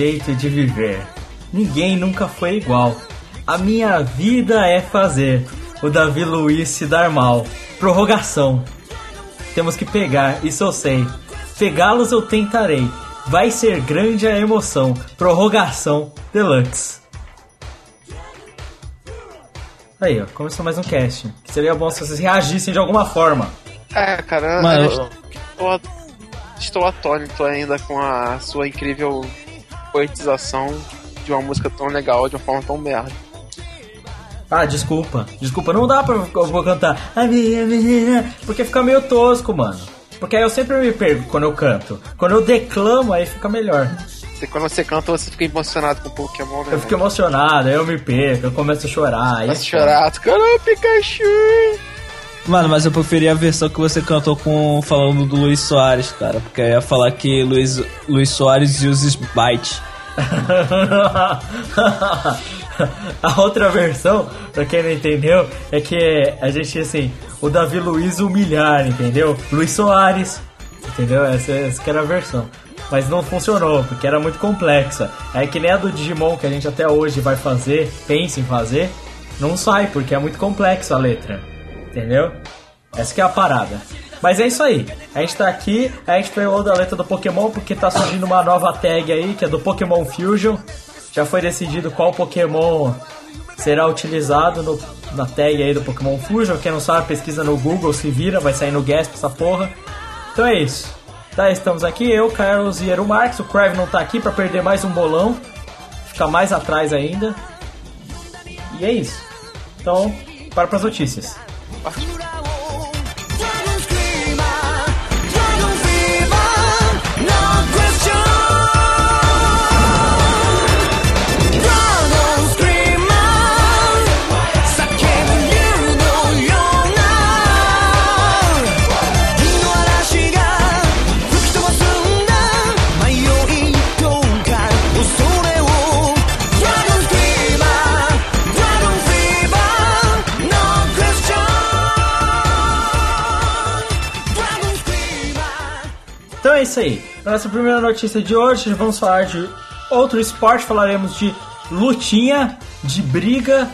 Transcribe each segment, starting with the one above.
Jeito de viver. Ninguém nunca foi igual. A minha vida é fazer. O Davi Luiz se dar mal. Prorrogação. Temos que pegar, isso eu sei. Pegá-los eu tentarei. Vai ser grande a emoção. Prorrogação Deluxe. Aí, ó, começou mais um cast. Seria bom se vocês reagissem de alguma forma. É, cara, Mano, eu estou atônito ainda com a sua incrível poetização de uma música tão legal de uma forma tão merda. Ah, desculpa. Desculpa, não dá pra eu vou cantar. "A minha menina", Porque fica meio tosco, mano. Porque aí eu sempre me perco quando eu canto. Quando eu declamo, aí fica melhor. E quando você canta, você fica emocionado com o Pokémon, né? Eu fico emocionado, aí eu me perco, eu começo a chorar. aí Começa a é chorar, tu, caramba, Pikachu! Mano, mas eu preferia a versão que você cantou com falando do Luiz Soares, cara. Porque eu ia falar que Luiz, Luiz Soares usa Byte. a outra versão, pra quem não entendeu, é que a gente, assim, o Davi Luiz humilhar, entendeu? Luiz Soares, entendeu? Essa, essa que era a versão. Mas não funcionou, porque era muito complexa. É que nem a do Digimon, que a gente até hoje vai fazer, pensa em fazer, não sai, porque é muito complexo a letra, entendeu? Essa que é a parada. Mas é isso aí. A gente tá aqui, a gente pegou da letra do Pokémon porque tá surgindo uma nova tag aí, que é do Pokémon Fusion. Já foi decidido qual Pokémon será utilizado no, na tag aí do Pokémon Fusion. Quem não sabe, pesquisa no Google, se vira, vai sair no Gasp essa porra. Então é isso. Tá, estamos aqui, eu, Carlos e Eru Marques. O Crave não tá aqui pra perder mais um bolão. Ficar mais atrás ainda. E é isso. Então, para pras notícias. Isso aí. Nossa primeira notícia de hoje, vamos falar de outro esporte. Falaremos de lutinha, de briga,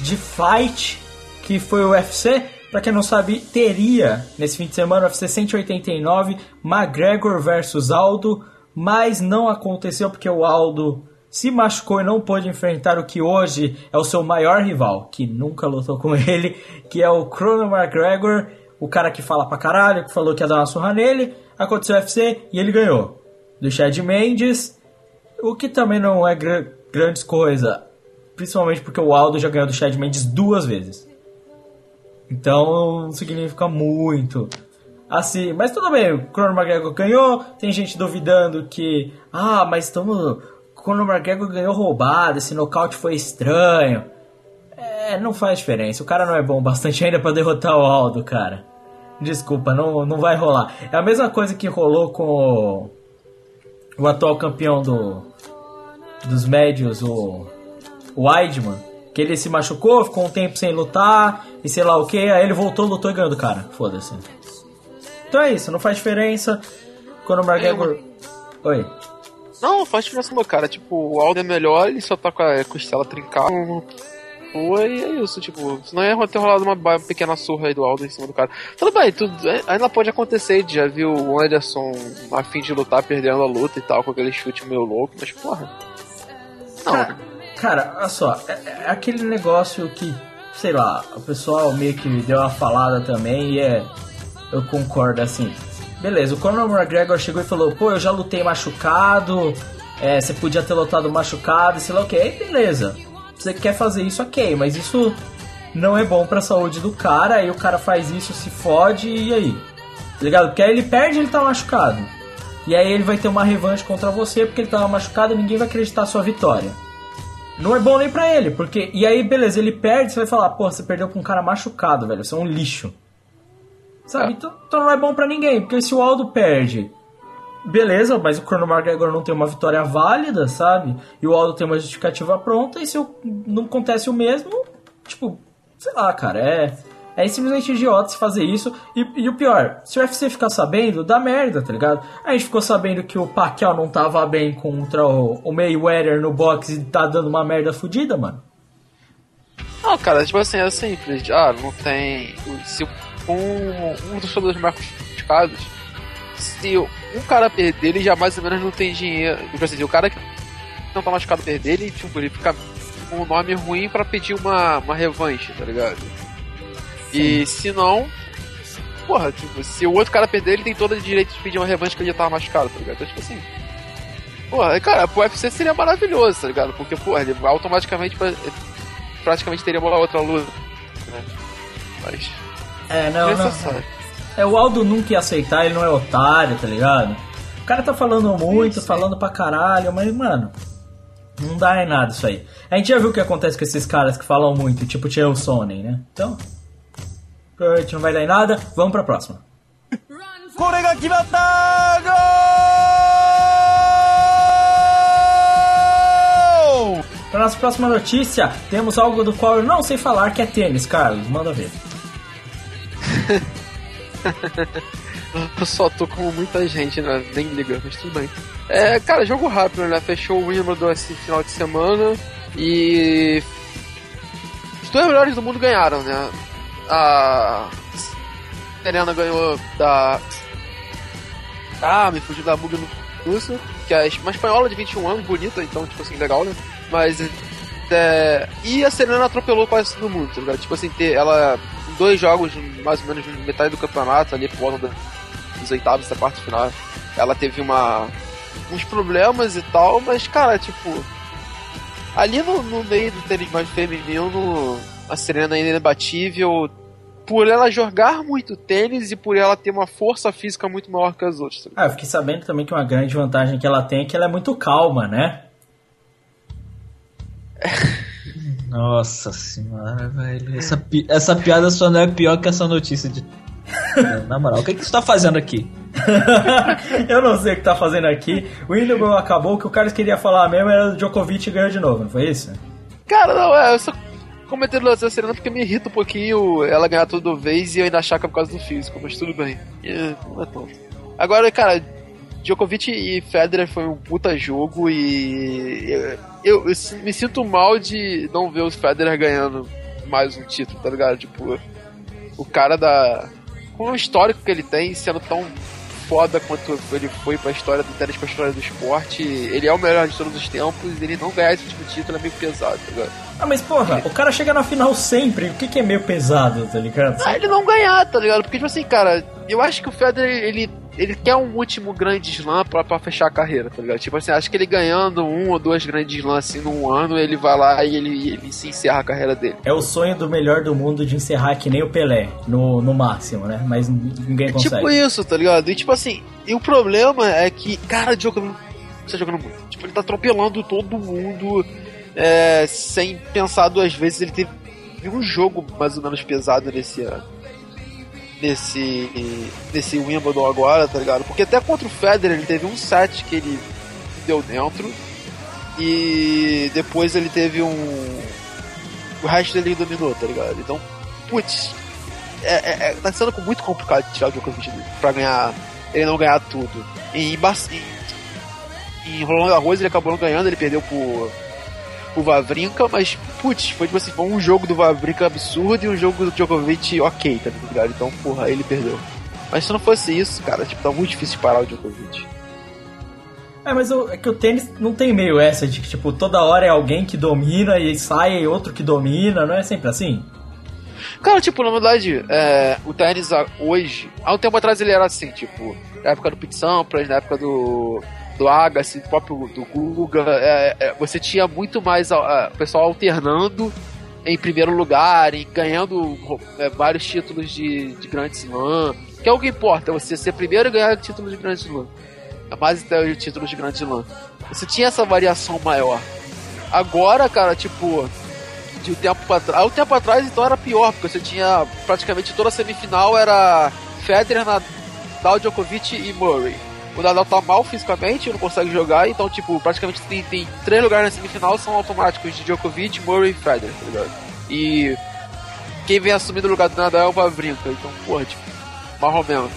de fight, que foi o UFC. Pra quem não sabe, teria nesse fim de semana o UFC 189 McGregor versus Aldo, mas não aconteceu porque o Aldo se machucou e não pôde enfrentar o que hoje é o seu maior rival, que nunca lutou com ele, que é o Conor McGregor, o cara que fala pra caralho, que falou que ia dar uma surra nele. Aconteceu o UFC e ele ganhou. Do Chad Mendes, o que também não é gra grandes coisa, principalmente porque o Aldo já ganhou do Chad Mendes duas vezes. Então não significa muito. Assim, mas tudo bem, o Conor McGregor ganhou, tem gente duvidando que, ah, mas estamos Conor McGregor ganhou roubado, esse nocaute foi estranho. É, não faz diferença. O cara não é bom bastante ainda pra derrotar o Aldo, cara. Desculpa, não, não vai rolar. É a mesma coisa que rolou com o, o atual campeão do, dos médios, o, o Weidman. Que ele se machucou, ficou um tempo sem lutar e sei lá o que. Aí ele voltou, lutou e ganhou do cara. Foda-se. Então é isso, não faz diferença. Quando o McGregor. Oi. Não, faz diferença no cara. Tipo, o Aldo é melhor, ele só tá com a costela trincada. Foi, e é isso, tipo, senão ia ter rolado uma pequena surra aí do Aldo em cima do cara. Tudo bem, tudo, é, ainda pode acontecer, já viu o Anderson a fim de lutar, perdendo a luta e tal, com aquele chute meio louco, mas porra. Não, Cara, olha só, é, é aquele negócio que, sei lá, o pessoal meio que deu uma falada também e é. Eu concordo, assim. Beleza, o Conor McGregor chegou e falou, pô, eu já lutei machucado, é, você podia ter lutado machucado, sei lá o que, aí beleza. Você quer fazer isso, ok, mas isso não é bom pra saúde do cara, aí o cara faz isso, se fode, e aí? Tá ligado? Porque aí ele perde ele tá machucado. E aí ele vai ter uma revanche contra você porque ele tava machucado e ninguém vai acreditar na sua vitória. Não é bom nem pra ele, porque. E aí, beleza, ele perde, você vai falar, pô, você perdeu pra um cara machucado, velho, você é um lixo. Sabe? Então, então não é bom pra ninguém, porque se o Aldo perde, beleza, mas o Conor McGregor não tem uma vitória válida, sabe? E o Aldo tem uma justificativa pronta, e se o- não acontece o mesmo, tipo, sei lá, cara, é. É simplesmente idiota se fazer isso. E, e o pior, se o UFC ficar sabendo, dá merda, tá ligado? A gente ficou sabendo que o Pacquiao não tava bem contra o, o Mayweather no boxe e tá dando uma merda fodida, mano. Não, cara, tipo assim, é simples. Ah, não tem. Se um, um dos lutadores mais machucados, se um cara perder, ele já mais ou menos não tem dinheiro. Tipo assim, o cara que não tá machucado perder, ele, tipo, ele fica com um nome ruim pra pedir uma, uma revanche, tá ligado? E se não. Porra, tipo, se o outro cara perder, ele tem todo o direito de pedir uma revanche que ele já tava machucado, tá ligado? Então, tipo assim. Porra, cara, pro UFC seria maravilhoso, tá ligado? Porque, porra, ele automaticamente pra- praticamente teria uma outra luta. Né? Mas. É, não, não. É, o Aldo nunca ia aceitar, ele não é otário, tá ligado? O cara tá falando muito, falando pra caralho, mas, mano, não dá em nada isso aí. A gente já viu o que acontece com esses caras que falam muito, tipo Chael Sonnen, né? Então, provavelmente não vai dar em nada, vamos pra próxima. これが決まったゴール Pra nossa próxima notícia, temos algo do qual eu não sei falar, que é tênis, Carlos, manda ver. Eu só tô como muita gente, né? Nem liga, mas tudo bem. É, cara, jogo rápido, né? Fechou o Wimbledon esse final de semana e. Os dois melhores do mundo ganharam, né? A. Serena ganhou da. Ah, me fugiu da bug no russo, que é uma espanhola de 21 anos, bonita, então, tipo assim, legal, né? Mas. É... E a Serena atropelou quase todo mundo, tá ligado? Tipo assim, ela. Dois jogos, mais ou menos metade do campeonato, ali por volta da- dos oitavos da parte final, ela teve uma. uns problemas e tal, mas, cara, tipo. Ali no, no meio do tênis mais feminino, a Serena ainda é imbatível por ela jogar muito tênis e por ela ter uma força física muito maior que as outras. tá? Ah, eu fiquei sabendo também que uma grande vantagem que ela tem é que ela é muito calma, né? Nossa senhora, velho. Essa, pi- essa piada só não é pior que essa notícia de. Na moral, o que, que você tá fazendo aqui? eu não sei o que tá fazendo aqui. O Wimbledon acabou, o que o Carlos queria falar mesmo era do Djokovic ganhou de novo, não foi isso? Cara, não, é, eu só comentei do da Serena porque me irrita um pouquinho ela ganhar toda vez e eu ainda achar que é por causa do físico, mas tudo bem. É, não é tanto. Agora, cara, Djokovic e Federer foi um puta jogo e eu, eu- me sinto mal de não ver o Federer ganhando mais um título, tá ligado? Tipo, o cara da. Com o histórico que ele tem, sendo tão foda quanto ele foi pra história do tênis, pra história do esporte, ele é o melhor de todos os tempos e ele não ganhar esse último título é meio pesado, tá ligado? Ah, mas porra, o cara chega na final sempre, o que, que é meio pesado, tá ligado? Ah, ele não ganhar, tá ligado? Porque, tipo assim, cara, eu acho que o Federer, ele, ele quer um último grande slam pra, pra fechar a carreira, tá ligado? Tipo assim, acho que ele ganhando um ou dois grandes slams assim num ano, ele vai lá e ele, ele se encerra a carreira dele. É o sonho do melhor do mundo de encerrar que nem o Pelé, no, no máximo, né? Mas ninguém consegue. Tipo isso, tá ligado? E tipo assim, e o problema é que, cara, o Djokovic tá jogando muito. Tipo, ele tá atropelando todo mundo é, sem pensar duas vezes. Ele teve um jogo mais ou menos pesado nesse ano. Nesse, nesse Wimbledon agora, tá ligado? Porque até contra o Federer ele teve um set que ele deu dentro. E depois ele teve um. O resto dele dominou, tá ligado? Então, putz, é, é, é- tá sendo muito complicado tirar o Djokovic pra ganhar. Ele não ganhar tudo. Em, Bar- em, em Rolando Arroz ele acabou não ganhando, ele perdeu por o Vavrinka, mas, putz, foi tipo assim, foi um jogo do Vavrinka absurdo e um jogo do Djokovic ok, tá ligado? Então, porra, ele perdeu. Mas se não fosse isso, cara, tipo, tá muito difícil parar o Djokovic. É, mas o, é que o tênis não tem meio essa de que, tipo, toda hora é alguém que domina e sai outro que domina, não é sempre assim? Cara, tipo, na verdade, é, o tênis hoje, há um tempo atrás ele era assim, tipo, na época do Pete Sampras, na época do do Agassi, do próprio do Guga, é, é, você tinha muito mais o pessoal alternando em primeiro lugar e ganhando é, vários títulos de, de Grand Slam. Que é o que importa, você ser primeiro e ganhar títulos de Grand Slam. É mais até títulos de Grand Slam. Você tinha essa variação maior. Agora, cara, tipo, de um tempo pra trás. Tempo atrás então era pior, porque você tinha praticamente toda a semifinal era Federer, Nadal, Djokovic e Murray o Nadal tá mal fisicamente, não consegue jogar, então, tipo, praticamente tem, tem três lugares na semifinal são automáticos de Djokovic, Murray e Federer, tá ligado? E quem vem assumindo o lugar do Nadal é o Vavrinka, então, porra, tipo, ou menos.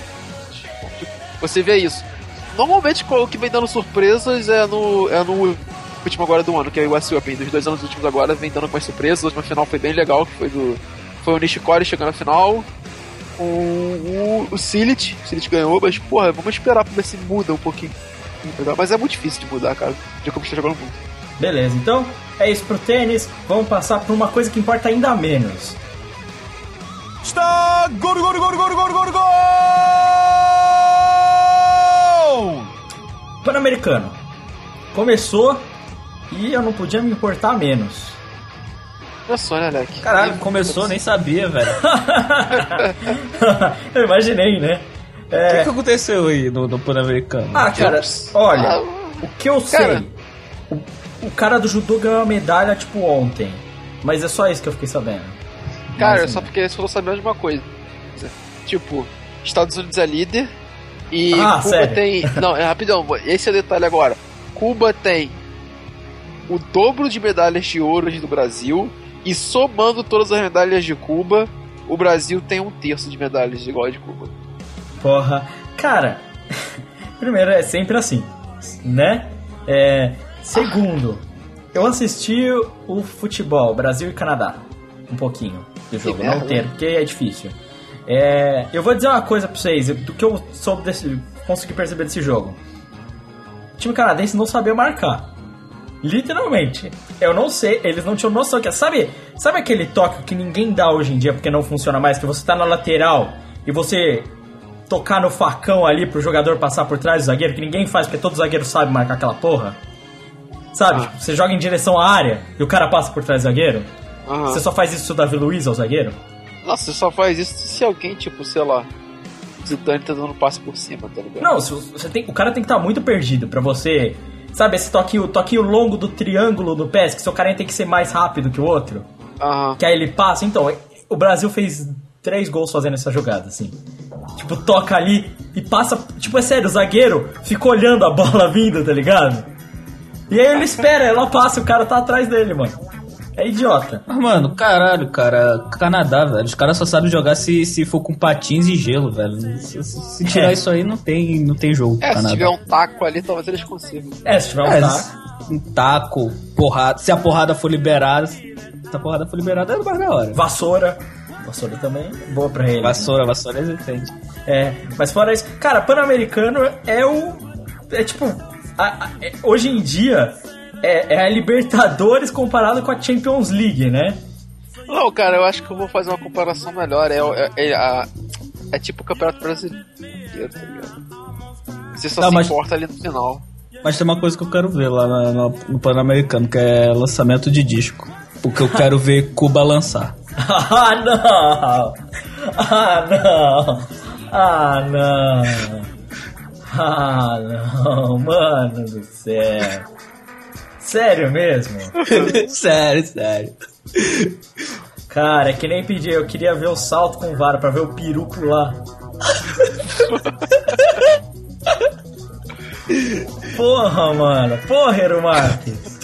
Tipo, você vê isso. Normalmente o que vem dando surpresas é no, é no último agora do ano, que é o US Open. Dos dois anos últimos agora vem dando mais surpresas. A última final foi bem legal, que foi do. Foi o Nishikori chegando na final com o, o Silit. O Silit ganhou, mas, porra, vamos esperar pra ver se muda um pouquinho. Mas é muito difícil de mudar, cara. De como está jogando muito. Beleza, então é isso pro tênis. Vamos passar por uma coisa que importa ainda menos. Está gol, gol, gol, gol, gol, gol, gol! Pan-Americano. Começou e eu não podia me importar menos. Começou, né, Leque? Caralho, começou, nem sabia, velho. eu imaginei, né? É... O que, que aconteceu aí no, no Pan-Americano? Ah, cara, olha, ah, o que eu cara... sei, o, o, cara do judô ganhou a medalha, tipo, ontem. Mas é só isso que eu fiquei sabendo. Cara, mas, só porque você falou sabendo de uma coisa. Tipo, Estados Unidos é líder e ah, Cuba sério? tem... Não, é rapidão, esse é o detalhe agora. Cuba tem o dobro de medalhas de ouro do Brasil e somando todas as medalhas de Cuba, o Brasil tem um terço de medalhas de igual de Cuba. Porra, cara, primeiro é sempre assim, né? É, segundo, eu assisti o futebol Brasil e Canadá um pouquinho do jogo, não ter, porque é difícil. É, eu vou dizer uma coisa pra vocês, do que eu soube desse, consegui perceber desse jogo. O time canadense não sabia marcar. Literalmente. Eu não sei, eles não tinham noção que. Sabe, sabe aquele toque que ninguém dá hoje em dia porque não funciona mais? Que você tá na lateral e você tocar no facão ali pro jogador passar por trás do zagueiro, que ninguém faz porque todo zagueiro sabe marcar aquela porra? Sabe? Ah. Você joga em direção à área e o cara passa por trás do zagueiro? Uhum. Você só faz isso se o Davi Luiz ao zagueiro? Nossa, você só faz isso se alguém, tipo, sei lá, Zidane tá dando passe por cima, tá ligado? Não, você tem, o cara tem que estar tá muito perdido para você Sabe esse toquinho, toquinho longo do triângulo do PES, que seu cara tem que ser mais rápido que o outro? Uhum. Que aí ele passa. Então, o Brasil fez três gols fazendo essa jogada, assim. Tipo, toca ali e passa. Tipo, é sério, o zagueiro fica olhando a bola vindo, tá ligado? E aí ele espera, ela passa o cara tá atrás dele, mano. É idiota. Mas, mano, caralho, cara. Canadá, velho. Os caras só sabem jogar se, se for com patins e gelo, velho. Se, se tirar é. isso aí, não tem, não tem jogo. É, Canadá. se tiver um taco ali, talvez eles consigam. É, se tiver um é, taco. Um taco, porrada. Se a porrada for liberada. Se a porrada for liberada, é mais da hora. Vassoura. Vassoura também boa pra ele. Vassoura, vassoura é excelente. É, mas fora isso. Cara, Pan-Americano é o. É tipo. A, a, é, hoje em dia, é, é a Libertadores comparado com a Champions League, né? Não, cara, eu acho que eu vou fazer uma comparação melhor. É, é, é, a, é tipo o Campeonato Brasileiro, tá ligado? Você só Não, se mas... importa ali no final. Mas tem uma coisa que eu quero ver lá no, no Pan-Americano, que é lançamento de disco. Porque eu quero ver Cuba lançar. ah, não! Ah, não! Ah, não! Ah, não! Mano do céu! Sério mesmo? sério, sério. Cara, é que nem pedir, eu queria ver o salto com vara pra ver o peru pular. Porra, mano. Porra, Hero Marques.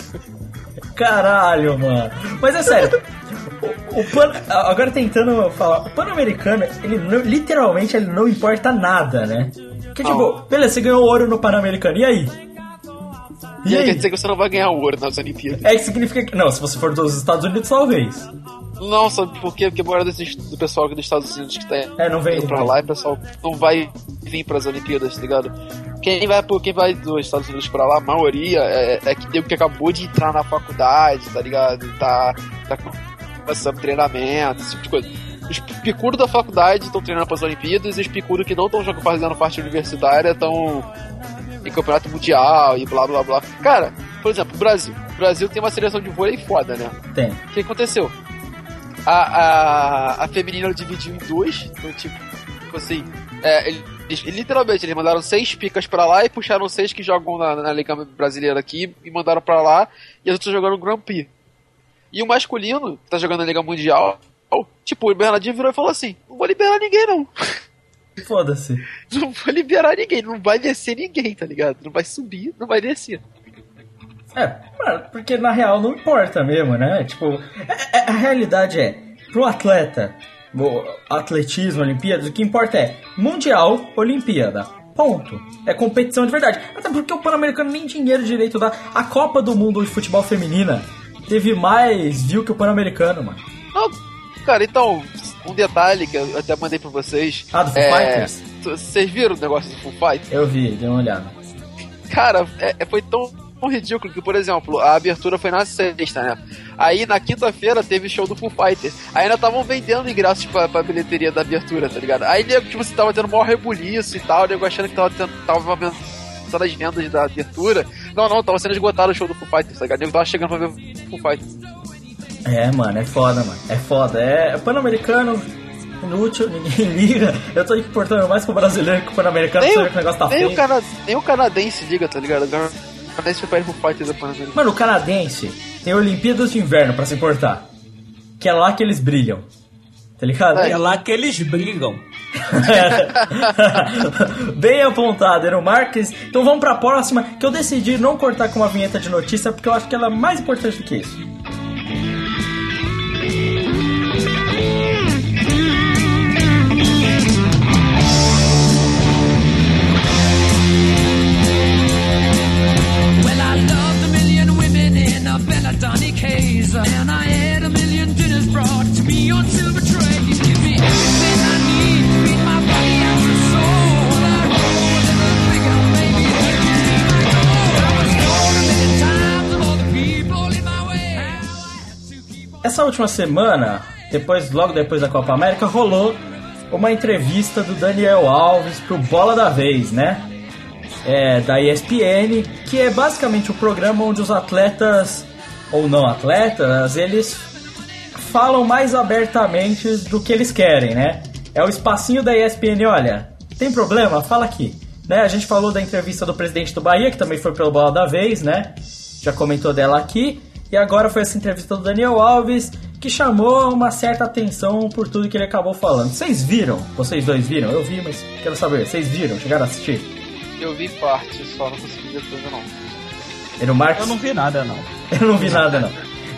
Caralho, mano. Mas é sério. O, o pan, agora tentando falar, o Pan-Americano, ele não, literalmente ele não importa nada, né? Porque, tipo, beleza, você ganhou ouro no Pan-Americano, e aí? E, E aí quer dizer que você não vai ganhar ouro nas Olimpíadas. É que significa que. Não, se você for dos Estados Unidos, talvez. Não, sabe por quê? Porque a maioria desses, do pessoal aqui dos Estados Unidos que tá É, não vem. indo pra lá, o pessoal não vai vir pras Olimpíadas, tá ligado? Quem vai, quem vai dos Estados Unidos pra lá, a maioria é, é que nego que acabou de entrar na faculdade, tá ligado? Tá, tá começando treinamento, esse tipo de coisa. Os picudos da faculdade estão treinando pras Olimpíadas e os picudos que não estão fazendo parte universitária estão campeonato mundial e blá blá blá. Cara, por exemplo, o Brasil. O Brasil tem uma seleção de vôlei foda, né? Tem. O que aconteceu? A, a, a feminina dividiu em dois, então, tipo, tipo assim, é, eles, literalmente, eles mandaram seis picas pra lá e puxaram seis que jogam na, na Liga Brasileira aqui e mandaram pra lá, e as outras no Grand Prix. E o masculino, que tá jogando na Liga Mundial, tipo, o Bernardinho virou e falou assim: não vou liberar ninguém não. Foda-se. Não vou liberar ninguém, não vai descer ninguém, tá ligado? Não vai subir, não vai descer. É, porque na real não importa mesmo, né? Tipo, é- é- a realidade é, pro atleta, o atletismo, Olimpíadas, o que importa é Mundial, Olimpíada. Ponto. É competição de verdade. Até porque o Pan-Americano nem dinheiro direito dá. A Copa do Mundo de Futebol Feminina teve mais view que o Pan-Americano, mano. Não, cara, então, um detalhe que eu até mandei pra vocês. Ah, do Foo é, Fighters? Vocês viram o negócio do Foo Fighters? Eu vi, dei uma olhada. Cara, é- é- foi tão, tão ridículo que, por exemplo, a abertura foi na sexta, né? Aí na quinta-feira teve show do Foo Fighters. Aí ainda estavam vendendo ingressos pra, pra bilheteria da abertura, tá ligado? Aí, nego, tipo, você tava tendo maior rebuliço e tal, nego achando que tava, tendo, tava aumentando as vendas da abertura. Não, não, tava sendo esgotado o show do Foo Fighters, tá ligado? Nego tava chegando pra ver o Foo Fighters. É, mano, é foda, mano. É foda. É Pan-Americano, inútil, ninguém liga. Eu tô importando mais pro brasileiro que o Pan-Americano, Nem, o, que o negócio tá nem, feio. o cana, nem o canadense liga, tá ligado? O canadense prefere Foo Fighters a Pan-Americano. Mano, o canadense tem Olimpíadas de Inverno pra se importar. Que é lá que eles brilham. Tá ligado? É lá que eles brigam. Bem apontado, Eno Marques. Então vamos pra próxima, que eu decidi não cortar com uma vinheta de notícia, porque eu acho que ela é mais importante do que isso. Case. And I had a million dinners brought to me on silver trays. Give me everything I need feed my body soul. I a little bigger. I was told a million times all the people in my way. Essa última semana, depois, logo depois da Copa América, rolou uma entrevista do Daniel Alves pro Bola da Vez, né? É, da ESPN, que é basicamente o programa onde os atletas, ou não atletas, eles falam mais abertamente do que eles querem, né? É o espacinho da ESPN, olha, tem problema? Fala aqui. Né? A gente falou da entrevista do presidente do Bahia, que também foi pelo Bola da Vez, né? Já comentou dela aqui. E agora foi essa entrevista do Daniel Alves, que chamou uma certa atenção por tudo que ele acabou falando. Vocês viram? Vocês dois viram? Eu vi, mas quero saber, vocês viram? Chegaram a assistir? Eu vi parte, só não consegui ver tudo não. Eu não vi nada, não. Eu não vi nada, não.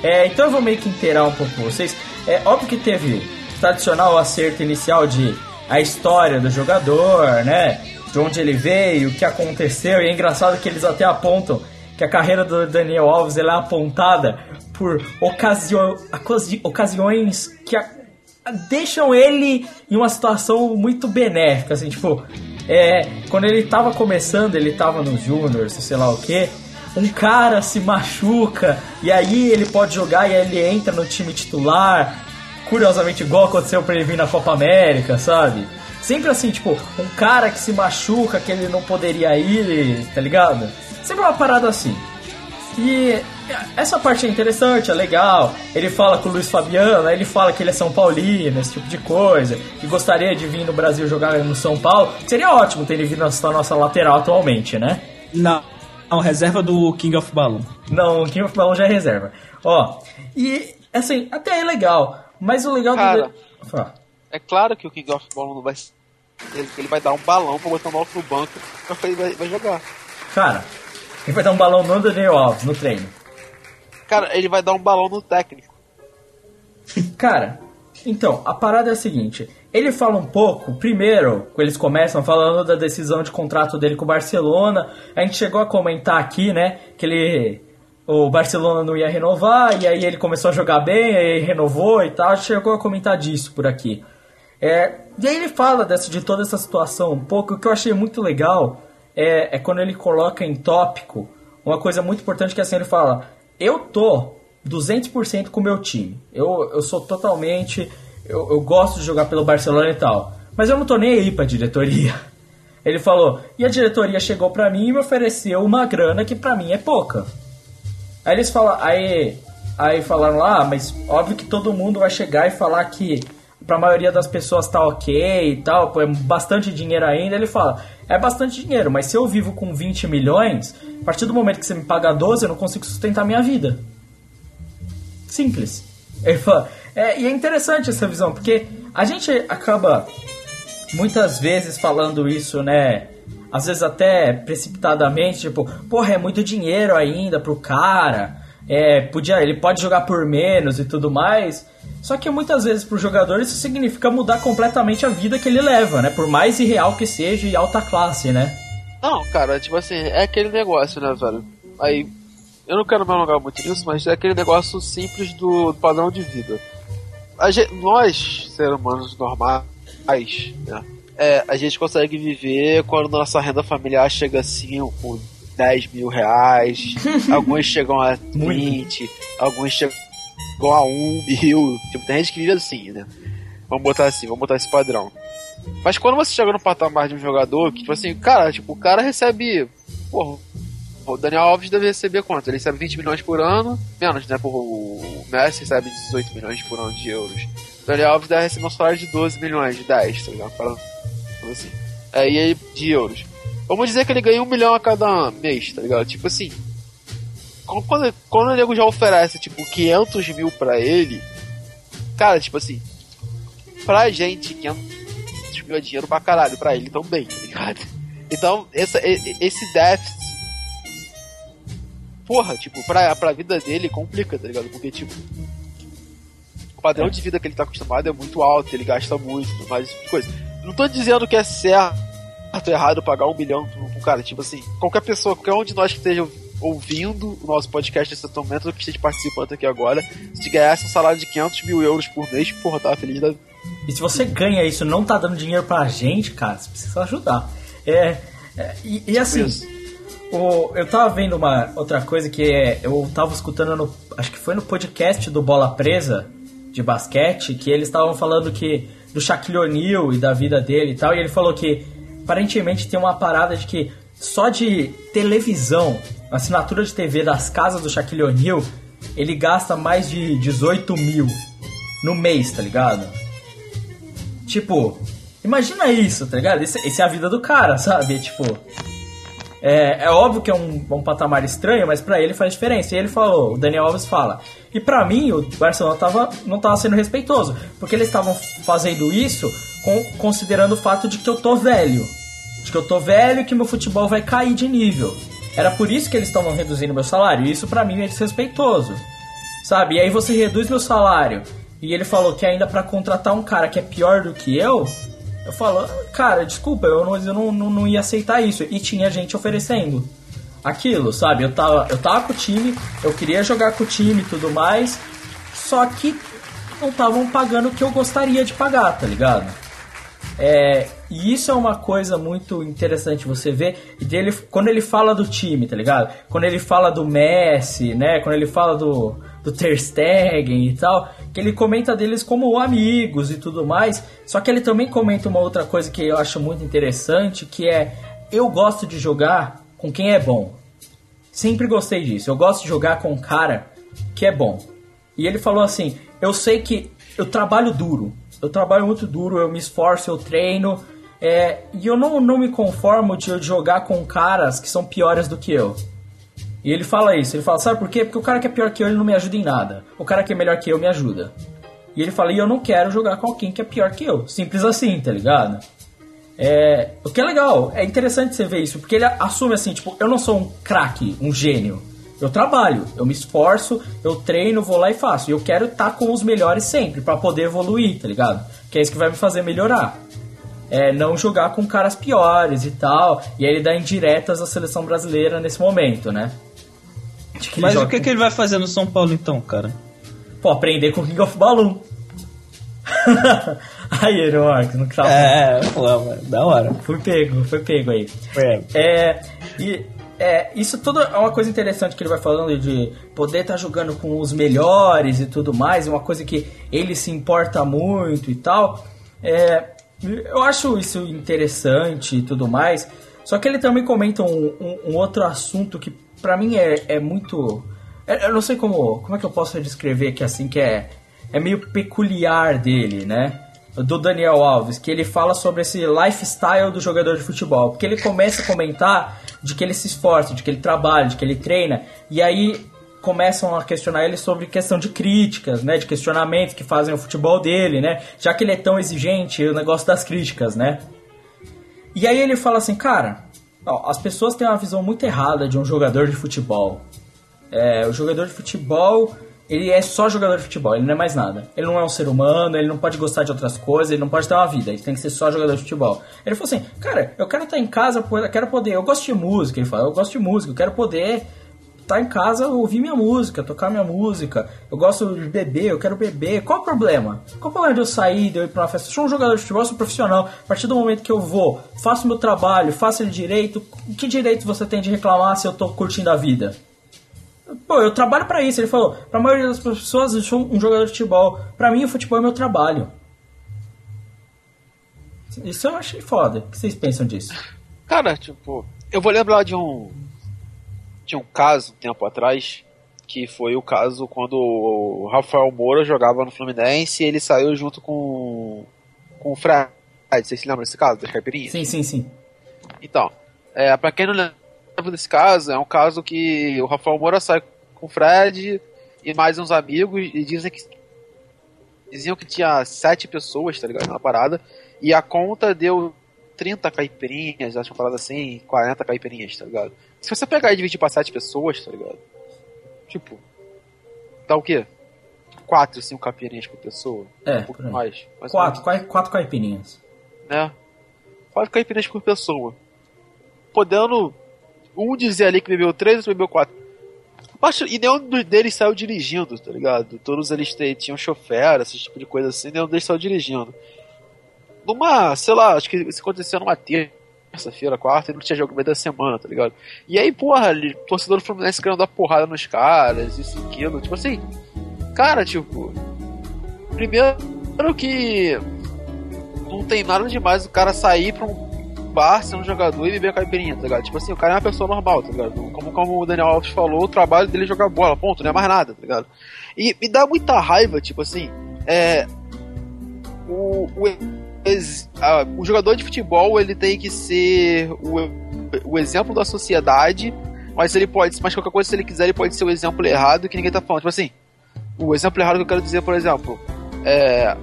É, então eu vou meio que inteirar um pouco vocês. É óbvio que teve tradicional acerto inicial de a história do jogador, né? De onde ele veio, o que aconteceu. E é engraçado que eles até apontam que a carreira do Daniel Alves é apontada por ocasio- ocasi- ocasiões que a- deixam ele em uma situação muito benéfica, assim, tipo, é, quando ele tava começando, ele tava nos juniors, sei lá o que, um cara se machuca e aí ele pode jogar e aí ele entra no time titular, curiosamente igual aconteceu pra ele vir na Copa América, sabe? Sempre assim, tipo, um cara que se machuca, que ele não poderia ir, tá ligado? Sempre uma parada assim. E essa parte é interessante, é legal. Ele fala com o Luiz Fabiano, aí ele fala que ele é São Paulino, esse tipo de coisa, que gostaria de vir no Brasil jogar no São Paulo. Seria ótimo ter ele vindo na nossa lateral atualmente, né? Não. Não, reserva do King of Balloon. Não, o King of Balloon já é reserva. Ó, e assim, até é legal, mas o legal Cara. do. É claro que o King of Ball não vai. Ele, ele vai dar um balão pra botar o maluco no banco pra ele vai, vai jogar. Cara, ele vai dar um balão no Daniel Alves no treino. Cara, ele vai dar um balão no técnico. Cara, então, a parada é a seguinte: Ele fala um pouco, primeiro, eles começam falando da decisão de contrato dele com o Barcelona. A gente chegou a comentar aqui, né, que ele o Barcelona não ia renovar e aí ele começou a jogar bem, aí renovou e tal. Chegou a comentar disso por aqui. É, e aí ele fala dessa, de toda essa situação um pouco. O que eu achei muito legal é, é quando ele coloca em tópico uma coisa muito importante que é assim ele fala: Eu tô 200% com o meu time. Eu, eu sou totalmente. Eu, eu gosto de jogar pelo Barcelona e tal. Mas eu não tô nem aí pra diretoria. Ele falou, e a diretoria chegou pra mim e me ofereceu uma grana que pra mim é pouca. Aí eles falam, aí, aí falaram lá, ah, mas óbvio que todo mundo vai chegar e falar que pra maioria das pessoas tá ok e tal, é bastante dinheiro ainda. Ele fala, é bastante dinheiro, mas se eu vivo com 20 milhões, a partir do momento que você me paga 12, eu não consigo sustentar minha vida. Simples. Ele fala, é, e é interessante essa visão, porque a gente acaba muitas vezes falando isso, né? Às vezes até precipitadamente, tipo, porra, é muito dinheiro ainda pro cara. É, podia, ele pode jogar por menos e tudo mais. Só que muitas vezes pro jogador isso significa mudar completamente a vida que ele leva, né? Por mais irreal que seja e alta classe, né? Não, cara, tipo assim, é aquele negócio, né, velho? Aí, eu não quero me alongar muito nisso, mas é aquele negócio simples do padrão de vida. A gente, nós, seres humanos normais, né? É, a gente consegue viver quando nossa renda familiar chega assim com 10 mil reais, alguns chegam a 20, alguns chegam a 1 mil. Tipo, tem gente que vive assim, né? Vamos botar assim, vamos botar esse padrão. Mas quando você chega no patamar de um jogador, que, tipo assim, cara, tipo, o cara recebe. Porra, o Daniel Alves deve receber quanto? Ele recebe 20 milhões por ano, menos, né? Por, o Messi recebe 18 milhões por ano de euros. O Daniel Alves deve receber um salário de 12 milhões, de 10, tá ligado? Falando assim. É, e aí, de euros. Vamos dizer que ele ganha um milhão a cada mês, tá ligado? Tipo assim. Quando, quando o nego já oferece, tipo, 500 mil pra ele, cara, tipo assim, pra gente, 500 mil é dinheiro pra caralho, pra ele também, tá ligado? Então, essa, esse déficit, porra, tipo, pra, pra vida dele complica, tá ligado? Porque, tipo, o padrão de vida que ele tá acostumado é muito alto, ele gasta muito, mais tipo coisa. Não tô dizendo que é certo ou errado pagar um milhão um cara, tipo assim, qualquer pessoa, qualquer um de nós que esteja ouvindo o nosso podcast nesse momento, ou que esteja participando aqui agora, se ganhasse um salário de 500 mil euros por mês, porra, tava feliz da E se você ganha isso não tá dando dinheiro pra gente, cara, você precisa ajudar. É, é e, e assim, isso. O, eu tava vendo uma outra coisa que é, eu tava escutando no, acho que foi no podcast do Bola Presa de basquete, que eles estavam falando que do Shaquille O'Neal e da vida dele e tal, e ele falou que aparentemente tem uma parada de que só de televisão, assinatura de TV das casas do Shaquille O'Neal, ele gasta mais de 18 mil no mês, tá ligado? Tipo, imagina isso, tá ligado? Esse, esse é a vida do cara, sabe? Tipo, é, é óbvio que é um, um patamar estranho, mas pra ele faz diferença. E ele falou, o Daniel Alves fala. E pra mim, o Barcelona tava, não tava sendo respeitoso, porque eles estavam fazendo isso com, considerando o fato de que eu tô velho. De que eu tô velho e que meu futebol vai cair de nível. Era por isso que eles estavam reduzindo meu salário. E isso pra mim é desrespeitoso. Sabe? E aí você reduz meu salário. E ele falou que ainda pra contratar um cara que é pior do que eu, eu falo, cara, desculpa, eu não, eu não, não, não ia aceitar isso. E tinha gente oferecendo aquilo, sabe? Eu tava, eu tava com o time, eu queria jogar com o time e tudo mais, só que não estavam pagando o que eu gostaria de pagar, tá ligado? É, e isso é uma coisa muito interessante você ver dele quando ele fala do time, tá ligado? Quando ele fala do Messi, né? Quando ele fala do, do Ter Stegen e tal, que ele comenta deles como amigos e tudo mais. Só que ele também comenta uma outra coisa que eu acho muito interessante, que é eu gosto de jogar com quem é bom. Sempre gostei disso. Eu gosto de jogar com um cara que é bom. E ele falou assim: eu sei que eu trabalho duro. Eu trabalho muito duro, eu me esforço, eu treino. É, e eu não, não me conformo de jogar com caras que são piores do que eu. E ele fala isso, ele fala, sabe por quê? Porque o cara que é pior que eu, ele não me ajuda em nada. O cara que é melhor que eu me ajuda. E ele fala, e eu não quero jogar com alguém que é pior que eu. Simples assim, tá ligado? É, o que é legal, é interessante você ver isso, porque ele assume assim, tipo, eu não sou um craque, um gênio. Eu trabalho, eu me esforço, eu treino, vou lá e faço. E eu quero estar com os melhores sempre, pra poder evoluir, tá ligado? Que é isso que vai me fazer melhorar. É não jogar com caras piores e tal. E aí ele dá indiretas à seleção brasileira nesse momento, né? Que Mas o que, com- que ele vai fazer no São Paulo então, cara? Pô, aprender com o King of Balloon. aí, Eroark, não tava. É, pô, mano, da hora. Fui pego, foi pego aí. É, e é, isso tudo é uma coisa interessante que ele vai falando de poder estar jogando com os melhores e tudo mais, uma coisa que ele se importa muito e tal. É, eu acho isso interessante e tudo mais. Só que ele também comenta um, um- um outro assunto que pra mim é, é muito. é- Eu não sei como, como é que eu posso descrever que assim que é, é meio peculiar dele, né? do Daniel Alves, que ele fala sobre esse lifestyle do jogador de futebol. Porque ele começa a comentar de que ele se esforça, de que ele trabalha, de que ele treina, e aí começam a questionar ele sobre questão de críticas, né, de questionamentos que fazem o futebol dele, né, já que ele é tão exigente, o negócio das críticas, né. E aí ele fala assim, cara, as pessoas têm uma visão muito errada de um jogador de futebol. É, o jogador de futebol, ele é só jogador de futebol, ele não é mais nada. Ele não é um ser humano, ele não pode gostar de outras coisas, ele não pode ter uma vida, ele tem que ser só jogador de futebol. Ele falou assim, cara, eu quero estar em casa, eu quero poder, eu gosto de música, ele fala, eu gosto de música, eu quero poder estar em casa, ouvir minha música, tocar minha música, eu gosto de beber, eu quero beber, qual o problema? Qual o problema de eu sair, de eu ir pra uma festa? Eu sou um jogador de futebol, sou profissional, a partir do momento que eu vou, faço meu trabalho, faço ele direito, que direito você tem de reclamar se eu tô curtindo a vida? Pô, eu trabalho pra isso. Ele falou, pra maioria das pessoas, eu sou um jogador de futebol. Pra mim, o futebol é meu trabalho. Isso eu achei foda. O que vocês pensam disso? Cara, tipo, eu vou lembrar de um. De um caso, tempo atrás, que foi o caso quando o Rafael Moura jogava no Fluminense e ele saiu junto com. com o Fred. Vocês se lembram desse caso, das caipirinhas? Sim, sim, sim. Então, é, pra quem não lembra desse caso, é um caso que o Rafael Moura sai com o Fred e mais uns amigos e dizem que diziam que tinha sete pessoas, tá ligado, na parada, e a conta deu 30 caipirinhas, acho uma parada assim, 40 caipirinhas, tá ligado? Se você pegar e dividir pra sete pessoas, tá ligado? Tipo, dá o quê? 4, 5 caipirinhas por pessoa? É, um pouco mais. mais Quatro, quatro, quatro caipirinhas. né? Quatro caipirinhas por pessoa. Podendo um dizer ali que bebeu três, outro bebeu quatro. Mas, e nenhum deles saiu dirigindo, tá ligado? Todos eles tinham chofer, esse tipo de coisa assim, nenhum deles saiu dirigindo. Numa, sei lá, acho que isso aconteceu numa terça-feira, quarta, e não tinha jogo no meio da semana, tá ligado? E aí, porra, ali, torcedor do Fluminense querendo dar porrada nos caras, isso e aquilo. Tipo assim, cara, tipo. Primeiro que não tem nada demais o cara sair pra um bar, ser um jogador e beber caipirinha, tá ligado? Tipo assim, o cara é uma pessoa normal, tá ligado? Como, como o Daniel Alves falou, o trabalho dele é jogar bola, ponto, não é mais nada, tá ligado? E me dá muita raiva, tipo assim, é. O, o, a- o jogador de futebol, ele tem que ser o, o exemplo da sociedade, mas ele pode, mas qualquer coisa, se ele quiser, ele pode ser o exemplo errado que ninguém tá falando. Tipo assim, o exemplo errado que eu quero dizer, por exemplo, é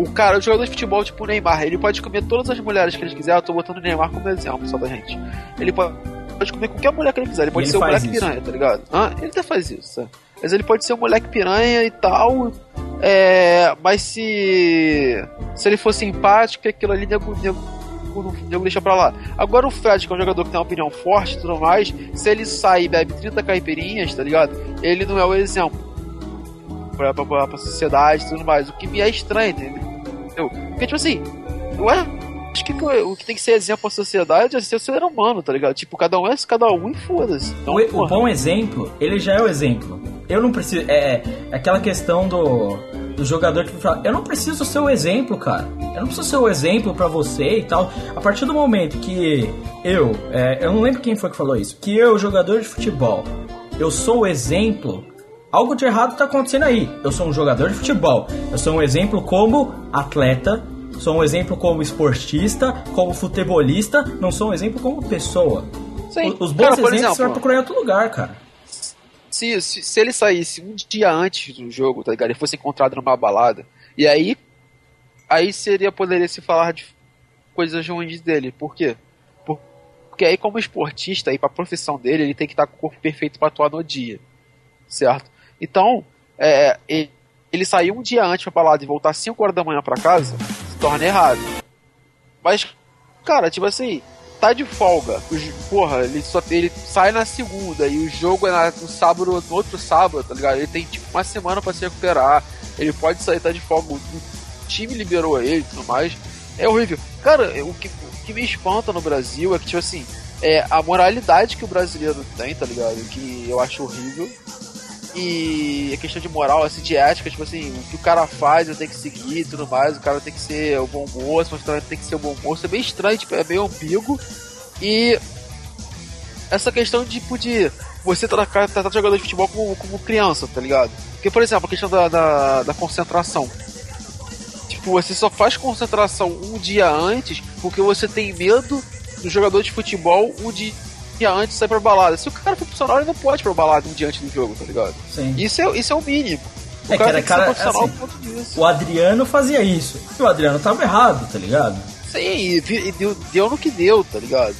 o cara, o jogador de futebol tipo o Neymar, ele pode comer todas as mulheres que ele quiser. Eu tô botando o Neymar como exemplo só da gente. Ele pode, pode comer qualquer mulher que ele quiser. Ele pode ele ser faz moleque isso. piranha, tá ligado? Ah, ele até faz isso, sabe? Mas ele pode ser um moleque piranha e tal. É, mas se se ele for simpático, aquilo ali nego, nego, nego, deixa pra lá. Agora o Fred, que é um jogador que tem uma opinião forte e tudo mais, se ele sai e bebe 30 caipirinhas, tá ligado? Ele não é o exemplo pra, pra, pra, pra sociedade e tudo mais. O que me é estranho, entendeu? Porque, tipo assim, eu acho que o que tem que ser exemplo pra sociedade é ser o ser humano, tá ligado? Tipo, cada um é cada um e foda-se. Então, o, o bom exemplo, ele já é o exemplo. Eu não preciso. É, é aquela questão do, do jogador que fala: Eu não preciso ser o exemplo, cara. Eu não preciso ser o exemplo pra você e tal. A partir do momento que eu. é, eu não lembro quem foi que falou isso. Que eu, jogador de futebol, eu sou o exemplo. Algo de errado tá acontecendo aí. Eu sou um jogador de futebol. Eu sou um exemplo como atleta. Sou um exemplo como esportista, como futebolista. Não sou um exemplo como pessoa. Sim. Os bons Cara, exemplos você vai exemplo, procurar em outro lugar, cara. se, se, se ele saísse um dia antes do jogo, tá ligado? Ele fosse encontrado numa balada, e aí. Aí seria, poderia se falar de coisas ruins dele. Por quê? Porque Porque aí, como esportista, aí pra profissão dele, ele tem que estar com o corpo perfeito pra atuar no dia. Certo? Então, é, ele, ele sair um dia antes pra balada e voltar 5 horas da manhã pra casa, torna errado. Mas, cara, tipo assim, tá de folga. O jo- porra, ele só ele sai na segunda e o jogo é na- no sábado, no outro sábado, tá ligado? Ele tem tipo uma semana pra se recuperar. Ele pode sair, tá de folga. O time liberou ele e tudo mais. É horrível. Cara, o que, o que me espanta no Brasil é que, tipo assim, é a moralidade que o brasileiro tem, tá ligado? Que eu acho horrível. E a questão de moral, assim, de ética, tipo assim, o que o cara faz eu tenho que seguir e tudo mais, o cara tem que ser o bom moço, também tem que ser o bom moço. É bem estranho, tipo, é meio ambíguo. E essa questão tipo, de você tratar, tratar jogador de futebol como, como criança, tá ligado? Porque, por exemplo, a questão da, da, da concentração. Tipo, você só faz concentração um dia antes porque você tem medo do jogador de futebol um dia antes de sair pra balada. Se o cara for profissional, ele não pode ir pra balada um dia antes do jogo, tá ligado? Sim. Isso é, isso é o mínimo. O É, cara cara, cara, assim. O Adriano fazia isso. E o Adriano tava errado, tá ligado? Sim, e, deu, deu no que deu, tá ligado?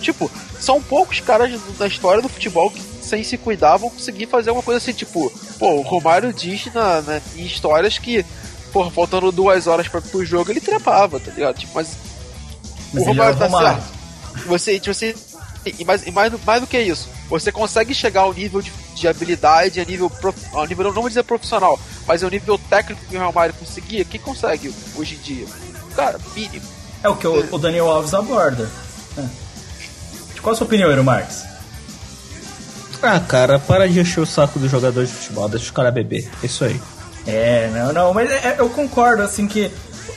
Tipo, são poucos caras da história do futebol que, sem se cuidar, vão conseguir fazer uma coisa assim, tipo, pô, o Romário diz na, na- em histórias que, pô, faltando duas horas pra, pro jogo, ele trepava, tá ligado? Tipo, mas, Mas o ele Romário tá Romário. certo. Você, assim, e mais, e mais, do- mais do que isso, você consegue chegar ao nível de, de habilidade, a nível, prof, ao nível, não vou dizer profissional, mas ao nível técnico que o Romário conseguia, quem consegue hoje em dia? Cara, mínimo. É o que o, o Daniel Alves aborda. É. Qual a sua opinião, Eero Marques? Ah, cara, para de encher o saco dos jogadores de futebol, deixa os caras beber. Isso aí. É, não, não, mas é- é- eu concordo, assim, que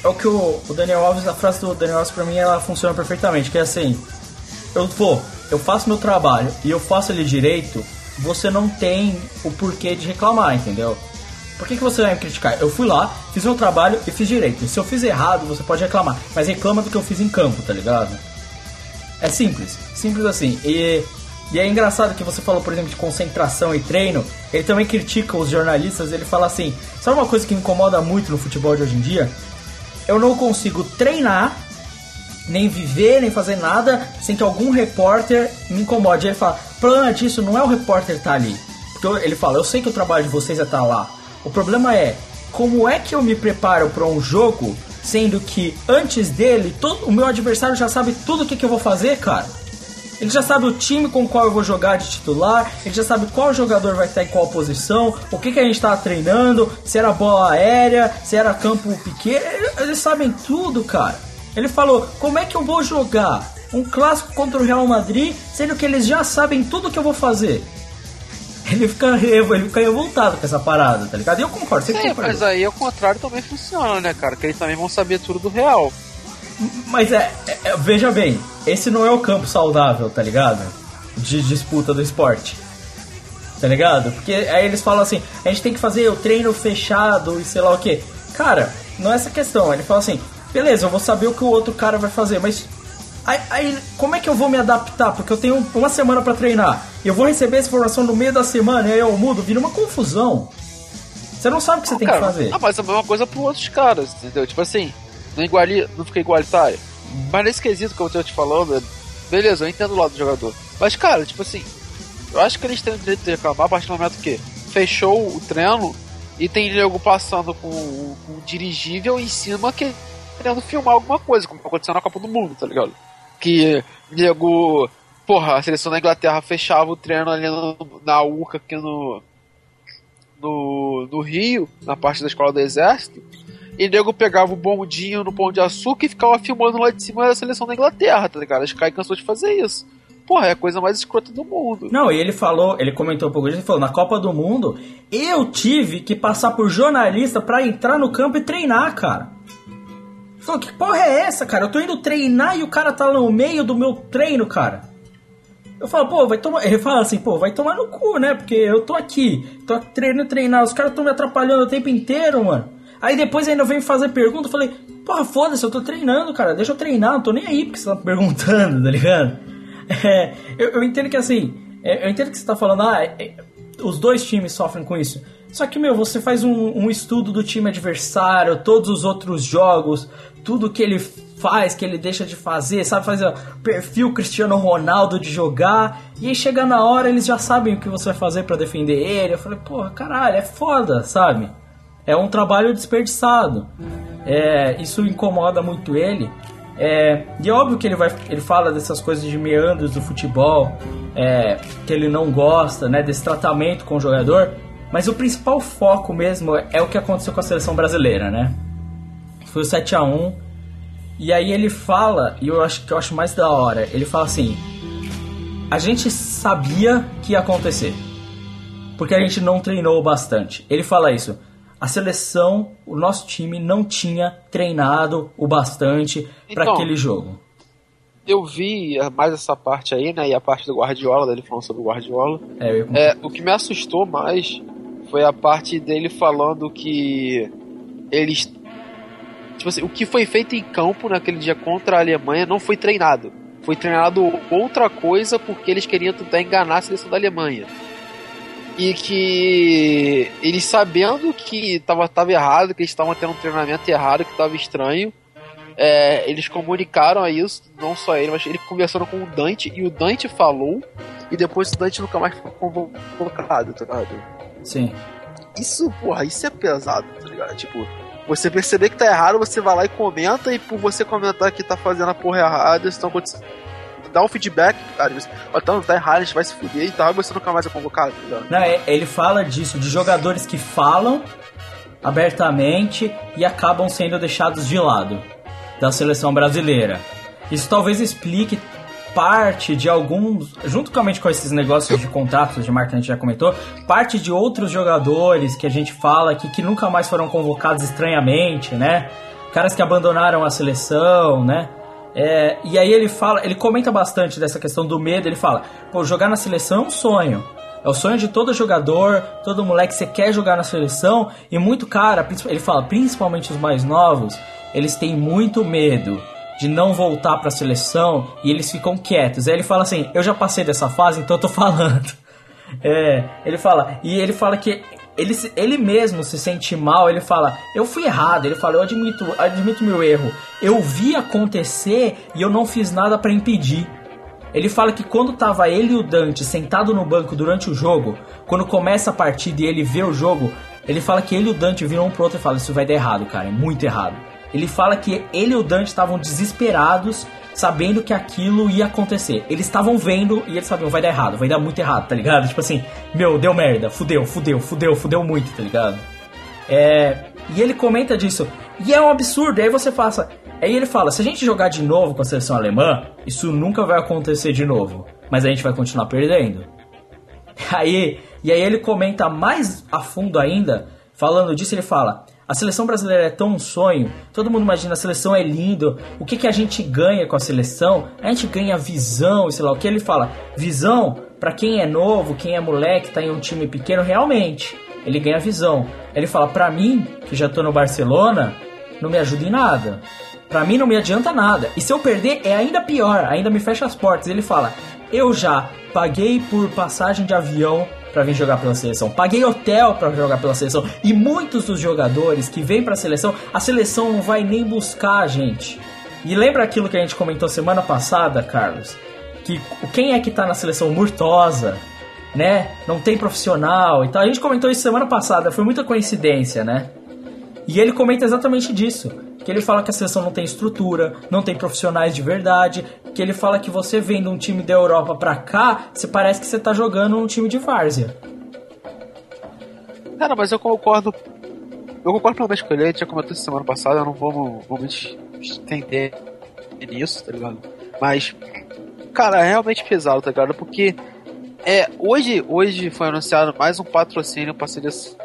é o que o, o Daniel Alves, a frase do Daniel Alves pra mim, ela funciona perfeitamente, que é assim, eu vou, eu faço meu trabalho e eu faço ele direito, você não tem o porquê de reclamar, entendeu? Por que, que você vai me criticar? Eu fui lá, fiz meu trabalho e fiz direito. Se eu fiz errado, você pode reclamar. Mas reclama do que eu fiz em campo, tá ligado? É simples, simples assim. E, e é engraçado que você falou, por exemplo, de concentração e treino. Ele também critica os jornalistas. Ele fala assim: sabe uma coisa que me incomoda muito no futebol de hoje em dia? Eu não consigo treinar, nem viver, nem fazer nada sem que algum repórter me incomode. Ele fala: o problema disso não é o repórter estar ali. Porque ele fala: eu sei que o trabalho de vocês é estar lá. O problema é como é que eu me preparo para um jogo, sendo que antes dele, todo, o meu adversário já sabe tudo o que, que eu vou fazer, cara. Ele já sabe o time com qual eu vou jogar de titular, ele já sabe qual jogador vai estar em qual posição, o que, que a gente está treinando, se era bola aérea, se era campo pequeno, eles sabem tudo, cara. Ele falou: como é que eu vou jogar um clássico contra o Real Madrid, sendo que eles já sabem tudo que eu vou fazer? Ele fica, ele fica revoltado com essa parada, tá ligado? E eu concordo, você É, concorda. mas aí ao contrário também funciona, né, cara? Que eles também vão saber tudo do real. Mas é, é- é- veja bem, esse não é o campo saudável, tá ligado? De disputa do esporte. Tá ligado? Porque aí eles falam assim, a gente tem que fazer o treino fechado e sei lá o que. Cara, não é essa questão. Ele fala assim, beleza, eu vou saber o que o outro cara vai fazer, mas aí, aí, como é que eu vou me adaptar? Porque eu tenho uma semana pra treinar e eu vou receber essa informação no meio da semana e aí eu mudo, vira uma confusão. Você não sabe o que você tem cara, que fazer. Ah, mas é a mesma coisa para outros caras, entendeu? Tipo assim, não, iguali, não fica igualitário. Mas nesse quesito que eu tô te falando, é- beleza, eu entendo o lado do jogador. Mas, cara, tipo assim, eu acho que eles têm o direito de reclamar a partir do momento que fechou o treino e tem nego passando com, com um dirigível em cima que querendo filmar alguma coisa, como aconteceu na Copa do Mundo, tá ligado? Que nego. Porra, a seleção da Inglaterra fechava o treino ali no- na UCA aqui no, no, no Rio, na parte da escola do exército, e nego pegava o bombinho no pão de açúcar e ficava filmando lá de cima da seleção da Inglaterra, tá ligado? A Sky cansou de fazer isso. Porra, é a coisa mais escrota do mundo. Não, e ele falou, ele comentou um pouco disso, ele falou, na Copa do Mundo, eu tive que passar por jornalista pra entrar no campo e treinar, cara. Falou, que porra é essa, cara? Eu tô indo treinar e o cara tá no meio do meu treino, cara. Eu falo, pô, vai tomar. Ele fala assim, pô, vai tomar no cu, né? Porque eu tô aqui, tô treinando, treinar, os caras tão me atrapalhando o tempo inteiro, mano. Aí depois ainda vem fazer pergunta, eu falei, porra, foda-se, eu tô treinando, cara, deixa eu treinar, não tô nem aí porque você tá perguntando, tá ligado? É, eu, eu entendo que assim, é, eu entendo que você tá falando, ah, é, é, os dois times sofrem com isso. Só que, meu, você faz um, um estudo do time adversário, todos os outros jogos, tudo que ele faz, que ele deixa de fazer, sabe fazer perfil Cristiano Ronaldo de jogar, e aí chega na hora eles já sabem o que você vai fazer pra defender ele. Eu falei, porra, caralho, é foda, sabe? É um trabalho desperdiçado. É, isso incomoda muito ele. É, e é óbvio que ele, vai, ele fala dessas coisas de meandros do futebol, é, que ele não gosta, né, desse tratamento com o jogador, mas o principal foco mesmo é o que aconteceu com a seleção brasileira, né? Foi o 7 a 1 E aí ele fala, e eu acho que eu acho mais da hora, ele fala assim: A gente sabia que ia acontecer. Porque a gente não treinou bastante. Ele fala isso. A seleção, o nosso time não tinha treinado o bastante para Então, aquele jogo. Eu vi mais essa parte aí, né? E a parte do Guardiola, dele falando sobre o Guardiola. É, eu- É, o que me assustou mais foi a parte dele falando que eles. Tipo assim, o que foi feito em campo naquele dia contra a Alemanha não foi treinado. Foi treinado outra coisa porque eles queriam tentar enganar a seleção da Alemanha. E que eles sabendo que tava, tava errado, que eles estavam tendo um treinamento errado, que tava estranho, é, eles comunicaram a isso, não só ele, mas ele conversando com o Dante, e o Dante falou, e depois o Dante nunca mais foi convocado, tá ligado? Sim. Isso, porra, isso é pesado, tá ligado? Tipo, você perceber que tá errado, você vai lá e comenta, e por você comentar que tá fazendo a porra errada, estão acontecendo. Dá um feedback, cara, você, então tá errado, a gente vai se fuder e tal, e você nunca mais é convocado, tá? Não, é- ele fala disso, de jogadores que falam abertamente e acabam sendo deixados de lado da seleção brasileira. Isso talvez explique parte de alguns, juntamente com esses negócios de contratos de marca que a gente já comentou, parte de outros jogadores que a gente fala aqui que nunca mais foram convocados estranhamente, né? Caras que abandonaram a seleção, né? É, e aí ele fala, ele comenta bastante dessa questão do medo, ele fala, pô, jogar na seleção é um sonho. É o sonho de todo jogador, todo moleque que você quer jogar na seleção, e muito cara, ele fala, principalmente os mais novos, eles têm muito medo de não voltar pra seleção e eles ficam quietos. Aí ele fala assim: Eu já passei dessa fase, então eu tô falando. É, ele fala, e ele fala que ele, ele mesmo se sente mal, ele fala, eu fui errado, ele fala, eu admito, admito meu erro. Eu vi acontecer e eu não fiz nada pra impedir. Ele fala que quando tava ele e o Dante sentado no banco durante o jogo, quando começa a partida e ele vê o jogo, ele fala que ele e o Dante viram um pro outro e falam, isso vai dar errado, cara, é muito errado. Ele fala que ele e o Dante estavam desesperados, sabendo que aquilo ia acontecer. Eles estavam vendo e eles sabiam, vai dar errado, vai dar muito errado, tá ligado? Tipo assim, meu, deu merda, fudeu, fudeu, fudeu, fudeu muito, tá ligado? É, e ele comenta disso. E é um absurdo. Aí você passa. Aí ele fala: se a gente jogar de novo com a seleção alemã, isso nunca vai acontecer de novo. Mas a gente vai continuar perdendo. Aí, e aí ele comenta mais a fundo ainda, falando disso, ele fala: a seleção brasileira é tão um sonho, todo mundo imagina a seleção é lindo, o que, que a gente ganha com a seleção? A gente ganha visão, sei lá o que ele fala. Visão, pra quem é novo, quem é moleque, tá em um time pequeno, realmente, ele ganha visão. Ele fala: pra mim, que já tô no Barcelona, não me ajuda em nada. Pra mim não me adianta nada. E se eu perder, é ainda pior, ainda me fecha as portas. Ele fala: Eu já paguei por passagem de avião pra vir jogar pela seleção, paguei hotel pra jogar pela seleção. E muitos dos jogadores que vêm pra seleção, a seleção não vai nem buscar a gente. E lembra aquilo que a gente comentou semana passada, Carlos? Que quem é que tá na seleção Murtosa, né? Não tem profissional e tal. A gente comentou isso semana passada, foi muita coincidência, né? E ele comenta exatamente disso. Que ele fala que a seleção não tem estrutura, não tem profissionais de verdade. Que ele fala que você vendo um time da Europa pra cá, você parece que você tá jogando num time de várzea. Cara, mas eu concordo. Eu concordo com ele, a gente já comentou isso semana passada, eu não vou, vou me estender nisso, tá ligado? Mas, cara, é realmente pesado, tá ligado? Porque é, hoje, hoje foi anunciado mais um patrocínio pra seleção,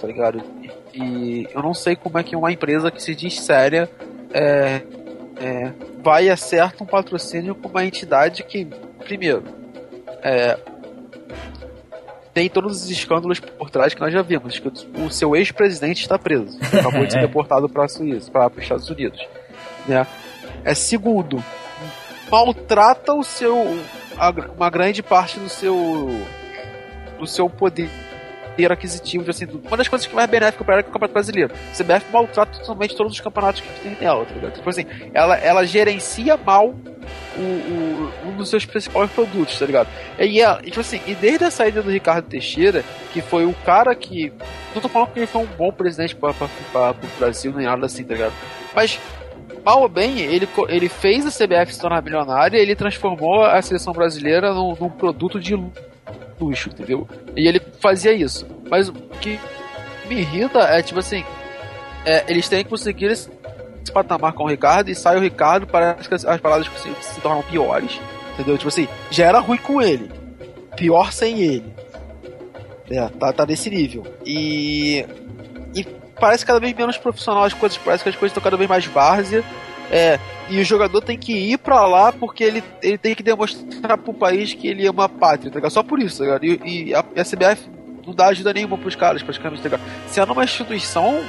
tá ligado? E eu não sei como é que uma empresa que se diz séria é, é, vai e acerta um patrocínio com uma entidade que, primeiro, é, tem todos os escândalos por trás que nós já vimos. Que o seu ex-presidente está preso. Acabou de ser deportado para a Suíça, para os Estados Unidos. Né? É segundo, maltrata o seu a- uma grande parte do seu do seu poder poder aquisitivo, de, assim, uma das coisas que mais benéfica para ela é o Campeonato Brasileiro. A CBF maltrata totalmente todos os campeonatos que tem nela, tá ligado? Tipo assim, ela, ela gerencia mal o, o- um dos seus principais produtos, tá ligado? E, ela, tipo assim, e desde a saída do Ricardo Teixeira, que foi o cara que. Não tô falando que ele foi um bom presidente para o Brasil, nem nada assim, tá ligado? Mas mal ou bem, ele, ele fez a CBF se tornar milionária e ele transformou a seleção brasileira num, num produto de luxo, entendeu? E ele fazia isso. Mas o que me irrita é, tipo assim, é, eles têm que conseguir esse, patamar com o Ricardo e sai o Ricardo, parece que as, as tipo, se, se tornam piores, entendeu? Tipo assim, já era ruim com ele, pior sem ele. É, tá, tá nesse nível. E. E parece cada vez menos profissional as coisas, parece que as coisas estão cada vez mais várzea. É, e o jogador tem que ir pra lá porque ele, ele tem que demonstrar pro país que ele é uma pátria, tá ligado? Só por isso, tá ligado? E, e a, a CBF não dá ajuda nenhuma pros caras, praticamente, tá ligado? Se é numa instituição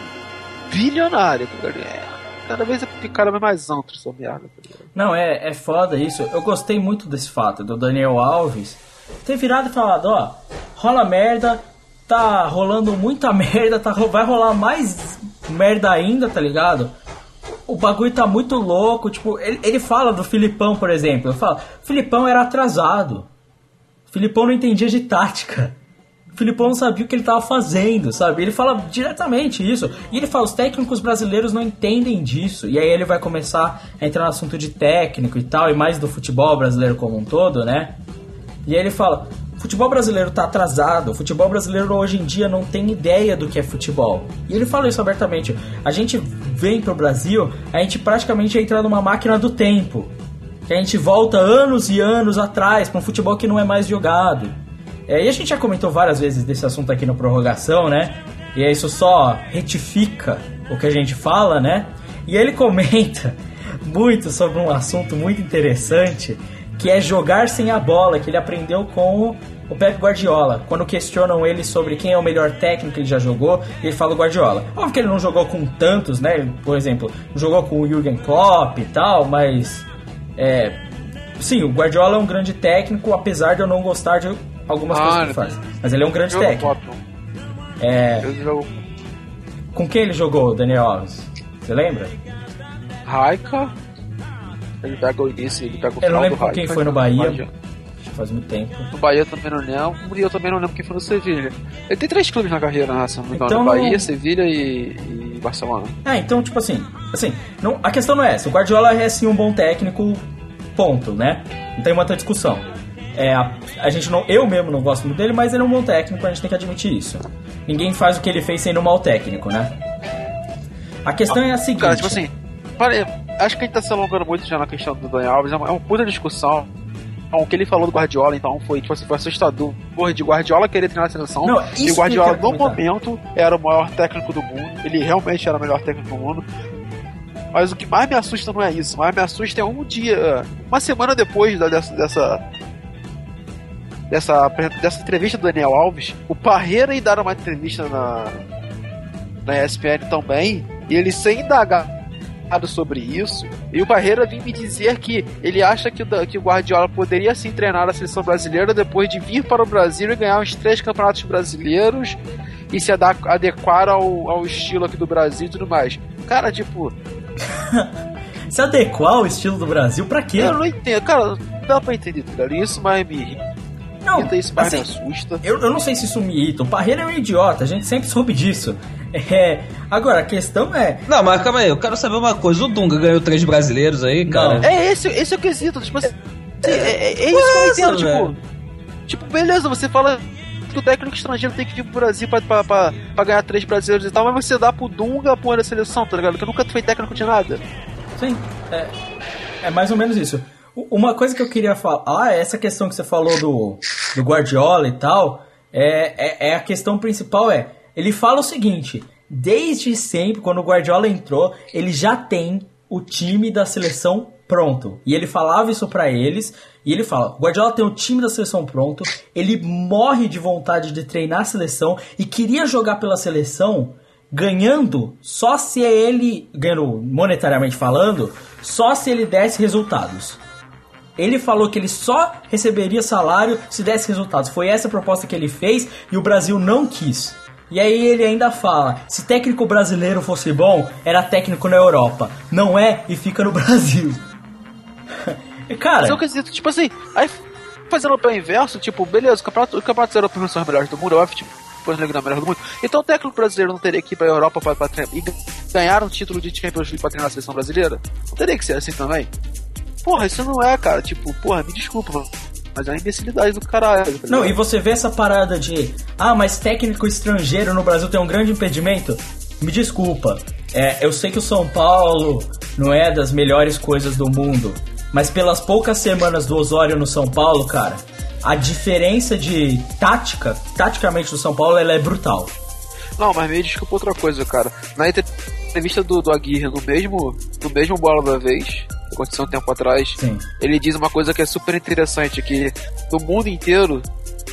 bilionária, tá ligado? É, cada vez fica cada vez mais amplo essa merda, tá? Não, é, é foda isso. Eu gostei muito desse fato do Daniel Alves ter virado e falado, ó, rola merda, tá rolando muita merda, tá, vai rolar mais merda ainda, tá ligado? O bagulho tá muito louco, tipo, ele, ele fala do Filipão, por exemplo. Ele fala, Filipão era atrasado. Filipão não entendia de tática. Filipão não sabia o que ele estava fazendo, sabe? Ele fala diretamente isso. E ele fala, os técnicos brasileiros não entendem disso. E aí ele vai começar a entrar no assunto de técnico e tal, e mais do futebol brasileiro como um todo, né? E aí ele fala, o futebol brasileiro tá atrasado, o futebol brasileiro hoje em dia não tem ideia do que é futebol. E ele fala isso abertamente. A gente vem pro Brasil, a gente praticamente entra numa máquina do tempo. Que a gente volta anos e anos atrás para um futebol que não é mais jogado. É, e a gente já comentou várias vezes desse assunto aqui no Prorrogação, né? E isso só retifica o que a gente fala, né? E ele comenta muito sobre um assunto muito interessante, que é jogar sem a bola, que ele aprendeu com o Pep Guardiola. Quando questionam ele sobre quem é o melhor técnico que ele já jogou, ele fala o Guardiola. Óbvio que ele não jogou com tantos, né? Por exemplo, jogou com o Jürgen Klopp e tal, mas é, sim, o Guardiola é um grande técnico, apesar de eu não gostar de algumas Ah, coisas que ele não faz. Mas ele é um grande Jogo técnico. É, Eu com quem ele jogou, Daniel Alves? Você lembra? Raika. Ele pega o início, ele pega o Eu final não lembro com quem foi no Bahia. que faz muito tempo. No Bahia eu também não lembro, e eu também não lembro quem foi no Sevilha. Ele tem três clubes na carreira, né? Se não Então no não- Bahia, Sevilha e, e Barcelona. É, então, tipo assim, assim, não, a questão não é essa. O Guardiola é sim um bom técnico, ponto, né? Não tem muita discussão. É, a, a gente não, eu mesmo não gosto muito dele, mas ele é um bom técnico, a gente tem que admitir isso. Ninguém faz o que ele fez sendo um mau técnico, né? A questão é a seguinte. Cara, tipo assim, parei, acho que a gente tá se alongando muito já na questão do Daniel Alves, é uma, é uma puta discussão. Então, o que ele falou do Guardiola, então, foi, tipo assim, foi assustador. Porra, de Guardiola querer treinar a seleção. Não, e o Guardiola, no momento, era o maior técnico do mundo. Ele realmente era o melhor técnico do mundo. Mas o que mais me assusta não é isso. O mais me assusta é um dia, uma semana depois da- dessa, dessa, dessa, dessa entrevista do Daniel Alves, o Parreira ir dar uma entrevista na, na ESPN também, e ele sem indagar sobre isso, e o Barreira vem me dizer que ele acha que o, que o Guardiola poderia sim treinar a seleção brasileira depois de vir para o Brasil e ganhar uns três campeonatos brasileiros e se adequar ao, ao estilo aqui do Brasil e tudo mais. Cara, tipo, Se adequar ao estilo do Brasil, pra quê? eu não entendo, cara, não dá pra entender, tá ligado? Isso mais me Não, isso mais assim, me assusta. Eu, eu não sei se isso me irrita. O Parreira é um idiota, a gente sempre soube disso. É, agora, a questão é. Não, mas calma aí, eu quero saber uma coisa. O Dunga ganhou três brasileiros aí, cara. Não. É esse, esse é o quesito, tipo assim, é, é, é isso que eu entendo, tipo, velho. tipo, beleza, você fala que o técnico estrangeiro tem que vir pro Brasil pra, pra, pra, pra ganhar três brasileiros e tal, mas você dá pro Dunga a porra da seleção, tá ligado? Que nunca foi técnico de nada. Sim, é, é mais ou menos isso. Uma coisa que eu queria falar, é essa questão que você falou do, do Guardiola e tal, é, é, é a questão principal é, ele fala o seguinte, desde sempre, quando o Guardiola entrou, ele já tem o time da seleção pronto. E ele falava isso pra eles, e ele fala, Guardiola tem o time da seleção pronto, ele morre de vontade de treinar a seleção e queria jogar pela seleção ganhando só se ele, ganhando monetariamente falando, só se ele desse resultados. Ele falou que ele só receberia salário se desse resultados. Foi essa a proposta que ele fez e o Brasil não quis. E aí ele ainda fala: se técnico brasileiro fosse bom, era técnico na Europa. Não é e fica no Brasil. Cara, Mas é o quesito, tipo assim, aí fazendo pelo inverso, tipo, beleza, o campeonato, o campeonato europeu são os melhores do mundo, eu acho, tipo, não é melhor do mundo. Então o técnico brasileiro não teria que ir pra Europa pra, pra treinar e ganhar um título de Champions League pra treinar a seleção brasileira? Não teria que ser assim também? Porra, isso não é, cara. Tipo, porra, me desculpa, mas é uma imbecilidade do caralho. tá Não, e você vê essa parada de ah, mas técnico estrangeiro no Brasil tem um grande impedimento? Me desculpa. É, eu sei que o São Paulo não é das melhores coisas do mundo, mas pelas poucas semanas do Osório no São Paulo, cara, a diferença de tática, taticamente do São Paulo, ela é brutal. Não, mas me desculpa outra coisa, cara. Na entre- entrevista do, do Aguirre, no mesmo, no mesmo Bola da Vez, aconteceu um tempo atrás, Sim. ele diz uma coisa que é super interessante, que no mundo inteiro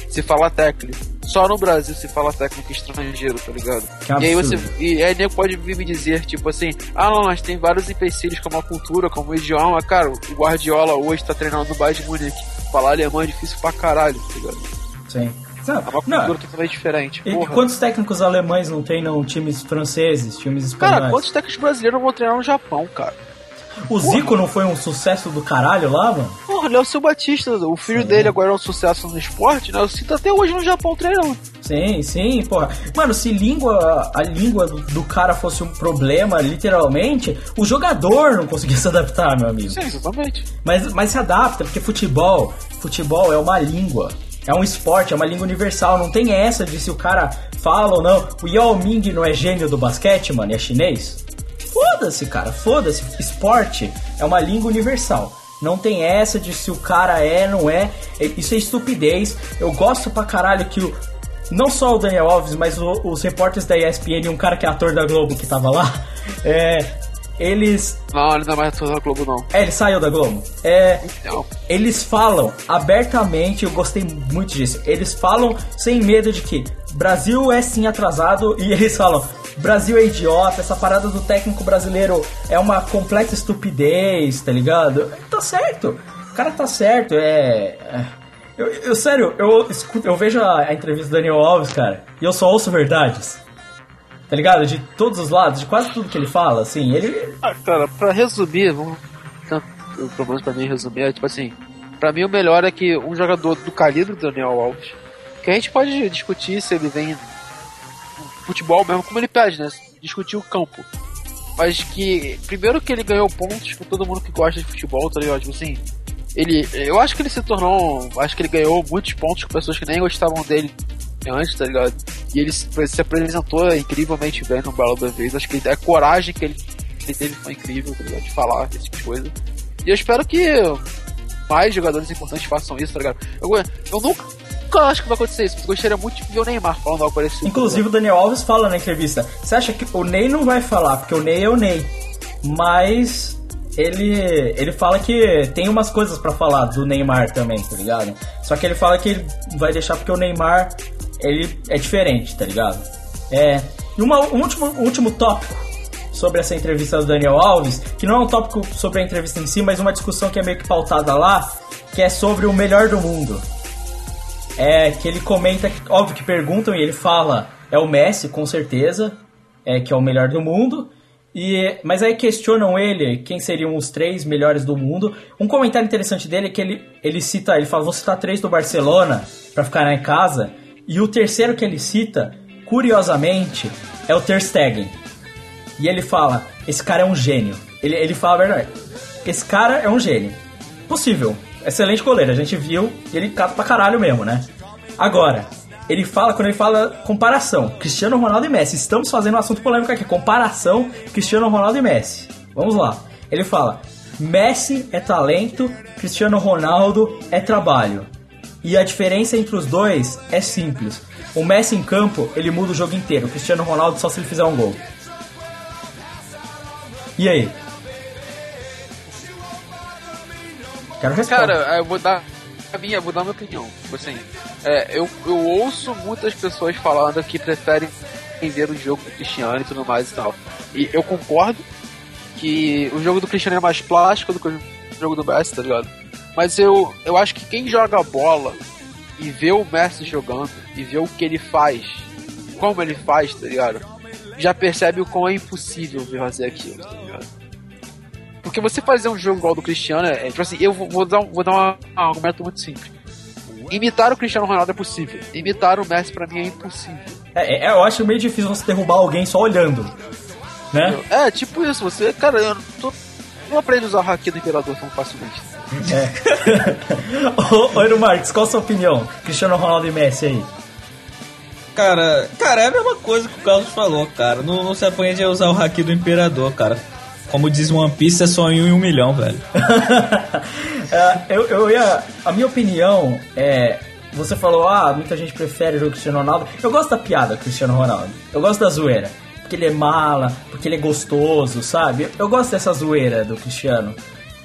se fala técnico. Só no Brasil se fala técnico estrangeiro, tá ligado? Que e aí você. E aí nego pode vir me dizer, tipo assim, ah não, mas tem vários empecilhos como a cultura, como o idioma. Cara, o Guardiola hoje tá treinando no Bayern de Munique. Falar alemão é difícil pra caralho, tá ligado? Sim. Não, É uma não. cultura totalmente diferente. E, e Porra. quantos técnicos alemães não treinam times franceses, times espanhóis? Cara, quantos técnicos brasileiros vão treinar no Japão, cara? O Zico não foi um sucesso do caralho lá, mano? Porra, Léo Batista, o filho dele agora é um sucesso no esporte, né? O Cito tá até hoje no Japão treinando. Sim, sim, porra. Mano, se língua, a língua do, cara fosse um problema, literalmente, o jogador não conseguia se adaptar, meu amigo. Sim, exatamente. Mas, mas se adapta, porque futebol, futebol é uma língua. É um esporte, é uma língua universal. Não tem essa de se o cara fala ou não. O Yao Ming não é gênio do basquete, mano, é chinês? Foda-se, cara, foda-se. Esporte é uma língua universal. Não tem essa de se o cara é, não é. Isso é estupidez. Eu gosto pra caralho que o. Não só o Daniel Alves, mas o- os repórteres da ESPN e um cara que é ator da Globo que tava lá. É, eles. Não, ele não é mais ator da Globo, não. É, ele saiu da Globo. É, Não. eles falam abertamente, eu gostei muito disso. Eles falam sem medo de que Brasil é sim atrasado e eles falam Brasil é idiota, essa parada do técnico brasileiro é uma completa estupidez, tá ligado? Tá certo, o cara tá certo, é. é- Eu, eu, sério, eu, escuto, eu vejo a, a entrevista do Daniel Alves, cara, e eu só ouço verdades. Tá ligado? De todos os lados, de quase tudo que ele fala, assim, ele. Ah, cara, pra resumir, vamos. tanto- O problema pra mim resumir é tipo assim: pra mim o melhor é que um jogador do calibre do Daniel Alves, que a gente pode discutir se ele vem futebol mesmo, como ele pede, né? Discutir o campo. Mas que, primeiro que ele ganhou pontos com todo mundo que gosta de futebol, tá ligado? Tipo assim, ele. Eu acho que ele se tornou. Acho que ele ganhou muitos pontos com pessoas que nem gostavam dele antes, tá ligado? E ele se se apresentou incrivelmente bem no Belo da Vez. Acho que a coragem que ele, ele teve foi incrível, tá ligado? De falar esse tipo de coisa. E eu espero que mais jogadores importantes façam isso, tá ligado? Eu, eu nunca acho que vai acontecer isso, mas gostaria muito de ver o Neymar falando algo parecido. Inclusive o Daniel Alves fala na entrevista. Você acha que o Ney não vai falar, porque o Ney é o Ney. Mas ele ele fala que tem umas coisas pra falar do Neymar também, tá ligado? Só que ele fala que ele vai deixar porque o Neymar ele é diferente, tá ligado? É. E uma, um último, último tópico sobre essa entrevista do Daniel Alves, que não é um tópico sobre a entrevista em si, mas uma discussão que é meio que pautada lá, que é sobre o melhor do mundo. É que ele comenta, óbvio que perguntam e ele fala, é o Messi, com certeza, é que é o melhor do mundo. E, mas aí questionam ele quem seriam os três melhores do mundo. Um comentário interessante dele é que ele, ele cita, ele fala, vou citar três do Barcelona pra ficar em casa. E o terceiro que ele cita, curiosamente, é o Ter Stegen. E ele fala, esse cara é um gênio. Ele, ele fala a verdade. Esse cara é um gênio. Possível. Excelente goleiro. A gente viu e ele cata pra caralho mesmo, né? Agora, ele fala, quando ele fala comparação, Cristiano Ronaldo e Messi. Estamos fazendo um assunto polêmico aqui. Comparação, Cristiano Ronaldo e Messi. Vamos lá. Ele fala, Messi é talento, Cristiano Ronaldo é trabalho. E a diferença entre os dois é simples. O Messi em campo, ele muda o jogo inteiro. O Cristiano Ronaldo só se ele fizer um gol. E aí? Quero resposta. Cara, eu vou dar a minha, vou dar minha opinião. Tipo assim, é, eu, eu ouço muitas pessoas falando que preferem ver o jogo do Cristiano e tudo mais e tal. E eu concordo que o jogo do Cristiano é mais plástico do que o jogo do Messi, tá ligado? Mas eu, eu acho que quem joga bola e vê o Messi jogando e vê o que ele faz, como ele faz, tá ligado? Já percebe o quão é impossível ver fazer aquilo, tá ligado? Porque você fazer um jogo igual ao do Cristiano é, é tipo assim, eu vou, vou dar, um, vou dar um argumento muito simples. Imitar o Cristiano Ronaldo é possível. Imitar o Messi pra mim é impossível. É, é, eu acho meio difícil você derrubar alguém só olhando. Né? É, tipo isso, você, cara, eu não, tô, não aprendo a usar o haki do Imperador tão facilmente. Ô, ô Eero Marques, qual a sua opinião? Cristiano Ronaldo e Messi aí. Cara, cara, é a mesma coisa que o Carlos falou, cara. Não, não se aprende a usar o haki do Imperador, cara. Como diz One Piece, é só em um milhão, velho. É, eu, eu ia. A minha opinião é. Você falou, ah, muita gente prefere o jogo Cristiano Ronaldo. Eu gosto da piada Cristiano Ronaldo. Eu gosto da zoeira. Porque ele é mala, porque ele é gostoso, sabe? Eu gosto dessa zoeira do Cristiano.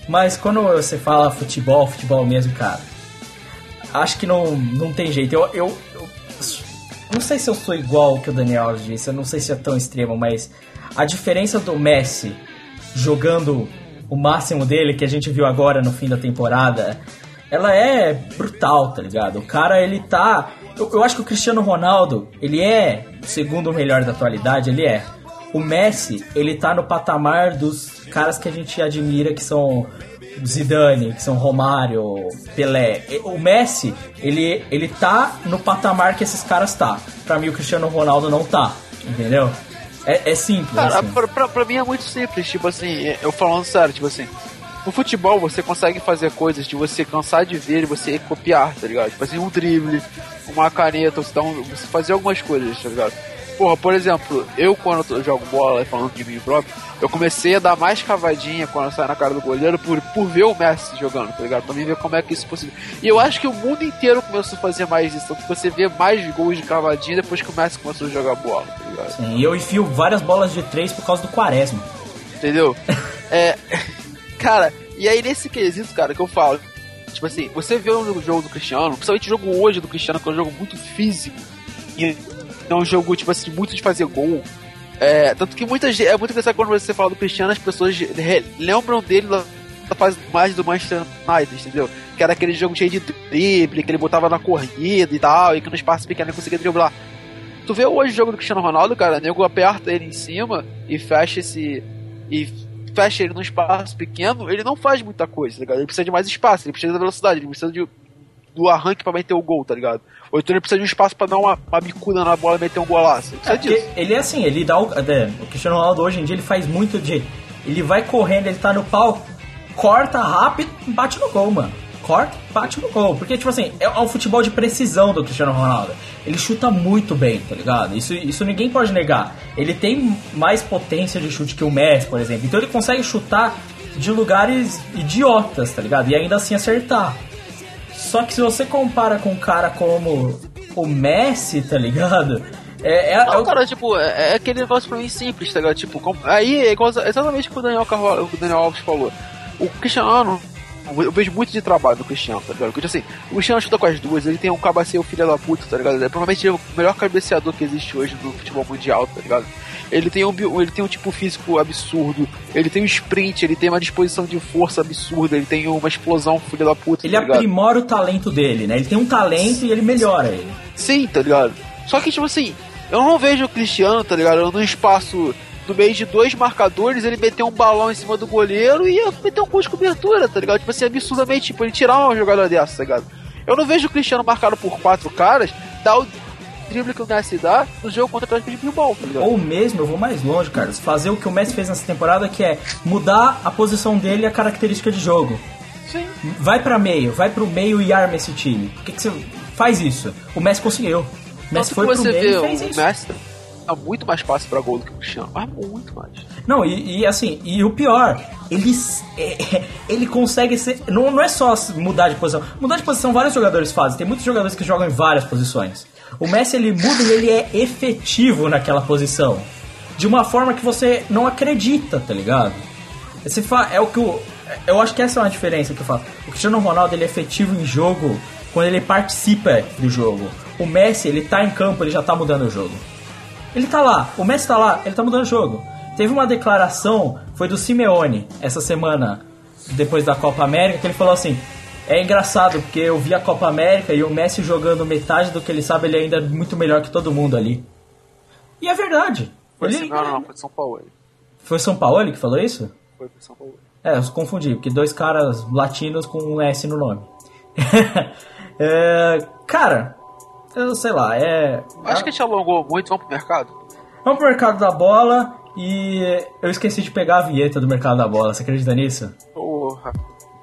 Mas quando você fala futebol, futebol mesmo, cara. Acho que não, não tem jeito. Eu, eu, eu não sei se eu sou igual que o Daniel disse, eu não sei se é tão extremo, mas a diferença do Messi jogando o máximo dele, que a gente viu agora no fim da temporada, ela é brutal, tá ligado? O cara, ele tá. Eu, eu acho que o Cristiano Ronaldo, ele é o segundo melhor da atualidade, ele é. O Messi, ele tá no patamar dos caras que a gente admira, que são Zidane, que são Romário, Pelé. O Messi, ele, ele tá no patamar que esses caras tá. Pra mim, o Cristiano Ronaldo não tá, entendeu? É, é simples, Cara, assim. pra, pra, pra mim é muito simples, tipo assim, eu falando sério, tipo assim, no futebol você consegue fazer coisas de você cansar de ver e você copiar, tá ligado? Tipo assim, um drible, uma caneta, você, dá um, você fazer algumas coisas, tá ligado? Porra, por exemplo, eu quando eu jogo bola, falando de mim próprio, eu comecei a dar mais cavadinha quando eu saio na cara do goleiro por, por ver o Messi jogando, tá ligado? Pra mim ver como é que isso é possível. E eu acho que o mundo inteiro começou a fazer mais isso, tanto que você vê mais gols de cavadinha depois que o Messi começou a jogar bola, tá ligado? Sim, E eu enfio várias bolas de três por causa do Quaresma. Entendeu? é. Cara, e aí nesse quesito, cara, que eu falo. Tipo assim, você vê o jogo do Cristiano, principalmente o jogo hoje do Cristiano, que é um jogo muito físico. E é um jogo, tipo assim, muito de fazer gol. É, tanto que muita gente. É muito engraçado quando você fala do Cristiano, as pessoas lembram dele da da fase mais do Manchester United, entendeu? Que era aquele jogo cheio de drible, que ele botava na corrida e tal, e que no espaço pequeno ele conseguia driblar. Tu vê hoje o jogo do Cristiano Ronaldo, cara, nego aperta ele em cima e fecha esse. e fecha ele num espaço pequeno, ele não faz muita coisa, tá ligado? Ele precisa de mais espaço, ele precisa da velocidade, ele precisa de, do arranque pra meter o gol, tá ligado? Ou então ele precisa de um espaço pra dar uma, uma bicuda na bola e meter um golaço. Ele É, disso. ele é assim, ele dá o. é, o Cristiano Ronaldo hoje em dia ele faz muito de. Ele vai correndo, ele tá no pau, corta rápido, bate no gol, mano. Corta, bate no gol. Porque, tipo assim, é um futebol de precisão do Cristiano Ronaldo. Ele chuta muito bem, tá ligado? Isso, isso ninguém pode negar. Ele tem mais potência de chute que o Messi, por exemplo. Então ele consegue chutar de lugares idiotas, tá ligado? E ainda assim acertar. Só que se você compara com um cara como o Messi, tá ligado? É, é, é Não, o- cara, tipo, é, é aquele negócio pra mim simples, tá ligado? Tipo, aí é igual, exatamente o que o Daniel, Carvalho, o que o Daniel Alves falou. O Cristiano, eu vejo muito de trabalho do Cristiano, tá ligado? Porque, assim, o Cristiano chuta com as duas, ele tem um cabeceio filho da puta, tá ligado? É provavelmente o melhor cabeceador que existe hoje no futebol mundial, tá ligado? Ele tem um, ele tem um tipo físico absurdo, ele tem um sprint, ele tem uma disposição de força absurda, ele tem uma explosão filha da puta, ele tá ligado? aprimora o talento dele, né? Ele tem um talento e ele melhora ele. Sim, tá ligado? Só que, tipo assim, eu não vejo o Cristiano, tá ligado? No espaço, no meio de dois marcadores, ele meter um balão em cima do goleiro e meter um gol de cobertura, tá ligado? Tipo assim, absurdamente, tipo, ele tirar uma jogada dessa, tá ligado? Eu não vejo o Cristiano marcado por quatro caras, dar o drible que o Messi dá no jogo contra o Atlético de Bilbao, tá ligado? Ou mesmo, eu vou mais longe, cara, fazer o que o Messi fez nessa temporada, que é mudar a posição dele e a característica de jogo. Sim. Vai pra meio, vai pro meio e arma esse time. Por que, que você faz isso? O Messi conseguiu. O Messi Tanto foi pro meio e o fez isso. Messi dá muito mais passe pra gol do que o Cristiano, mas muito mais. Não, e, e assim, e o pior, ele, é, ele consegue ser. Não, não é só mudar de posição. Mudar de posição vários jogadores fazem. Tem muitos jogadores que jogam em várias posições. O Messi ele muda e ele é efetivo naquela posição. De uma forma que você não acredita, tá ligado? Esse é o que o. Eu acho que essa é uma diferença que eu falo. O Cristiano Ronaldo ele é efetivo em jogo quando ele participa do jogo. O Messi, ele tá em campo, ele já tá mudando o jogo. Ele tá lá, o Messi tá lá, ele tá mudando o jogo. Teve uma declaração, foi do Simeone, essa semana, depois da Copa América, que ele falou assim: é engraçado, porque eu vi a Copa América e o Messi jogando metade do que ele sabe, ele ainda é muito melhor que todo mundo ali. E é verdade. Foi, Ele- não, não, foi de São Paulo. Foi São Paulo que falou isso? Foi de São Paulo. É, eu confundi, porque dois caras latinos com um S no nome. É, cara, eu sei lá, é. Acho que a gente alongou muito, vamos pro mercado? Vamos pro mercado da bola e eu esqueci de pegar a vinheta do mercado da bola, você acredita nisso? Porra.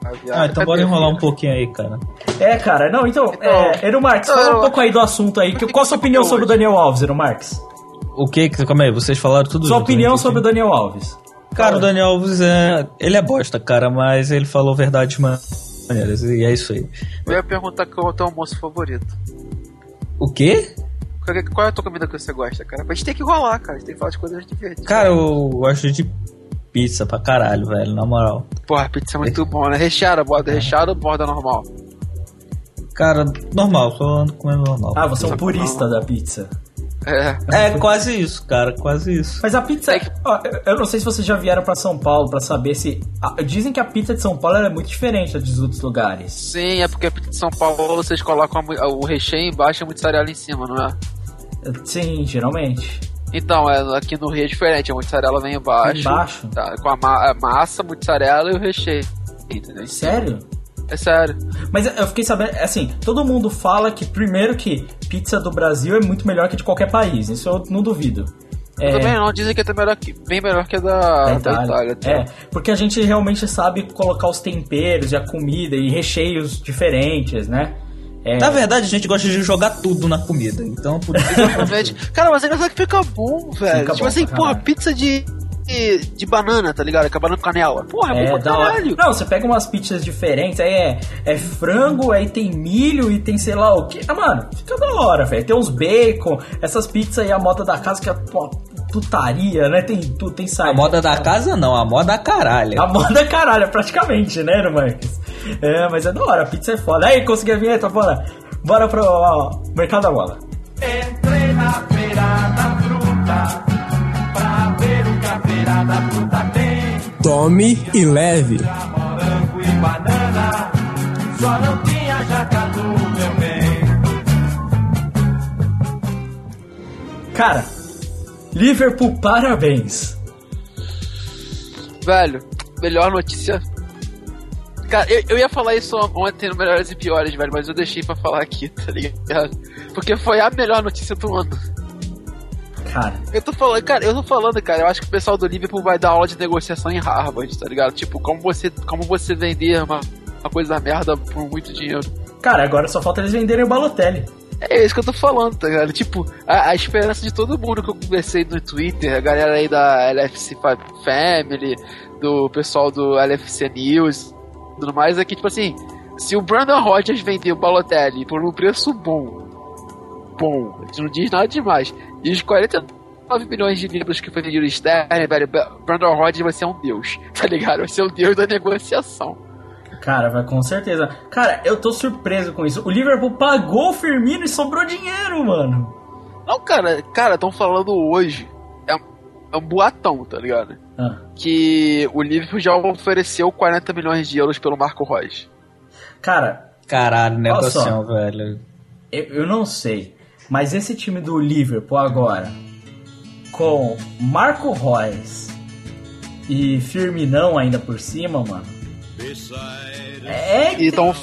a viagem. Ah, então bora enrolar um pouquinho aí, cara. É, cara, não, então, Então, é, Ero Marques, fala eu- um pouco aí do assunto aí. que- Qual a sua opinião sobre o Daniel Alves, Ero Marques? O que? Calma aí, vocês falaram tudo Sua junto, opinião né? sobre o Daniel Alves. Cara, o Daniel Alves é. Ele é bosta, cara, mas ele falou verdade maneiras. E é isso aí. Eu ia perguntar qual é o teu almoço favorito. O quê? Qual é- Qual é a tua comida que você gosta, cara? A gente tem que rolar, cara. A gente tem que falar de coisas diferentes. Cara, eu gosto de pizza pra caralho, velho, na moral. Porra, pizza é muito bom, né? Recheada, borda recheada ou borda normal? Cara, normal, só ando comendo normal. Ah, você é um purista da pizza. É. É quase isso, cara, quase isso. Mas a pizza. É que- ó, eu- não sei se vocês já vieram pra São Paulo pra saber se. Dizem que a pizza de São Paulo é muito diferente da dos outros lugares. Sim, é porque a pizza de São Paulo vocês colocam a o recheio embaixo e a mussarela em cima, não é? Sim, geralmente. Então, é, aqui no Rio é diferente. A mussarela vem embaixo. Embaixo? Tá, com a, ma- a massa, mussarela e o recheio. Entendeu? Sério? É sério. Mas eu fiquei sabendo, assim, todo mundo fala que, primeiro, que pizza do Brasil é muito melhor que de qualquer país. Isso eu não duvido. Eu É, também não, dizem que é até melhor que, bem melhor que a da, da da Itália. Itália. tá? É, porque a gente realmente sabe colocar os temperos e a comida e recheios diferentes, né? É, Na verdade, a gente gosta de jogar tudo na comida, então por isso. Cara, mas é engraçado que fica bom, velho. Fica tipo bom assim, porra, pizza de, de, de banana, tá ligado? Que é banana com canela. Porra, é, bom É, pra da hora. caralho. Não, você pega umas pizzas diferentes, aí é, é frango, aí tem milho e tem sei lá o que. Ah, mano, fica da hora, velho. Tem uns bacon, essas pizzas aí, a moda da casa que é pô, putaria, né? Tem tudo, tem A saída. moda da casa não, a moda da caralho. A moda caralho, praticamente, né, Marques? É, mas é da hora, a pizza é foda. Aí, consegui a vinheta, bora. Bora pro ó, mercado da bola. Entrei na feira da fruta pra o que a feira da fruta tem. Tome e leve. Morango e banana, só não tinha jacatu, meu bem. Cara, Liverpool, parabéns. Velho, melhor notícia. Cara, eu, eu ia falar isso ontem no Melhores e Piores, velho, mas eu deixei pra falar aqui, tá ligado? Porque foi a melhor notícia do ano. Cara, Eu tô falando, cara, eu tô falando, cara, eu acho que o pessoal do Liverpool vai dar aula de negociação em Harvard, tá ligado? Tipo, como você, como você vender uma, uma coisa da merda por muito dinheiro. cara, agora só falta eles venderem o Balotelli. É isso que eu tô falando, tá ligado? Tipo, a, a esperança de todo mundo que eu conversei no Twitter, a galera aí da LFC Fa- Family, do pessoal do LFC News, tudo mais, é que, tipo assim, se o Brandon Rodgers vender o Balotelli por um preço bom, bom, a gente não diz nada demais, e os 49 milhões de libras que foi vendido o Sterling, velho, Brandon Rodgers vai ser um deus, tá ligado? Vai ser o deus da negociação. Cara, vai com certeza. Cara, eu tô surpreso com isso. O Liverpool pagou o Firmino e sobrou dinheiro, mano. Não, cara, cara, estão falando hoje, é, um- é um boatão, tá ligado? Ah, que o Liverpool já ofereceu 40 milhões de euros pelo Marco Reus. cara, Caralho, negocião, velho. eu, eu não sei, mas esse time do Liverpool agora, com Marco Reus e Firminão ainda por cima, mano. É, Então,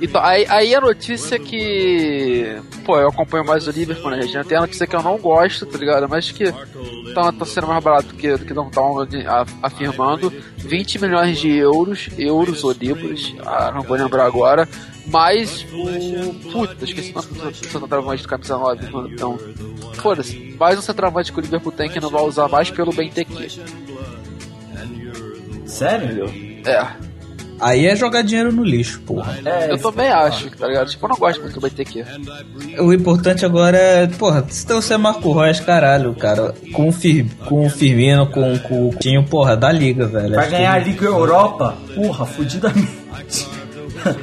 então aí, aí a notícia que. Pô, eu acompanho mais o Liverpool, né, gente? Tem a notícia que eu não gosto, tá ligado? Mas que tá, tá sendo mais barato que, do que estão afirmando. 20 milhões de euros, euros ou libras, ah, não vou lembrar agora. Mais o. Puta, esqueci o nome do centroavante do camisa 9. Então, foda-se. Mais um centroavante que o Liverpool tem que não vai usar mais pelo Benteke. sério? É. Aí é jogar dinheiro no lixo, porra. É, Eu também acho, tá ligado? Tipo, eu não gosto muito do BTQ. O importante agora é, porra, se você é Marco Reus, caralho, cara, com o, Fir, com o Firmino, com, com o Coutinho, porra, da liga, velho. Vai ganhar a que Liga Europa? Porra, fudidamente.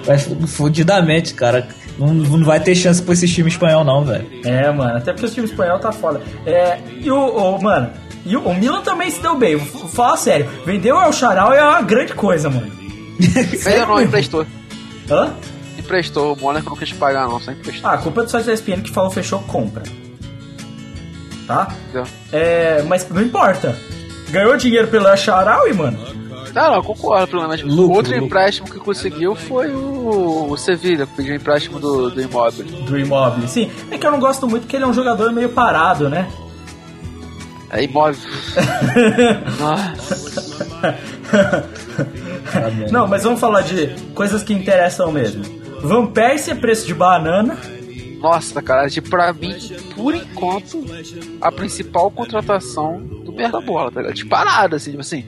Vai fudidamente, cara. Não, não vai ter chance pra esse time espanhol, não, velho. É, mano, até porque o time espanhol tá foda. É, e o, o- mano, e o, o Milan também se deu bem, vou f- falar sério. Vendeu o El Charal é uma grande coisa, mano. Vendeu não, emprestou. Hã? Emprestou, o Mônaco não quis pagar não, só emprestou. Ah, a culpa é do site da ESPN que falou fechou, compra. Tá? Entendeu? É, mas não importa. Ganhou dinheiro pelo Asharawi, mano. Não, não, concordo, pelo menos. Lucro, Outro lucro. empréstimo que conseguiu foi o, o Sevilha, que pediu empréstimo do, do imóvel. Do Immobile. Sim, é que eu não gosto muito que ele é um jogador meio parado, né? É imóvel. Nossa. Não, mas vamos falar de coisas que interessam mesmo. Van Persie é preço de banana. Nossa, cara, tipo, pra mim, por enquanto, a principal contratação do merda bola, tá ligado? Disparada, assim, tipo assim.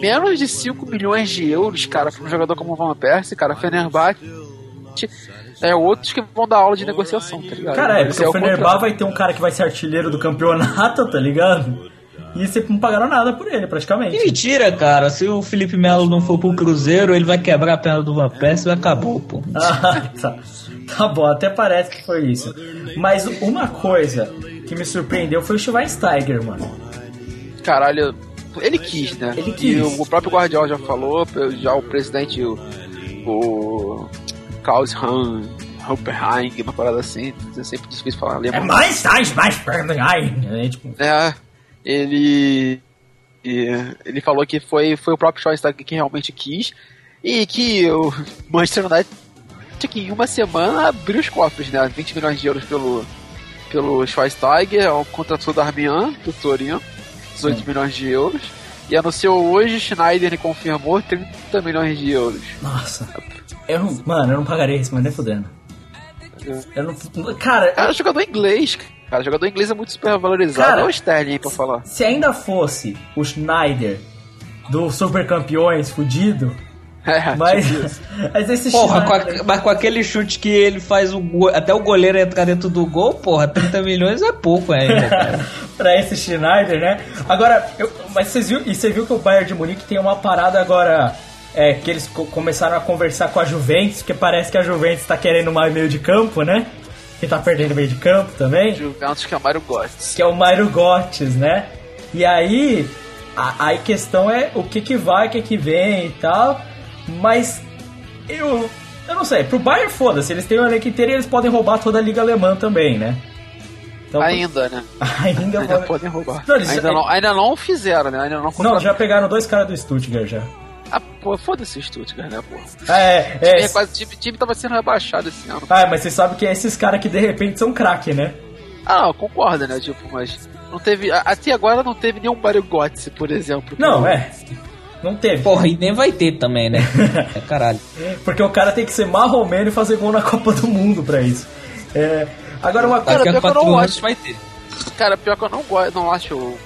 Menos de 5 milhões de euros, cara, pra um jogador como o Van Persie, cara, Fenerbahçe. É outros que vão dar aula de negociação, tá ligado? Cara, é, porque o o Fenerbahçe vai ter um cara que vai ser artilheiro do campeonato, tá ligado? E você não pagaram nada por ele, Que praticamente. mentira, cara. Se o Felipe Melo não for pro Cruzeiro, ele vai quebrar a perna do Van Persie e acabou, pô. Ah, tá. Tá bom, até parece que foi isso. Mas uma coisa que me surpreendeu foi o Schweinsteiger, mano. Caralho, ele quis, né? Ele E quis. o próprio Guardiola já falou, já o presidente, o, o Klaus Hahn, Hoppenheim, uma parada assim, é sempre difícil falar É mais, mais, mais, ai, é, tipo, É, ele e ele falou que foi, foi o próprio Schweinsteiger que realmente quis e que o Manchester United que em uma semana abriu os cofres, né? 20 milhões de euros pelo pelo Schweinsteiger, o contratou do Darmian, do Torino, 18 milhões de euros. E anunciou hoje, Schneider confirmou 30 milhões de euros. nossa. Eu não, mano, eu não pagaria isso, mas nem fudendo. Eu não, cara, Cara, jogador inglês, cara, jogador inglês é muito super valorizado. Cara, é o Sterling pra falar. se ainda fosse o Schneider do Super Campeões fudido, É, mas, tipo isso. mas esse Porra, com a- mas com aquele chute que ele faz o go- até o goleiro entrar dentro do gol, porra, 30 milhões é pouco ainda, cara. pra esse Schneider, né? Agora, eu, mas vocês viu, e você viu que o Bayern de Munique tem uma parada agora é, que eles co- começaram a conversar com a Juventus, porque parece que a Juventus tá querendo mais meio de campo, né? Que tá perdendo meio de campo também. Juventus que é Mário Götze. que é o Mairo Götze, né? E aí, a, aí questão é o que que vai, o que que vem e tal, mas eu, eu não sei, pro Bayern foda-se, eles têm o elenco inteiro e eles podem roubar toda a liga alemã também, né? Então, Ainda, né? ainda, Ainda podem- roubar. Não, eles- ainda, não, ainda não fizeram, né? Ainda não Não, já pegaram dois caras do Stuttgart já. Ah, pô, foda-se o Stuttgart, né, pô? É, É, é. quase, o time, time tava sendo rebaixado esse ano. Ah, mas você sabe que é esses caras que de repente são craque, né? Ah, concorda, né? Tipo, mas não teve. Até agora não teve nenhum Mario Götze, por exemplo. Não, é. Não teve. Porra, e nem vai ter também, né? É caralho. Porque o cara tem que ser marromeno e fazer gol na Copa do Mundo pra isso. É, agora uma coisa. Cara, pior que eu não acho. vai ter. Cara, pior que eu não gosto, não acho.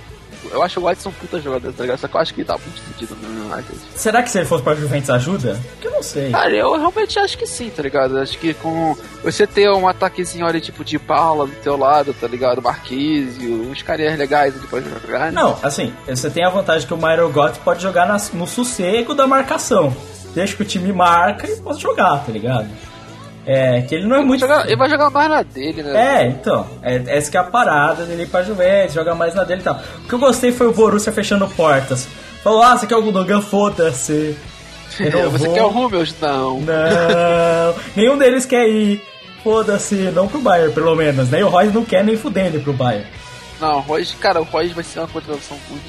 Eu acho o Götze um puta jogador, tá ligado? Só que eu acho que ele tá muito fodido no United. Será que se ele fosse pra Juventus ajuda? Que eu não sei. Cara, eu realmente acho que sim, tá ligado? Acho que com você ter um ataquezinho ali, tipo de Paula do teu lado, tá ligado? Marquise, uns carinhas legais ali pra jogar. né? Não, assim, você tem a vantagem que o Mairo Götze pode jogar nas- no sossego da marcação. Deixa que o time marca e possa jogar, tá ligado? É, que ele não é muito... Jogar- ele vai jogar mais na dele, né? É, então, é, essa que é a parada dele ir pra Juventus, joga mais na dele e tal. O que eu gostei foi o Borussia fechando portas. Falou, ah, você quer o Gundogan? Foda-se. Você quer o Rummels? Não. Não, nenhum deles quer ir. Foda-se, não pro Bayern, pelo menos. Nem o Royce não quer nem fudendo pro Bayern. Não, o Royce, cara, o Royce vai ser uma contratação muito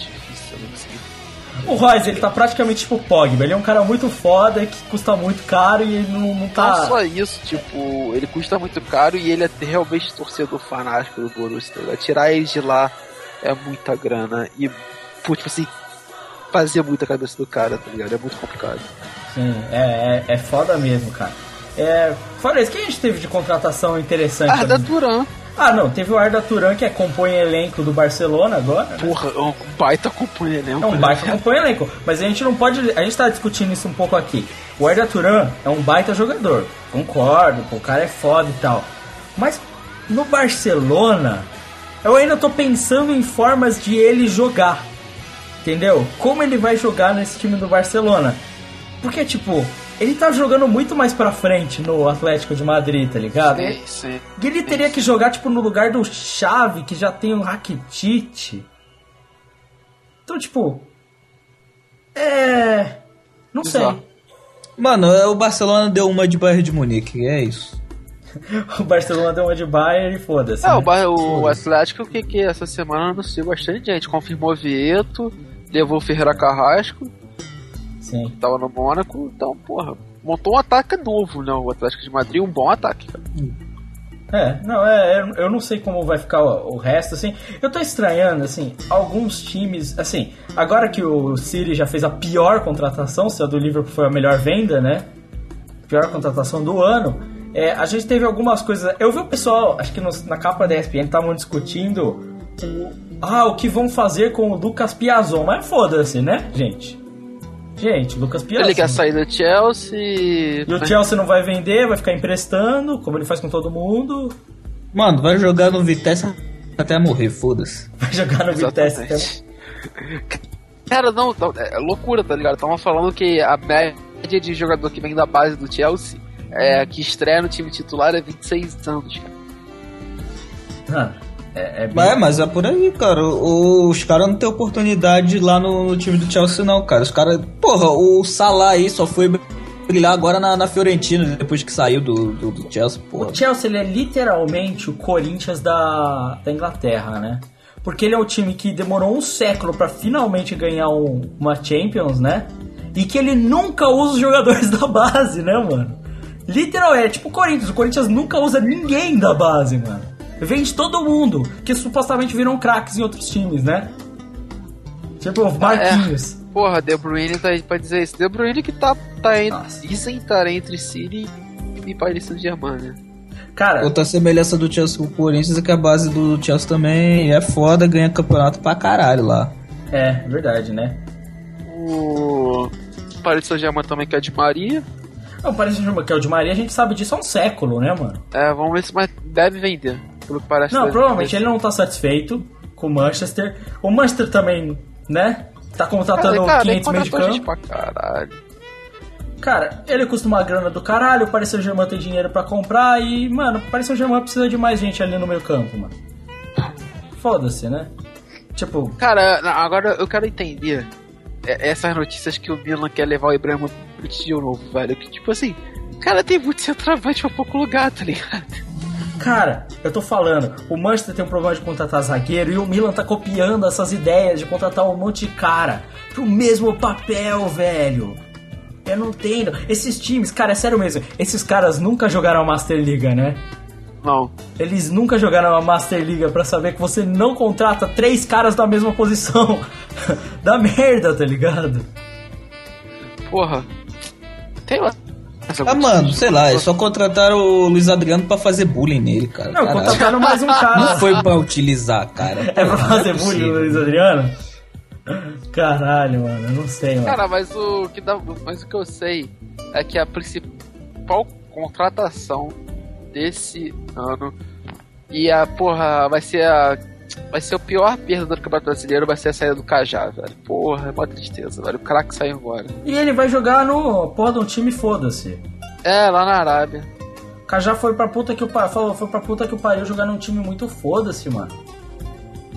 O Royce, ele tá praticamente tipo Pogba. Ele é um cara muito foda, que custa muito caro e ele não, não Não tá... só isso, tipo, ele custa muito caro e ele é realmente torcedor fanático do Borussia, tá ligado? Tirar ele de lá é muita grana e, putz, tipo assim, fazer muita cabeça do cara, tá ligado? É muito complicado. Sim, é, é, é foda mesmo, cara. É, fora isso, quem a gente teve de contratação interessante? Arda também? Turan, Ah, não, teve o Arda Turan, que é compõe elenco do Barcelona agora. né? porra, é um baita companheiro, né? É um baita compõe elenco. Mas a gente não pode. A gente tá discutindo isso um pouco aqui. O Arda Turan é um baita jogador. Concordo, pô, o cara é foda e tal. Mas no Barcelona, eu ainda tô pensando em formas de ele jogar. Entendeu? Como ele vai jogar nesse time do Barcelona? Porque, tipo, ele tá jogando muito mais pra frente no Atlético de Madrid, tá ligado? Sim, sim. E ele teria que jogar, tipo, no lugar do Xavi, que já tem o Rakitic. Então, tipo... É... Não sei. Mano, é, o Barcelona deu uma de Bayern de Munique, é isso. O Barcelona deu uma de Bayern e foda-se. É, né? o, Bar- o Atlético que, que essa semana anunciou bastante gente. Confirmou Vieto, levou o Ferreira Carrasco, Sim. que tava no Mônaco. Então, porra, montou um ataque novo, né? O Atlético de Madrid, um bom ataque, cara. É, não, é, é, eu não sei como vai ficar o, o resto, assim. Eu tô estranhando, assim, alguns times, assim, agora que o City já fez a pior contratação, se a do Liverpool foi a melhor venda, né? Pior contratação do ano. É, a gente teve algumas coisas. Eu vi o pessoal, acho que nos- na capa da ESPN estavam discutindo o, ah, o que vão fazer com o Lucas Piazon. Mas foda-se, né, gente? Gente, Lucas Piazon. Ele quer sair do Chelsea. E o Chelsea não vai vender, vai ficar emprestando, como ele faz com todo mundo. Mano, vai jogar no Vitesse até morrer, foda-se. Vai jogar no Vitesse. então. Exatamente. Cara, não, não, é loucura, tá ligado? Estavam falando que a média de jogador que vem da base do Chelsea, é, que estreia no time titular, é 26 anos, cara. Mano, é, é bem- Mas, é, mas é por aí, cara. O- Os caras não têm oportunidade lá no, no time do Chelsea, não, cara. Os caras. Porra, o Salah aí só foi brilhar agora na, na Fiorentina, depois que saiu do, do, do Chelsea, porra. O Chelsea ele é literalmente o Corinthians da, da Inglaterra, né? Porque ele é o time que demorou um século pra finalmente ganhar um- uma Champions, né? E que ele nunca usa os jogadores da base, né, mano? Literalmente, é tipo o Corinthians. O Corinthians nunca usa ninguém da base, mano. Vende todo mundo, que supostamente viram craques em outros times, né? Tipo, o Marquinhos. Porra, De Bruyne tá aí pra dizer isso. De Bruyne que tá, tá entre, Nossa. dizem estar entre City e Paris Saint-Germain, né? Cara, Outra semelhança do Chelsea com o Corinthians é que a base do Chelsea também é foda, ganha campeonato pra caralho lá. é verdade, né? O Paris Saint-Germain também quer de Maria. Não, parece que é o de Maria, a gente sabe disso há um século, né, mano? É, vamos ver se deve vender. Pelo que parece. Não, provavelmente ele não tá satisfeito com o Manchester. O Manchester também, né? Tá contratando cara, ele 500 meio de contratou gente campo. pra caralho. Cara, ele custa uma grana do caralho, o Paris Saint-Germain tem dinheiro pra comprar e, mano, o Paris Saint-Germain precisa de mais gente ali no meio campo, mano. Foda-se, né? Tipo, Cara, agora eu quero entender é, essas notícias que o Milan quer levar o Ibrahimovic de novo, velho. Que tipo assim, cara, tem muito centroavante pra pouco lugar, tá ligado? Cara, eu tô falando, o Manchester tem um problema de contratar zagueiro e o Milan tá copiando essas ideias de contratar um monte de cara pro mesmo papel, velho. Eu não entendo. Esses times, cara, é sério mesmo, esses caras nunca jogaram a Master Liga, né? Não. Eles nunca jogaram a Master Liga pra saber que você não contrata três caras da mesma posição. da merda, tá ligado? Porra. Tem lá. Ah, mano, sei lá, é só contratar o Luiz Adriano pra fazer bullying nele, cara. Não, Caralho. contrataram mais um cara. Não foi pra utilizar, cara. É pra fazer Não é bullying, possível. Luiz Adriano? Caralho, mano, eu não sei, mano. Cara, mas o que dá, mas o que eu sei é que a principal contratação desse ano e a porra vai ser a vai ser o pior perda do Campeonato Brasileiro, vai ser a saída do Cajá, velho. Porra, é uma tristeza, velho. O craque saiu embora. E ele vai jogar no porra de um time, foda-se. É, lá na Arábia. O Cajá foi pra puta que o falou, foi pra puta que o pariu jogar num time muito foda-se, mano.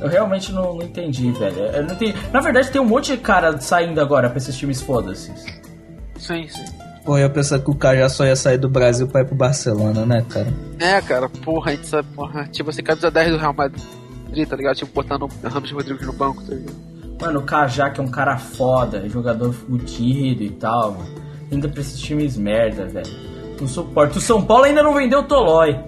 Eu realmente não, não entendi, velho. Eu não entendi. Na verdade, tem um monte de cara saindo agora pra esses times foda-se. Sim, sim. Pô, eu ia pensar que o Cajá só ia sair do Brasil pra ir pro Barcelona, né, cara? É, cara, porra, a gente sabe, porra. Tipo, você camisa 10 do Real Madrid, tá ligado? Tipo, botando o Ramos Rodrigues no banco, tá ligado? Mano, o Cajá, que é um cara foda, jogador fudido e tal, mano. Ainda pra esses times merda, velho. Não suporto. O São Paulo ainda não vendeu o Tolói.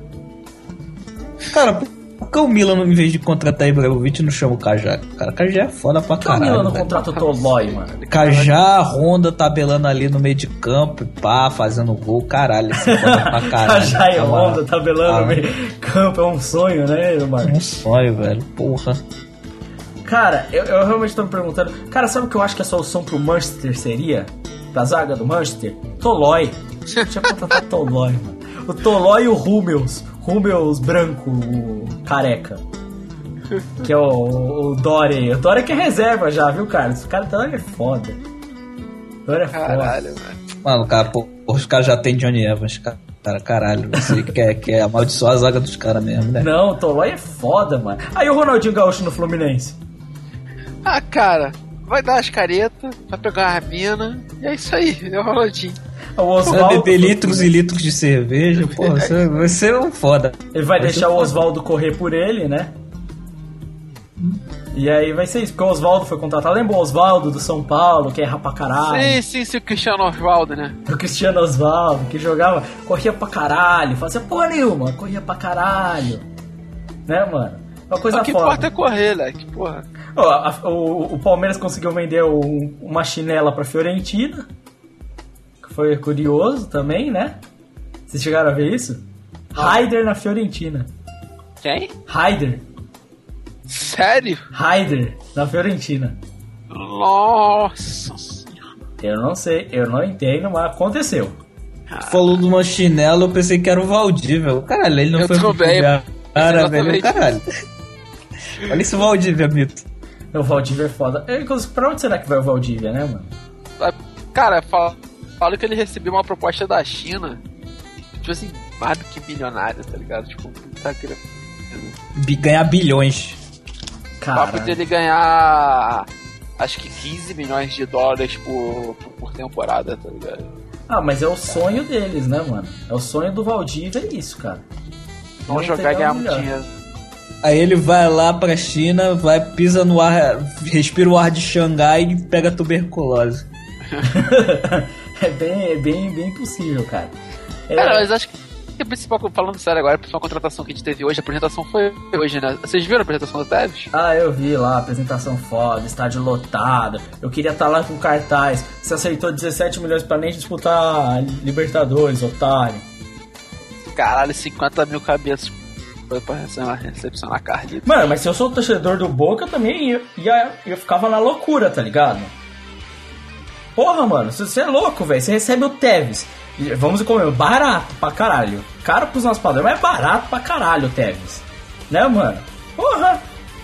Cara, por que o Milan, em vez de contratar Ibrahimovic, não chama o Cajá? Cara, Cajá é foda pra Por que o Milan caralho. não contrata o Tolói, mano? Cajá, Honda tabelando ali no meio de campo, pá, fazendo gol, caralho, esse é foda pra caralho. Cajá e Tá lá. Honda tabelando Ah. no meio campo, é um sonho, né, É mano? um sonho, velho, porra. Cara, eu, eu realmente tô me perguntando. Cara, sabe o que eu acho que a solução pro Manchester seria? Pra zaga do Manchester? Tolói. Tinha que contratar Tolói, mano. O Tolói e o Rummels. Rummels branco, o careca. Que é o, o Dore. O Dore que é reserva já, viu, cara? Esse cara Dore é foda. Dore é foda. Caralho, velho. Mano, cara, pô, os caras já tem Johnny Evans, cara. Cara, caralho, você quer, quer amaldiçoar a zaga dos caras mesmo, né? Não, o Tolói é foda, mano. Aí o Ronaldinho Gaúcho no Fluminense. Ah, cara, vai dar as caretas, vai pegar a mina, e é isso aí, é o Ronaldinho. O Vai Oswaldo. beber litros e litros de cerveja, porra, você vai ser um foda. Ele vai deixar o Oswaldo correr por ele, né? E aí vai ser isso, porque o Oswaldo foi contratado. Lembra o Oswaldo do São Paulo, que erra pra caralho? Sim, sim, sim, o Cristiano Osvaldo, né? O Cristiano Oswaldo, que jogava, corria pra caralho, fazia porra nenhuma, corria pra caralho. Né, mano? Uma coisa O que foda. importa é correr, né? Que porra. A- o, o Palmeiras conseguiu vender um- uma chinela pra Fiorentina. Foi curioso também, né? Vocês chegaram a ver isso? Raider na Fiorentina. Quem? Raider. Sério? Raider na Fiorentina. Nossa senhora. Eu não sei, eu não entendo, mas aconteceu. Falou de uma chinela, eu pensei que era o Valdívia. Caralho, ele não Eu foi pro também. Cara, velho, caralho. Olha esse Valdívia, Mito. O Valdívia é foda. É, Pra onde será que vai o Valdívia, né, mano? Cara, fala, fala que ele recebeu uma proposta da China. Tipo assim, mais do que milionária, tá ligado? Tipo, tá querendo. Ganhar bilhões. Papo Cara, dele ganhar. Acho que 15 milhões de dólares por, por, por temporada, tá ligado? ah, mas é o sonho deles, né, mano? É o sonho do Valdívia, é isso, cara. Vamos jogar e ganhar muito dinheiro. Aí ele vai lá pra China, vai, pisa no ar, respira o ar de Xangai e pega tuberculose. é bem, é bem, bem possível, cara. É, Cara, mas acho que a principal, falando sério agora, a principal contratação que a gente teve hoje, a apresentação foi hoje, né? Vocês viram a apresentação do Tevez? Ah, eu vi lá, apresentação foda, estádio lotado. Eu queria estar lá com cartaz. Você aceitou 17 milhões pra nem disputar Libertadores, otário. Caralho, 50 mil cabeças foi pra recepcionar, recepcionar Carlito. Mano, mas se eu sou torcedor do Boca, eu também ia, ia, eu ficava na loucura, tá ligado? Porra, mano, você é louco, velho. Você recebe o Tevez. Vamos comer, barato pra caralho. Caro pros nossos padrões, mas é barato pra caralho o Tevez. Né, mano? Porra!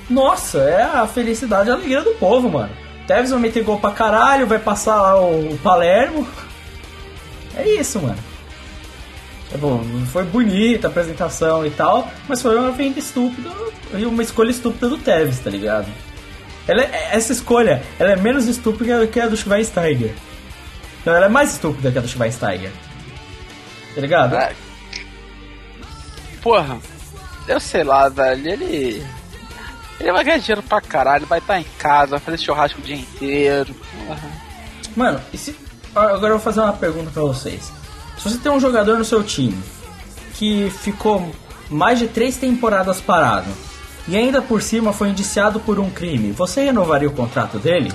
Nossa, é a felicidade e a alegria do povo, mano. Tevez vai meter gol pra caralho, vai passar lá o Palermo. É isso, mano. É bom, foi bonita a apresentação e tal, mas foi uma venda estúpida e uma escolha estúpida do Tevez, tá ligado? Ela é- essa escolha, ela é menos estúpida que a do Schweinsteiger. Não, ela é mais estúpida que a do Schweinsteiger. Tá ligado? É. Porra, eu sei lá, velho, ele. Ele vai ganhar dinheiro pra caralho, vai estar em casa, vai fazer churrasco o dia inteiro. Porra. Mano, e se... agora eu vou fazer uma pergunta pra vocês. Se você tem um jogador no seu time que ficou mais de três temporadas parado e ainda por cima foi indiciado por um crime, você renovaria o contrato dele?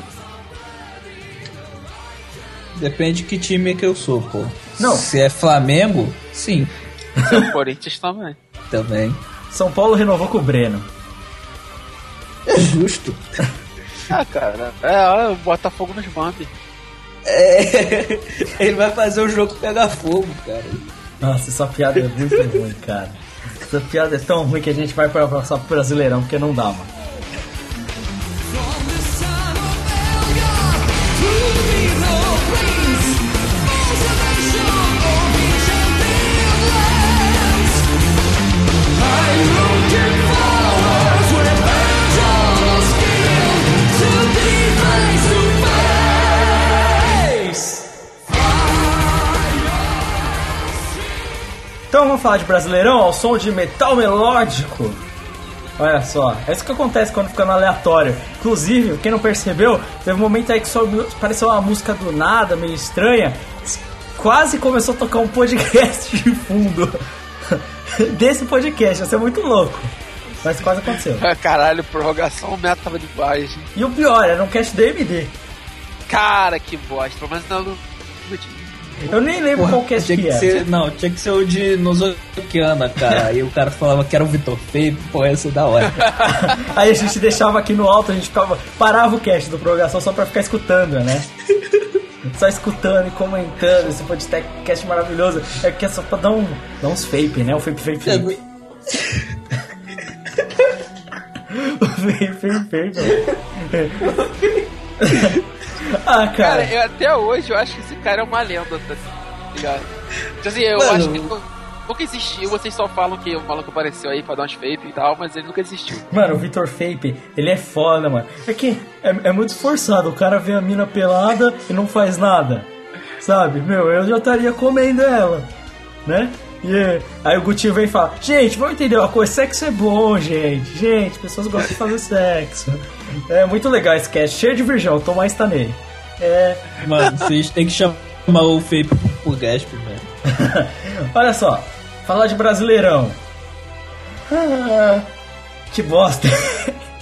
Depende de que time que eu sou, pô. Não. Se é Flamengo, sim, O Corinthians também. também. São Paulo renovou com o Breno. É justo. Ah, cara, é, o Botafogo nos Bambi. É, ele vai fazer o jogo pegar fogo, cara. Nossa, essa piada é muito ruim, cara. Essa piada é tão ruim que a gente vai pra passar pro Brasileirão, porque não dá, mano. Então vamos falar de Brasileirão ao som de metal melódico. Olha só, é isso que acontece quando fica no aleatório. Inclusive, quem não percebeu, teve um momento aí que só apareceu uma música do nada, meio estranha. Quase começou a tocar um podcast de fundo desse podcast. Isso é muito louco. Mas quase aconteceu. Ah, Caralho, prorrogação, o meta tava demais. E o pior, era um cast do MD. Cara, que bosta, mas não. não- Eu nem lembro qual cast tinha que que era. ser, não, tinha que ser o de Nozokiana, cara. Aí o cara falava que era o Vitor Feio, pô, essa é da hora. Aí a gente deixava aqui no alto, a gente ficava. Parava o cast do prorrogação só pra ficar escutando, né? Só escutando e comentando esse podcast maravilhoso. É que é só pra dar, um, dar uns vape, né? O vape, vape, vape. O vape, vape, vape. Ah, Cara, cara. eu, até hoje eu acho que esse cara é uma lenda, tá ligado? Tipo assim, eu Mano. acho que ele nu- nunca existiu, vocês só falam que o maluco apareceu aí pra dar uns vape e tal, mas ele nunca existiu. Mano, o Vitor Fape, ele é foda, mano. É que é, é muito esforçado. O cara vê a mina pelada e não faz nada. sabe? Meu, eu já estaria comendo ela, né? É, aí o Gutinho vem e fala: Gente, vamos entender uma coisa: sexo é bom, gente. Gente, pessoas gostam de fazer sexo. É muito legal esse cast, cheio de virgão. O Tomás tá nele. É. Mano, vocês têm que chamar o pro, pro Gasp, velho. Olha só, falar de Brasileirão. Ah, que bosta.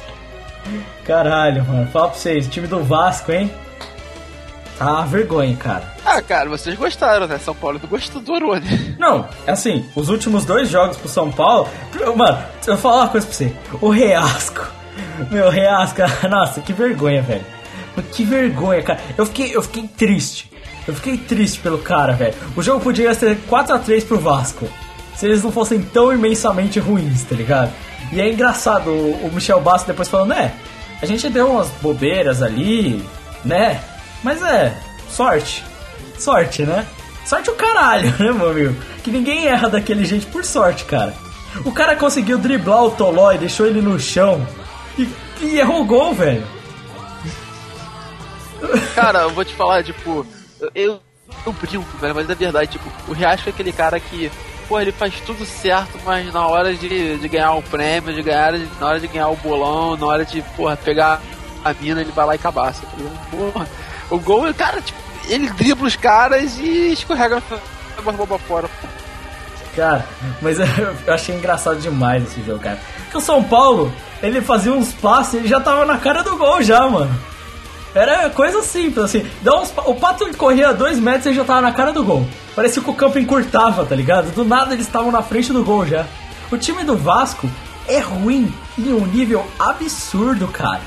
Caralho, mano. Fala pra vocês, time do Vasco, hein? Tá vergonha, cara. Ah, cara, vocês gostaram, né? São Paulo não gostou do Arone. Não, é assim, os últimos dois jogos pro São Paulo. Mano, eu vou falar uma coisa pra você. O Reasco. Meu, Reasco, nossa, que vergonha, velho. Que vergonha, cara. Eu fiquei, eu fiquei triste. Eu fiquei triste pelo cara, velho. O jogo podia ser 4x3 pro Vasco. Se eles não fossem tão imensamente ruins, tá ligado? E é engraçado o o Michel Basso depois falando, né? A gente deu umas bobeiras ali, né? Mas é, sorte. Sorte, né? Sorte o caralho, né, meu amigo? Que ninguém erra daquele jeito por sorte, cara. O cara conseguiu driblar o Toló e deixou ele no chão. E, e errou o gol, velho. Cara, eu vou te falar, tipo, eu, eu brinco, velho, mas é verdade, tipo, o Riasco é aquele cara que, pô, ele faz tudo certo, mas na hora de, de ganhar o prêmio, de ganhar, na hora de ganhar o bolão, na hora de, porra, pegar a mina, ele vai lá e cabaça, tá ligado? Porra, o gol, cara, tipo, ele dribla os caras e escorrega a bola fora. Cara, mas eu achei engraçado demais esse jogo, cara. Porque o São Paulo, ele fazia uns passes e ele já tava na cara do gol já, mano. Era coisa simples, assim. Dá uns, o Pato corria dois metros e ele já tava na cara do gol. Parecia que o campo encurtava, tá ligado? Do nada eles estavam na frente do gol já. O time do Vasco é ruim em um nível absurdo, cara.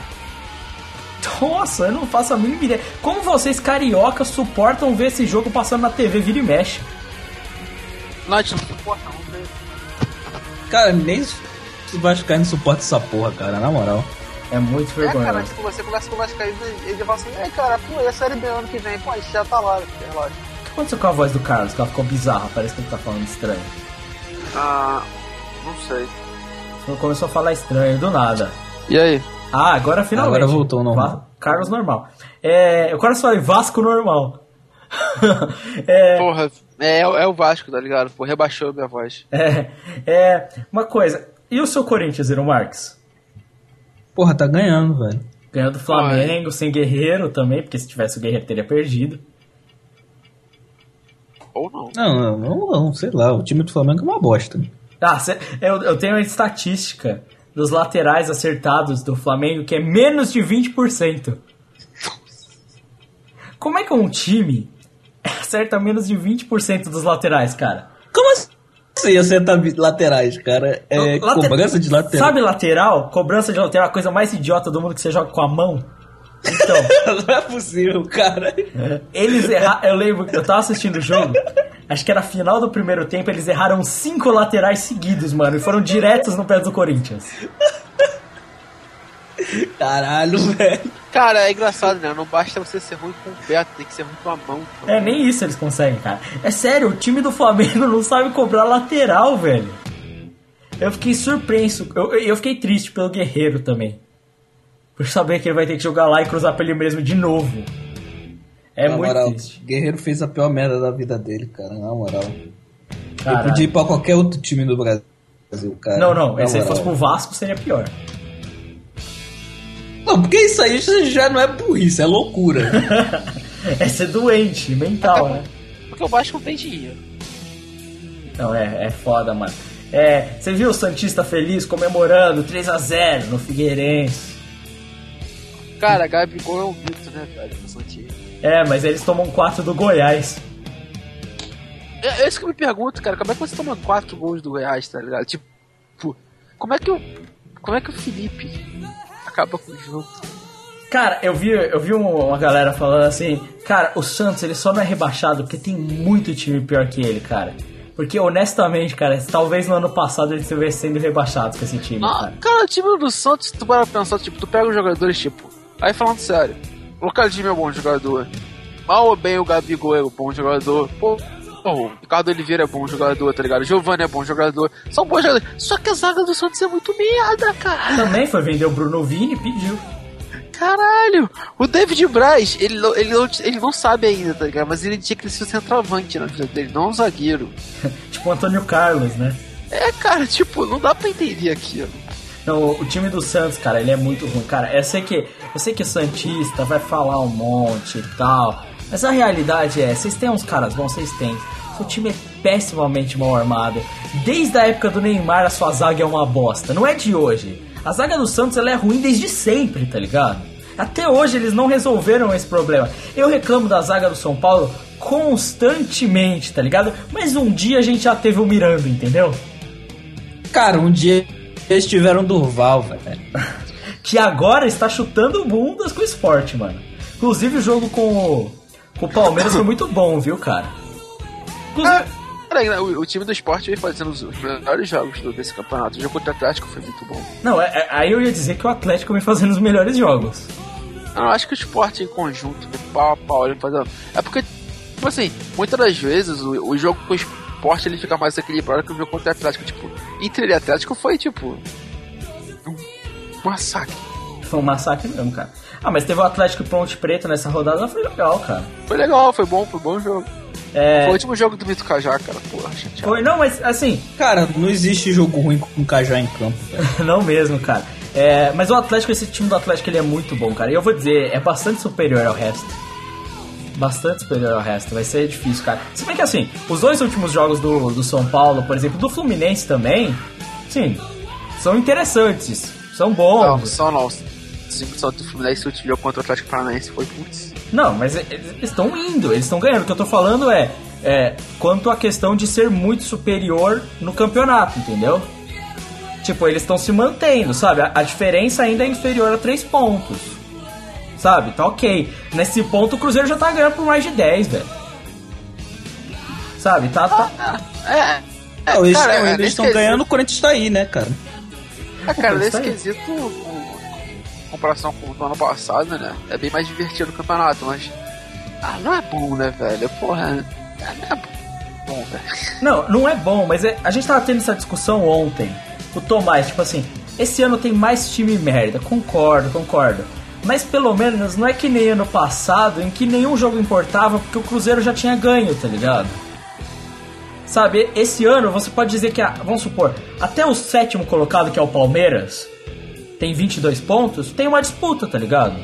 Nossa, eu não faço a mínima ideia. Como vocês cariocas suportam ver esse jogo passando na TV vira e mexe? Gente não suporta, não, né? Cara, nem os Vascaínos suportam essa porra, cara, na moral. É muito É, cara, vergonhoso. tipo, você conversa com o Vascaíno e ele fala assim, é, cara, pô, e a Série B ano que vem? Pô, a gente já tá lá, relaxa. O que aconteceu com a voz do Carlos? Que ela ficou bizarra, parece que ele tá falando estranho. Ah, não sei. Começou a falar estranho, do nada. E aí? Ah, agora finalmente. Agora voltou ao normal. Va- Carlos normal. É, eu quase falei Vasco normal. é, Porra, é, é o Vasco, tá ligado? Pô, rebaixou a minha voz. é, é, uma coisa. E o seu Corinthians, Iron Marques? Porra, tá ganhando, velho. Ganhou do Flamengo, sem Guerreiro também, porque se tivesse o Guerreiro teria perdido. Ou não. Não, não, não, não, sei lá. O time do Flamengo é uma bosta. Ah, cê- eu, eu tenho uma estatística dos laterais acertados do Flamengo que é menos de 20%. Como é que um time acerta menos de 20% dos laterais, cara? Como assim acertar laterais, cara? É Late- cobrança de lateral. Sabe lateral? Cobrança de lateral, a coisa mais idiota do mundo que você joga com a mão. Então, não é possível, cara. eles erraram. Eu lembro que eu tava assistindo o jogo. Acho que era a final do primeiro tempo. Eles erraram cinco laterais seguidos, mano. E foram diretos no pé do Corinthians. Caralho, velho. Cara, é engraçado, né? Não basta você ser ruim com o pé, tem que ser ruim com a mão. pô. É, nem isso eles conseguem, cara. É sério, o time do Flamengo não sabe cobrar lateral, velho. Eu fiquei surpreso. Eu, eu fiquei triste pelo Guerreiro também. Por saber que ele vai ter que jogar lá e cruzar pra ele mesmo de novo. É na muito moral, triste. Guerreiro fez a pior merda da vida dele, cara, na moral. Ele Caralho. podia ir pra qualquer outro time do Brasil, cara. Não, não. Se ele fosse pro Vasco, seria pior. Não, porque isso aí já não é burrice, é loucura. É ser doente, mental, né? Porque o Vasco não tem dinheiro. Não, é, é foda, mano. É, você viu o Santista feliz comemorando 3x0 no Figueirense. Cara, Gabigol é um mito, né, velho? do Santinho. É, mas eles tomam 4 do Goiás. É, é isso que eu me pergunto, cara. Como é que você toma quatro gols do Goiás, tá ligado? Tipo, como é que o. Como é que o Felipe acaba com o jogo? Cara, eu vi, eu vi um- uma galera falando assim, cara, o Santos ele só não é rebaixado porque tem muito time pior que ele, cara. Porque honestamente, cara, talvez no ano passado ele estivesse sendo rebaixado com esse time, Ah, cara. cara, o time do Santos, tu para pensar, tipo, tu pega os jogadores, tipo. Aí falando sério, o Lucadinho é bom jogador. Mal ou bem o Gabigol é um bom jogador. Pô, o Ricardo Oliveira é bom jogador, tá ligado? Giovanni é bom jogador. São bons jogadores. Só que a zaga do Santos é muito merda, cara. Também foi vender o Bruno Vini e pediu. Caralho! O David Braz, ele, não- ele, não, ele não sabe ainda, tá ligado? Mas ele tinha que ser centroavante na vida dele, não um zagueiro. Tipo o Antônio Carlos, né? É, cara, tipo, não dá pra entender aquilo. Não, o time do Santos, cara, ele é muito ruim. Cara, eu sei que, eu sei que o Santista vai falar um monte e tal. Mas a realidade é, vocês têm uns caras bons, vocês têm. Seu time é pessimamente mal armado. Desde a época do Neymar, a sua zaga é uma bosta. Não é de hoje. A zaga do Santos ela é ruim desde sempre, tá ligado? Até hoje eles não resolveram esse problema. Eu reclamo da zaga do São Paulo constantemente, tá ligado? Mas um dia a gente já teve o Miranda, entendeu? Cara, um dia eles tiveram Durval, velho. que agora está chutando bundas com o esporte, mano. Inclusive o jogo com o, com o Palmeiras foi muito bom, viu, cara? Inclusive, Peraí, né, o, o time do esporte vem fazendo os, melhores jogos do- desse campeonato. O jogo contra o Atlético foi muito bom. não, é- é- aí eu ia dizer que o Atlético vem fazendo os melhores jogos. Eu acho que o esporte em conjunto, né, pau a pau, ele faz. a- É porque, tipo assim, muitas das vezes o, o jogo com o esporte ele fica mais equilibrado que o jogo contra o Atlético. Tipo, entre ele e Atlético foi tipo. Massacre. Foi um massacre mesmo, cara. Ah, mas teve o Atlético e Ponte Preta nessa rodada, foi legal, cara. Foi legal, foi bom, foi bom jogo. É, Foi o último jogo do Vitor Cajá, cara. Porra, chateado. foi, não, mas assim, Cara, não existe jogo ruim com Cajá em campo, não mesmo, cara. É, mas o Atlético, esse time do Atlético, ele é muito bom, cara. E eu vou dizer, é bastante superior ao resto. Bastante superior ao resto, vai ser difícil, cara. Se bem que assim, os dois últimos jogos do, do São Paulo, por exemplo, do Fluminense também, sim, são interessantes, são Não, bons. só não. Se o só do Fluminense o jogo contra o Atlético Paranaense foi putz. Não, mas e- eles estão indo, eles estão ganhando. O que eu tô falando é, é quanto à questão de ser muito superior no campeonato, entendeu? Tipo, eles estão se mantendo, sabe? A, a diferença ainda é inferior a 3 pontos. Sabe? Tá ok. Nesse ponto o Cruzeiro já tá ganhando por mais de 10, velho. Sabe? Tá, tá. É. é Não, eles cara, estão é, eles estão ganhando, o Corinthians tá aí, né, cara? Ah, cara, Pô, nesse quesito, com comparação com o ano passado, né? É bem mais divertido o campeonato, mas. Ah, não é bom, né, velho? Porra. Não é bom, velho. Não, não é bom, mas é- a gente tava tendo essa discussão ontem. O Tomás, tipo assim, esse ano tem mais time merda. Concordo, concordo. Mas pelo menos não é que nem ano passado, em que nenhum jogo importava porque o Cruzeiro já tinha ganho, tá ligado? Sabe, esse ano você pode dizer que, a- vamos supor, até o sétimo colocado, que é o Palmeiras, tem 22 pontos, tem uma disputa, tá ligado?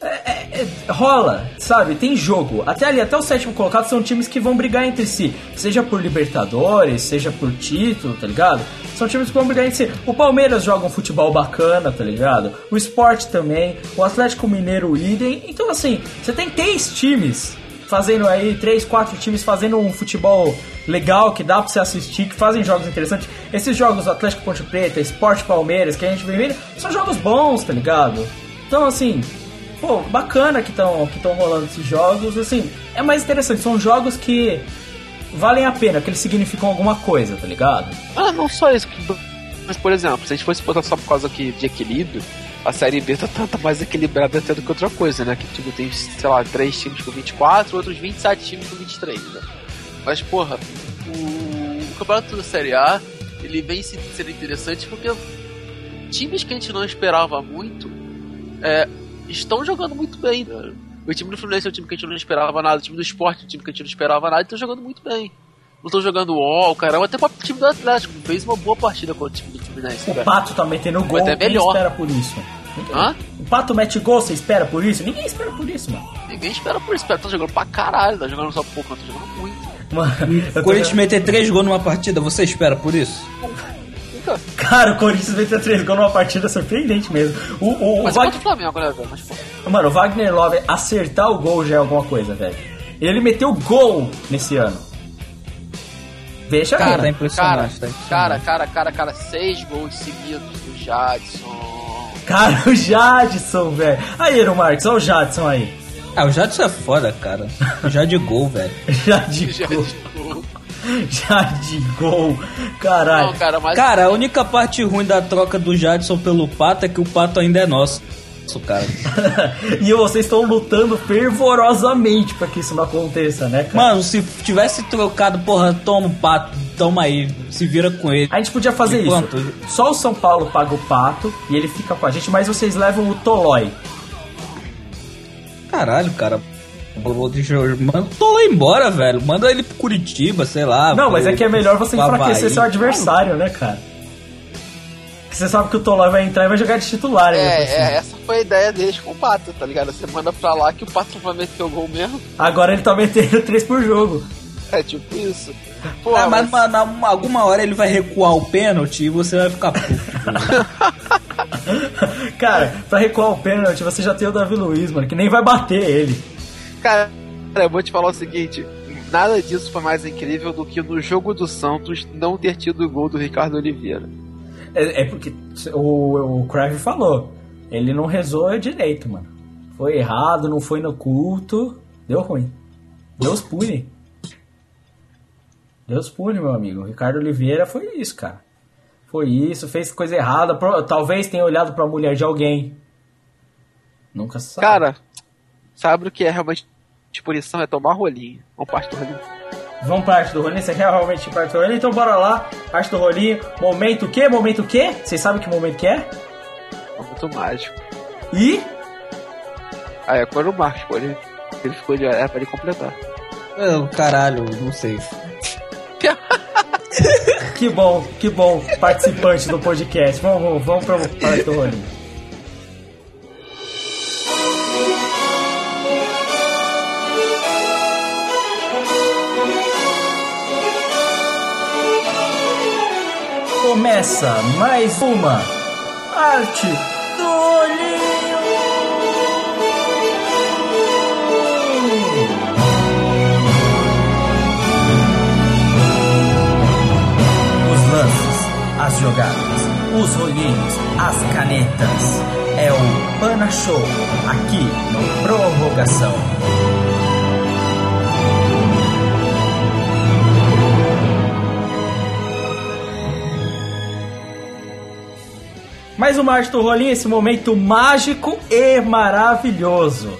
É, rola, sabe? Tem jogo. Até ali, até o sétimo colocado são times que vão brigar entre si. Seja por Libertadores, seja por título, tá ligado? São times que vão brigar entre si. O Palmeiras joga um futebol bacana, tá ligado? O Sport também. O Atlético Mineiro, o idem. Então, assim, você tem três times fazendo aí, três, quatro times fazendo um futebol legal que dá pra você assistir, que fazem jogos interessantes. Esses jogos Atlético Ponte Preta, Sport Palmeiras, que a gente vem vendo, são jogos bons, tá ligado? Então, assim, pô, bacana que estão que rolando esses jogos, assim, é mais interessante, são jogos que valem a pena, que eles significam alguma coisa, tá ligado? Ah, não só isso. Mas, por exemplo, se a gente fosse botar só por causa aqui de equilíbrio, a Série B tá tanto mais equilibrada até do que outra coisa, né? Que tipo, tem, sei lá, três times com 24, outros 27 times com 23, né? Mas, porra, o, o campeonato da Série A, ele vem se- sendo interessante porque times que a gente não esperava muito é, estão jogando muito bem, né? O time do Fluminense é um time que a gente não esperava nada, o time do Sport é um time que a gente não esperava nada, e estão jogando muito bem. Não estão jogando ó, caramba, até o time do Atlético fez uma boa partida contra o time do Fluminense. O velho. Pato tá metendo gol, até melhor. espera por isso? Hã? O Pato mete gol, você espera por isso? Ninguém espera por isso, mano. Ninguém espera por isso, cara. Tá jogando pra caralho, tá jogando só pouco, não tá jogando muito. Mano, O tô- Corinthians meter três gols numa partida, você espera por isso? Cara, o Corinthians meteu três gols numa partida surpreendente mesmo. O, o, o Mas é Wag- contra o Flamengo, né, velho? Mas, pô, Mano, o Wagner Love acertar o gol já é alguma coisa, velho. Ele meteu gol nesse ano. Deixa Cara, tá impressionante, cara, tá impressionante. cara, cara, cara, cara, seis gols seguidos do Jadson. Cara, o Jadson, velho. Aí, Eero Marques, olha o Jadson aí. Ah, o Jadson é foda, cara. Já de gol, velho. Já de gol. Jadson. Já de gol. Caralho. Não, cara, mas. Cara, a única parte ruim da troca do Jadson pelo Pato é que o Pato ainda é nosso, cara. e vocês estão lutando fervorosamente pra que isso não aconteça, né, cara? Mano, se tivesse trocado, porra, toma o Pato, toma aí, se vira com ele. A gente podia fazer Enquanto- isso. Só o São Paulo paga o pato e ele fica com a gente, mas vocês levam o Tolói. Caralho, cara. Manda o embora, velho. Manda ele pro Curitiba, sei lá. Não, mas é que é melhor você enfraquecer seu adversário, né, cara? Porque você sabe que o Tolói vai entrar e vai jogar de titular É, é, essa foi a ideia deles com o Pato, tá ligado? Você manda pra lá que o Pato vai meter o gol mesmo. Agora ele tá metendo 3 por jogo. É tipo isso. Pô, Ah, mas mas- na, na- alguma hora ele vai recuar o pênalti e você vai ficar puto. Cara, pra recuar o pênalti, você já tem o Davi Luiz, mano, que nem vai bater ele. Cara, eu vou te falar o seguinte: nada disso foi mais incrível do que no jogo do Santos não ter tido o gol do Ricardo Oliveira. É, é porque o, o Crave falou, ele não rezou direito, mano. Foi errado, não foi no culto, deu ruim. Deus pune. Deus pune, meu amigo. O Ricardo Oliveira foi isso, cara. Foi isso, fez coisa errada. pro- Talvez tenha olhado pra mulher de alguém. Nunca sabe. Cara, sabe o que é realmente de punição? É tomar rolinho. Vamos parte do rolinho. Vamos pra arte do rolinho? Você quer realmente ir pra arte do rolinho? Então bora lá. Arte do rolinho. Momento o quê? Momento o quê? Vocês sabem que momento que é? Muito mágico. E... Ah, é quando o Marcos, pô, ele, ele ficou de é pra ele completar. Eu, caralho, não sei. Que bom, que bom, participante do podcast. Vamos, vamos pra parte do rolinho. Começa mais uma arte do olhinho. Os lances, as jogadas, os rolinhos, as canetas. É o Pana Show aqui no Prorrogação. Mais uma arte do rolinho, esse momento mágico e maravilhoso.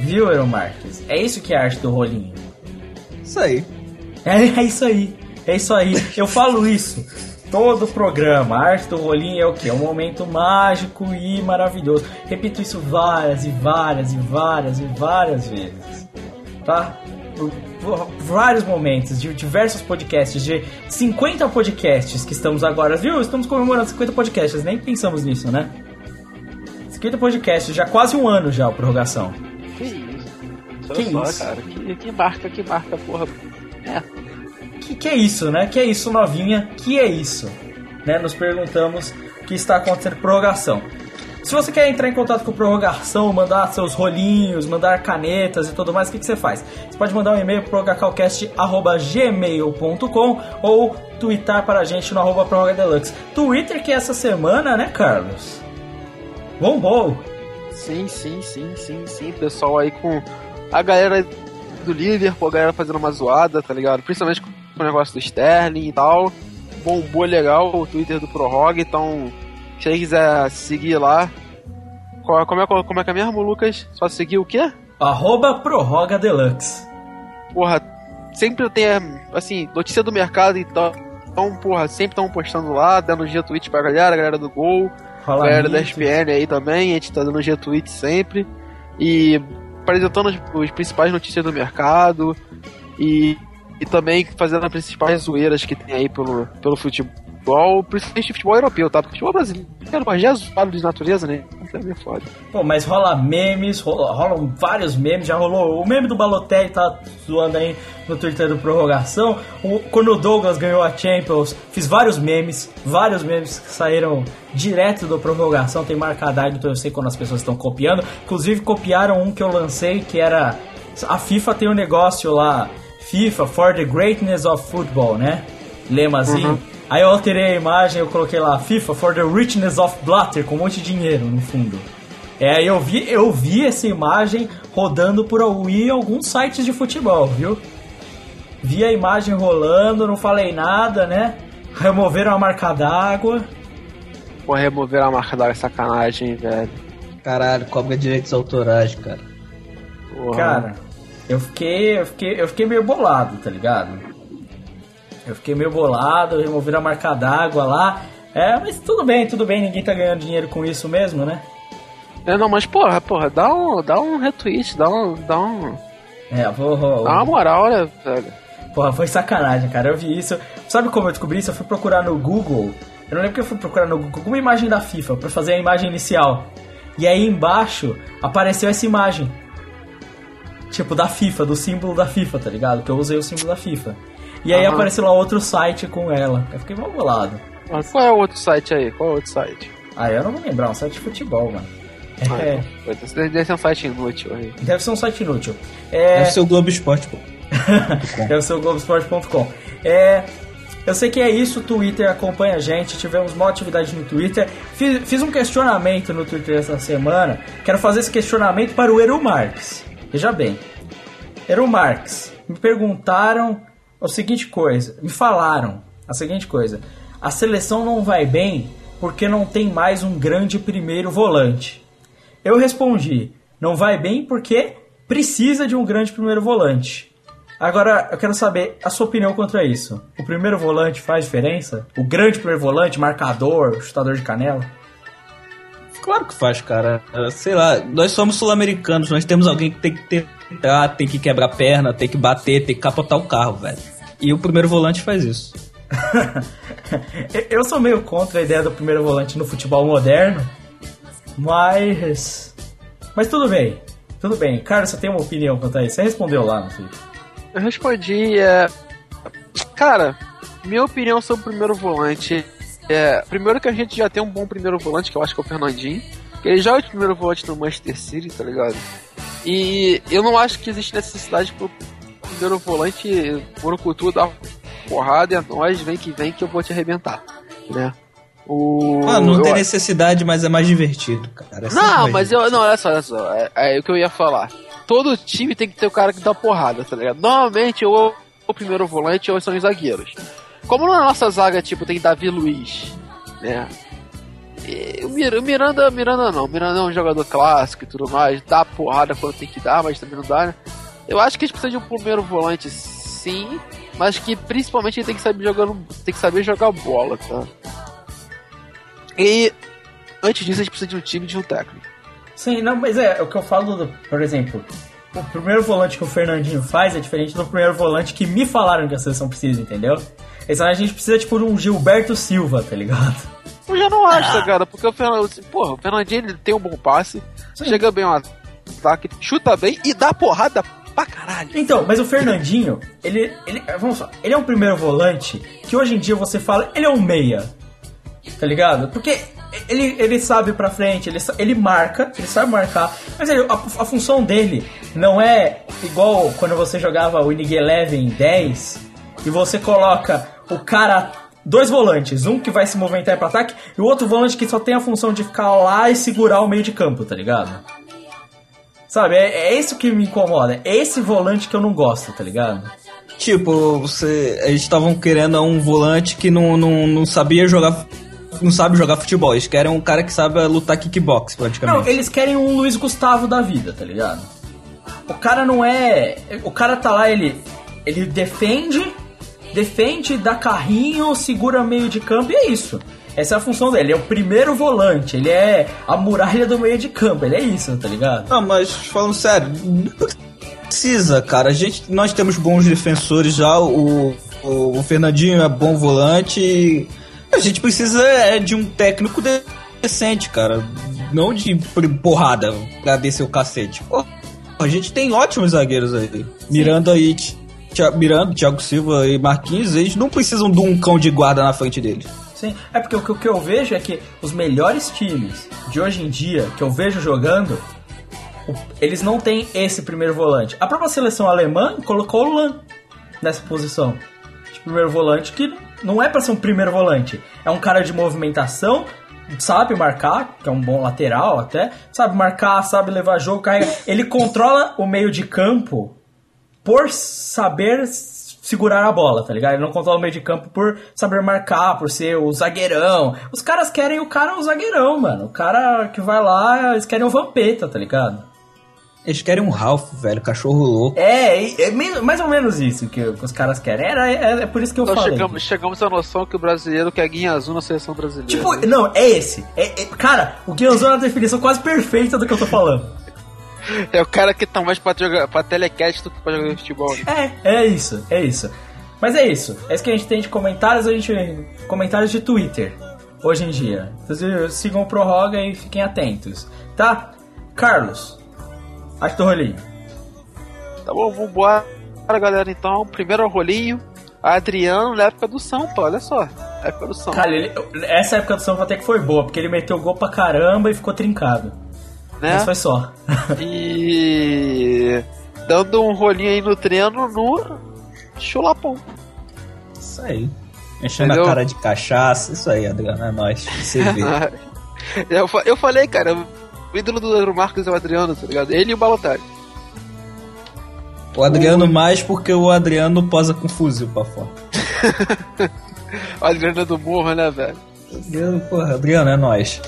Viu, Eero Marques? É isso que é a arte do rolinho. Isso aí. É, é isso aí. É isso aí. Eu falo isso todo o programa. A arte do rolinho é o que? É um momento mágico e maravilhoso. Repito isso várias e várias e várias e várias vezes. Tá? Vários momentos, de diversos podcasts, de 50 podcasts que estamos agora, viu? Estamos comemorando 50 podcasts, nem pensamos nisso, né? 50 podcasts, já quase um ano já a prorrogação. Que isso? Que só, isso? cara. Que, que marca, que marca, porra. É. Que que é isso, né? Que é isso, novinha? Que é isso? Né? Nos perguntamos o que está acontecendo com prorrogação. Se você quer entrar em contato com prorrogação, mandar seus rolinhos, mandar canetas e tudo mais, o que, que você faz? Você pode mandar um e-mail para prorrogacalcast.gmail.com ou twittar para a gente no arroba prorrogadeluxe. Twitter que essa semana, né, Carlos? Bombou! Sim, sim, sim, sim, sim. Pessoal aí com a galera do Liverpool, a galera fazendo uma zoada, tá ligado? Principalmente com o negócio do Sterling e tal. Bombou legal o Twitter do Prorog, então se aí quiser seguir lá. Qual- Como é, como é que é mesmo, Lucas? Só seguir o quê? Arroba Prorroga Deluxe. Porra, sempre tem, assim, notícia do mercado e tal. Então, porra, sempre estão postando lá, dando G-Tweet pra galera, a galera do Gol. Fala galera da. SPN aí também, a gente tá dando G-Tweet sempre. E apresentando os, os principais notícias do mercado. E, e também fazendo as principais zoeiras que tem aí pelo, pelo futebol, principalmente futebol europeu, tá? Porque futebol brasileiro, mas já é zoado de natureza, né? É meio foda. Pô, mas rola memes, rola- rolam vários memes, já rolou. O meme do Balotelli tá zoando aí no Twitter do Prorrogação. O- quando o Douglas ganhou a Champions, fiz vários memes, vários memes que saíram direto do Prorrogação. Tem marcadado, então eu sei quando as pessoas estão copiando. Inclusive, copiaram um que eu lancei que era. A FIFA tem um negócio lá, FIFA for the Greatness of Football, né? Lemazinho. Aí eu alterei a imagem, eu coloquei lá FIFA for the Richness of Blatter, com um monte de dinheiro no fundo. É, aí eu vi, eu vi essa imagem rodando por alguns sites de futebol, viu? Vi a imagem rolando, não falei nada, né? Removeram a marca d'água. Pô, remover a marca da sacanagem, velho. Caralho, cobra direitos autorais, cara. Porra. Cara, eu fiquei, eu fiquei, eu fiquei meio bolado, tá ligado? Eu fiquei meio bolado, removeram a marca d'água lá. É, mas tudo bem, tudo bem, ninguém tá ganhando dinheiro com isso mesmo, né? É, não, mas porra, porra, dá um, dá um retweet, dá um, dá um, É, vou. vou- dá uma moral, né, velho? Porra, foi sacanagem, cara. Eu vi isso. Sabe como eu descobri isso? Eu fui procurar no Google. Eu não lembro que eu fui procurar no Google uma imagem da FIFA pra fazer a imagem inicial. E aí embaixo apareceu essa imagem. Tipo, da FIFA, do símbolo da FIFA, tá ligado? Que eu usei o símbolo da FIFA. E aí Aham. apareceu lá outro site com ela. Eu fiquei mal bolado. Mas Qual é o outro site aí? Qual é o outro site? Ah, eu não vou lembrar, um site de futebol, mano. Ah, É, então, Deve deve ser um site inútil aí. deve ser um site inútil. É, Deve ser o Globo Esporte, pô. Deve ser o Globoesporte.com. É, eu sei que é isso, o Twitter acompanha a gente, tivemos uma atividade no Twitter. Fiz, fiz um questionamento no Twitter essa semana. Quero fazer esse questionamento para o Eru Marques. Veja bem, Eru Marques, me perguntaram a seguinte coisa, me falaram a seguinte coisa: a seleção não vai bem porque não tem mais um grande primeiro volante. Eu respondi: não vai bem porque precisa de um grande primeiro volante. Agora, eu quero saber a sua opinião contra isso. O primeiro volante faz diferença? O grande primeiro volante, marcador, chutador de canela? Claro que faz, cara. É, Sei lá, nós somos sul-americanos, nós temos alguém que tem que tentar, tem que quebrar perna, tem que bater, tem que capotar o carro, velho. E o primeiro volante faz isso. eu sou meio contra a ideia do primeiro volante no futebol moderno, mas. Mas tudo bem. Tudo bem. Carlos, você tem uma opinião quanto a isso? Você respondeu lá no Twitter. Eu respondi, é. Cara, minha opinião sobre o primeiro volante é. Primeiro que a gente já tem um bom primeiro volante, que eu acho que é o Fernandinho. Que ele joga de primeiro volante no Manchester City, tá ligado? E eu não acho que existe necessidade pro primeiro volante Morocutu dar porrada e é nóis, vem que vem que eu vou te arrebentar, né? O... Mano, não eu tem necessidade, mas é mais divertido, cara. É Não, mas eu. Não, olha só, olha só. É, é o que eu ia falar. Todo time tem que ter o cara que dá porrada, tá ligado? Normalmente ou o primeiro volante ou são os zagueiros. Como na nossa zaga, tipo, tem Davi Luiz, né? E o Mir- o Miranda, Miranda não. Miranda é um jogador clássico e tudo mais. Dá porrada quando tem que dar, mas também não dá, né? Eu acho que a gente precisa de um primeiro volante, sim. Mas que principalmente ele tem que saber jogando, tem que saber jogar bola, tá? E antes disso a gente precisa de um time de um técnico. Sim, não, mas é, o que eu falo, do, por exemplo, o primeiro volante que o Fernandinho faz é diferente do primeiro volante que me falaram que a seleção precisa, entendeu? Esse a gente precisa, tipo, de um Gilberto Silva, tá ligado? Eu já não acho, tá, cara? Porque o Fernandinho, porra, o Fernandinho ele tem um bom passe, chega bem ao ataque, chuta bem e dá porrada pra caralho. Então, mas o Fernandinho, ele, ele, vamos lá, ele é um primeiro volante que hoje em dia você fala, ele é um meia, tá ligado? Porque ele, ele sabe pra frente, ele, ele marca, ele sabe marcar, mas ele- a, a função dele não é igual quando você jogava o Inning Eleven 10 e você coloca o cara, dois volantes, um que vai se movimentar para ataque e o outro volante que só tem a função de ficar lá e segurar o meio de campo, tá ligado? Sabe, é, é isso que me incomoda. É esse volante que eu não gosto, tá ligado? Tipo, você, eles estavam querendo um volante que não, não, não sabia jogar. Não sabe jogar futebol. Eles querem um cara que sabe lutar kickbox, praticamente. Não, eles querem um Luiz Gustavo da vida, tá ligado? O cara não é. O cara tá lá, ele. Ele defende, defende, dá carrinho, segura meio de campo e é isso. Essa é a função dele. Ele é o primeiro volante, ele é a muralha do meio de campo, ele é isso, tá ligado? Não, mas falando sério, precisa, cara. A gente, nós temos bons defensores já. O, o, o Fernandinho é bom volante. A gente precisa é, de um técnico de- decente, cara. Não de por- porrada pra descer o cacete. Pô, a gente tem ótimos zagueiros aí. Miranda e Ti- Thi- Miranda, Thiago Silva e Marquinhos, eles não precisam de um cão de guarda na frente deles. Sim, é porque o que, eu vejo é que os melhores times de hoje em dia que eu vejo jogando, eles não têm esse primeiro volante. A própria seleção alemã colocou o Lan nessa posição de primeiro volante, que não é pra ser um primeiro volante, é um cara de movimentação, sabe marcar, que é um bom lateral até, sabe marcar, sabe levar jogo, carrega. Ele controla o meio de campo por saber segurar a bola, tá ligado? Ele não controla o meio de campo por saber marcar, por ser o zagueirão. Os caras querem o cara o zagueirão, mano. O cara que vai lá, eles querem o Vampeta, tá ligado? Eles querem um Ralph, velho, cachorro louco. É, é, é mais ou menos isso que, que os caras querem. Era, é, é por isso que eu Então falei. chegamos, chegamos à noção que o brasileiro quer guinha azul na seleção brasileira. Tipo, não, é esse. É, é- cara, o Guianzão é a definição quase perfeita do que eu tô falando. É o cara que tá mais pra, jogar, pra telecast do que pra jogar futebol. Né? É, é isso, é isso. Mas é isso. É isso que a gente tem de comentários, a gente. Comentários de Twitter. Hoje em dia. Então, sigam o Prorroga e fiquem atentos. Tá? Carlos. Acho do rolinho. Tá bom, vambora, galera. Então, primeiro rolinho. Adriano na época do Sampa, olha só. Época do Sampa. Cara, ele- essa época do São até que foi boa, porque ele meteu gol pra caramba e ficou trincado. Né? Foi só. E dando um rolinho aí no treino no chulapão. Isso aí. Enchendo Entendeu? a cara de cachaça. Isso aí, Adriano, é nóis. Você vê. eu, eu falei, cara, o ídolo do Marcos é o Adriano, tá ligado? Ele e o Balotelli. O Adriano mais porque o Adriano posa com fuzil pra fora. O Adriano é do morro, né, velho? Adriano, porra, Adriano, é nóis.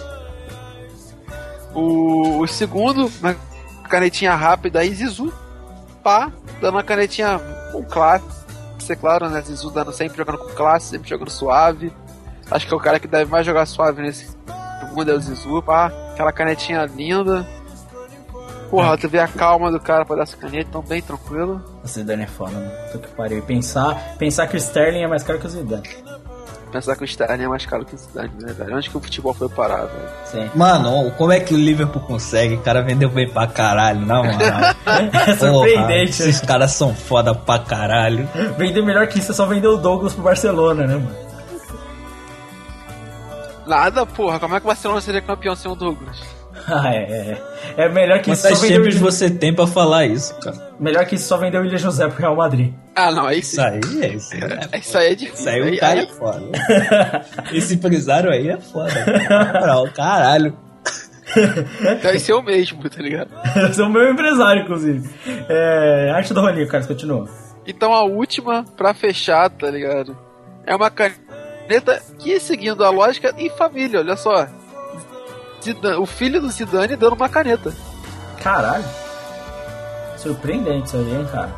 O, o segundo, uma canetinha rápida aí, Zizu. Pá, dando uma canetinha com classe, é claro, né? Zizu dando sempre jogando com classe, sempre jogando suave. Acho que é o cara que deve mais jogar suave nesse mundo é o Zizu, pá. Aquela canetinha linda. Porra, tu vê a calma do cara pra dar essa caneta, tão bem tranquilo. O Zidane é foda, mano. Tô que pariu. Pensar, pensar que o Sterling é mais caro que o Zidane. Pensar que o Sterling é mais caro que o Zidane, né, velho? Onde que o futebol foi parar, velho? Sim. Mano, como é que o Liverpool consegue? O cara vendeu bem pra caralho, na moral. É surpreendente. Porra, esses caras são foda pra caralho. Vender melhor que isso é só vender o Douglas pro Barcelona, né, mano? Nada, porra. Como é que o Barcelona seria campeão sem o Douglas? Ah, é, é. É melhor que isso só Quantas Champions William- você tem pra falar isso, cara? Melhor que isso só vender o William José pro Real Madrid. Ah, não, aí sim. Isso aí, é isso aí. é- Isso aí é difícil. Isso aí o cara é foda. Esse empresário aí é foda. Moral, caralho. Deve ser o mesmo, tá ligado? Esse é o meu empresário, inclusive. É, arte do Rolinho, Carlos, continua. Então a última, pra fechar, tá ligado? É uma caneta que, seguindo a lógica, em família, olha só. Zidane- o filho do Zidane dando uma caneta. Caralho. Surpreendente isso aí, hein, cara.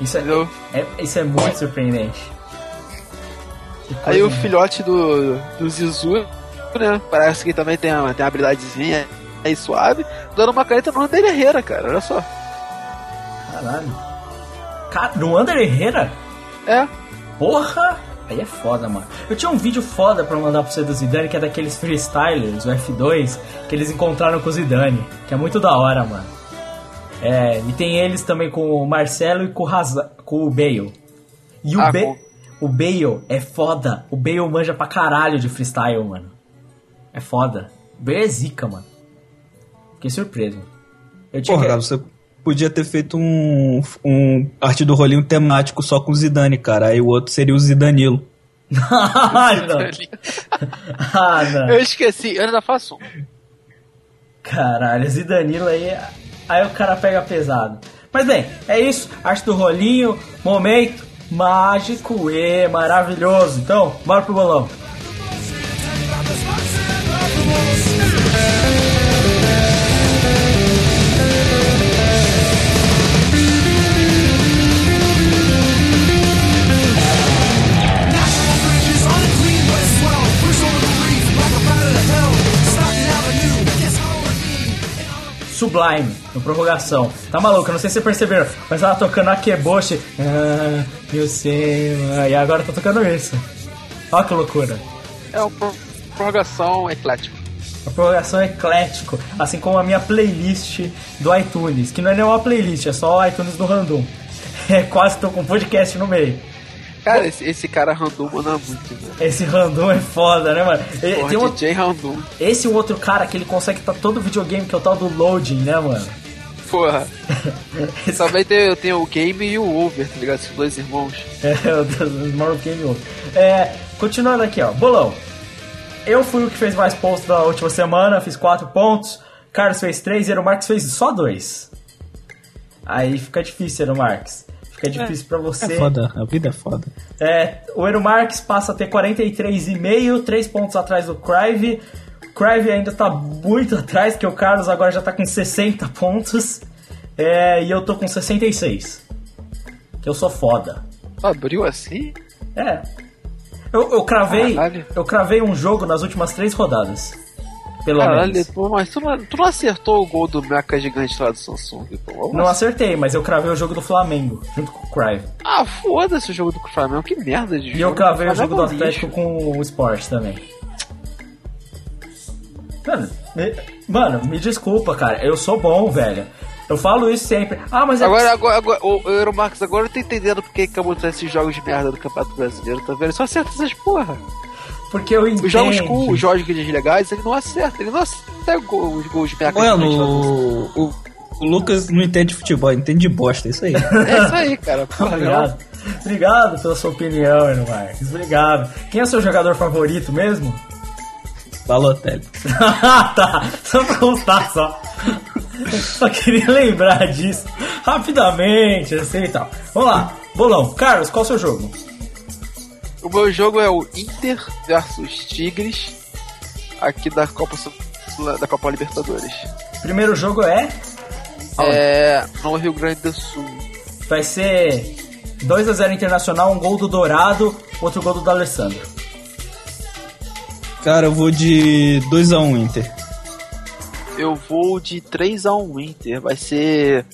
Isso é, é- isso é muito surpreendente. Aí o filhote do, do Zizu, né? Parece que também tem uma, tem uma habilidadezinha aí suave, dando uma caneta no Ander Herrera, cara. Olha só. Caralho. Cara, no Ander Herrera? É. Porra! Aí é foda, mano. Eu tinha um vídeo foda pra mandar pro você do Zidane, que é daqueles freestylers, o F2, que eles encontraram com o Zidane, que é muito da hora, mano. É, e tem eles também com o Marcelo e com o, Hazard, com o Bale. E o, Ah, Ba- com- o Bale é foda. O Bale manja pra caralho de freestyle, mano. É foda. O Bale é zica, mano. Fiquei surpreso. Eu tinha Porra, que- você podia ter feito um, um arte do rolinho temático só com o Zidane, cara. Aí o outro seria o Zidanilo. ah, não. ah, não. Eu esqueci, eu ainda faço um. Caralho, Zidanilo aí. Aí o cara pega pesado. Mas bem, é isso. Arte do rolinho, momento mágico e maravilhoso. Então, bora pro bolão. Sublime, no prorrogação. Tá maluco, eu não sei se vocês perceberam, mas ela tocando Akeboshi. Ah, eu sei. E agora tá tocando isso. Olha que loucura. É uma pro- prorrogação eclética. A prorrogação é eclético, assim como a minha playlist do iTunes, que não é nem uma playlist, é só o iTunes do Random. É quase tô com um podcast no meio. Cara, esse, esse cara random manda muito, velho. Esse Random é foda, né, mano? E- Porra, tem um, DJ random. esse e outro cara que ele consegue estar todo videogame, que é o tal do Loading, né, mano? Porra. Também tem, tem o Game e o Over, tá ligado? Esses dois irmãos. É, o do Smart Game Over. É, continuando aqui, ó. Bolão. Eu fui o que fez mais pontos da última semana, fiz 4 pontos. Carlos fez 3 e o Marques fez só 2. Aí fica difícil, Ero Marques. Fica difícil pra você. É foda, a vida é foda. É, o Ero Marques passa a ter 43,5, 3 pontos atrás do Crive. O Crive ainda tá muito atrás, porque o Carlos agora já tá com 60 pontos. É, e eu tô com 66. Que eu sou foda. Abriu assim? É. Eu, eu cravei. Caralho. Eu cravei um jogo nas últimas três rodadas. Pelo Caralho, menos. pô, mas tu não, tu não acertou o gol do Mecha Gigante lá do Samsung, pô. Não acertei, mas eu cravei o jogo do Flamengo, junto com o Crive. Ah, foda-se o jogo do Flamengo, que merda de jogo. E eu cravei o jogo do é Atlético lixo. com o Sport também. Mano me, mano, me desculpa, cara. Eu sou bom, velho. Eu falo isso sempre. Ah, mas é. Agora, agora, agora, ô, ô, Euromarcos, agora eu tô entendendo porque que acabou esses jogos de merda do Campeonato Brasileiro, tá vendo? Só acerta essas porra. Porque eu entendo. Os jogos cool, os jogos legais, ele não acerta, ele não acerta os gols de lá do o, o, o Lucas não entende de futebol, entende de bosta, é isso aí. É isso aí, cara. Porra. Obrigado. Obrigado pela sua opinião, Eno Marques. Obrigado. Quem é o seu jogador favorito mesmo? Balotelli. tá, só pra contar só. Só queria lembrar disso rapidamente, assim e tal. Vamos lá, bolão. Carlos, qual é o seu jogo? O meu jogo é o Inter versus Tigres, aqui da Copa, Sul- da Copa Libertadores. Primeiro jogo é. É, no Rio Grande do Sul. Vai ser 2x0 Internacional, um gol do Dourado, outro gol do D'Alessandro. Cara, eu vou de 2x1 Inter. Eu vou de 3 a 1 Inter. Vai ser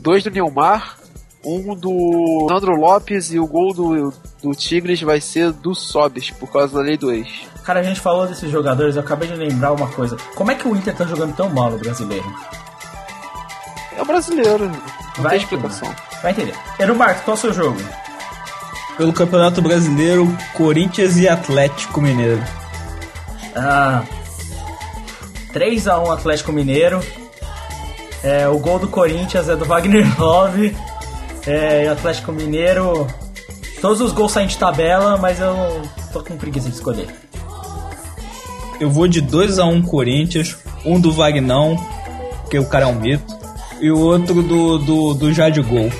dois do Neymar, um do Sandro Lopes e o gol do, do Tigres vai ser do Sobis, por causa da lei do ex. Cara, a gente falou desses jogadores, eu acabei de lembrar uma coisa. Como é que o Inter tá jogando tão mal no brasileiro? É o brasileiro, não Vai tem explicação. Vai entender. Marques, qual é o seu jogo? Pelo Campeonato Brasileiro, Corinthians e Atlético Mineiro. Ah, 3x1 Atlético Mineiro. É, o gol do Corinthians é do Wagner Love. É, e o Atlético Mineiro. Todos os gols saem de tabela, mas eu tô com preguiça de escolher. Eu vou de 2x1 Corinthians, um do Vagnão, porque o cara é um mito, e o outro do, do, do Jade Gol.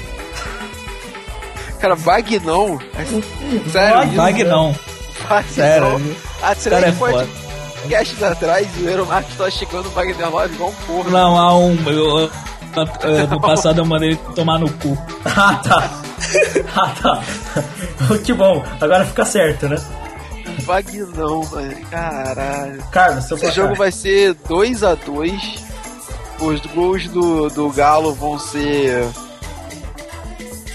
Cara, Vagnão. Vag- Sério, Vagnão. Vagnão. Sério. Há Esse cara é três foda. podcasts atrás, o Euromark tá chegando o Wagner Love igual um porra. Não, há um. Eu- no passado eu mandei tomar no cu. Ah, tá. Ah, tá. que bom. Agora fica certo, né? Vagnão, velho. Caralho. Carlos, seu Esse placar. jogo vai ser 2 a 2 Os gols do, do Galo vão ser.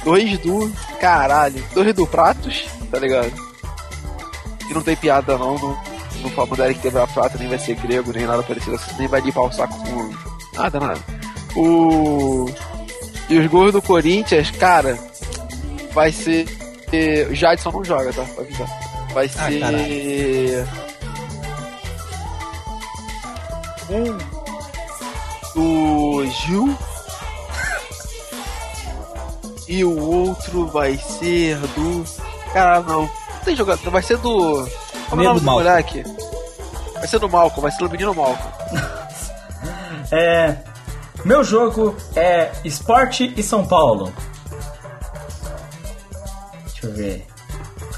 Dois do. Caralho. Dois do Pratos, tá ligado? E não tem piada não. Não, não fala dele que teve a prata, nem vai ser grego, nem nada parecido assim, nem vai limpar o saco com. Nada, nada. O. E os gols do Corinthians, cara, vai ser. O Jadson não joga, tá? Pra avisar. Vai Ah, ser. um do Gil. E o outro vai ser do. Cara, não. Não tem jogador. Vai ser do. Como é o nome do moleque? Vai ser do Malcolm, vai ser do menino Malcolm. É, meu jogo é Esporte e São Paulo. Deixa eu ver.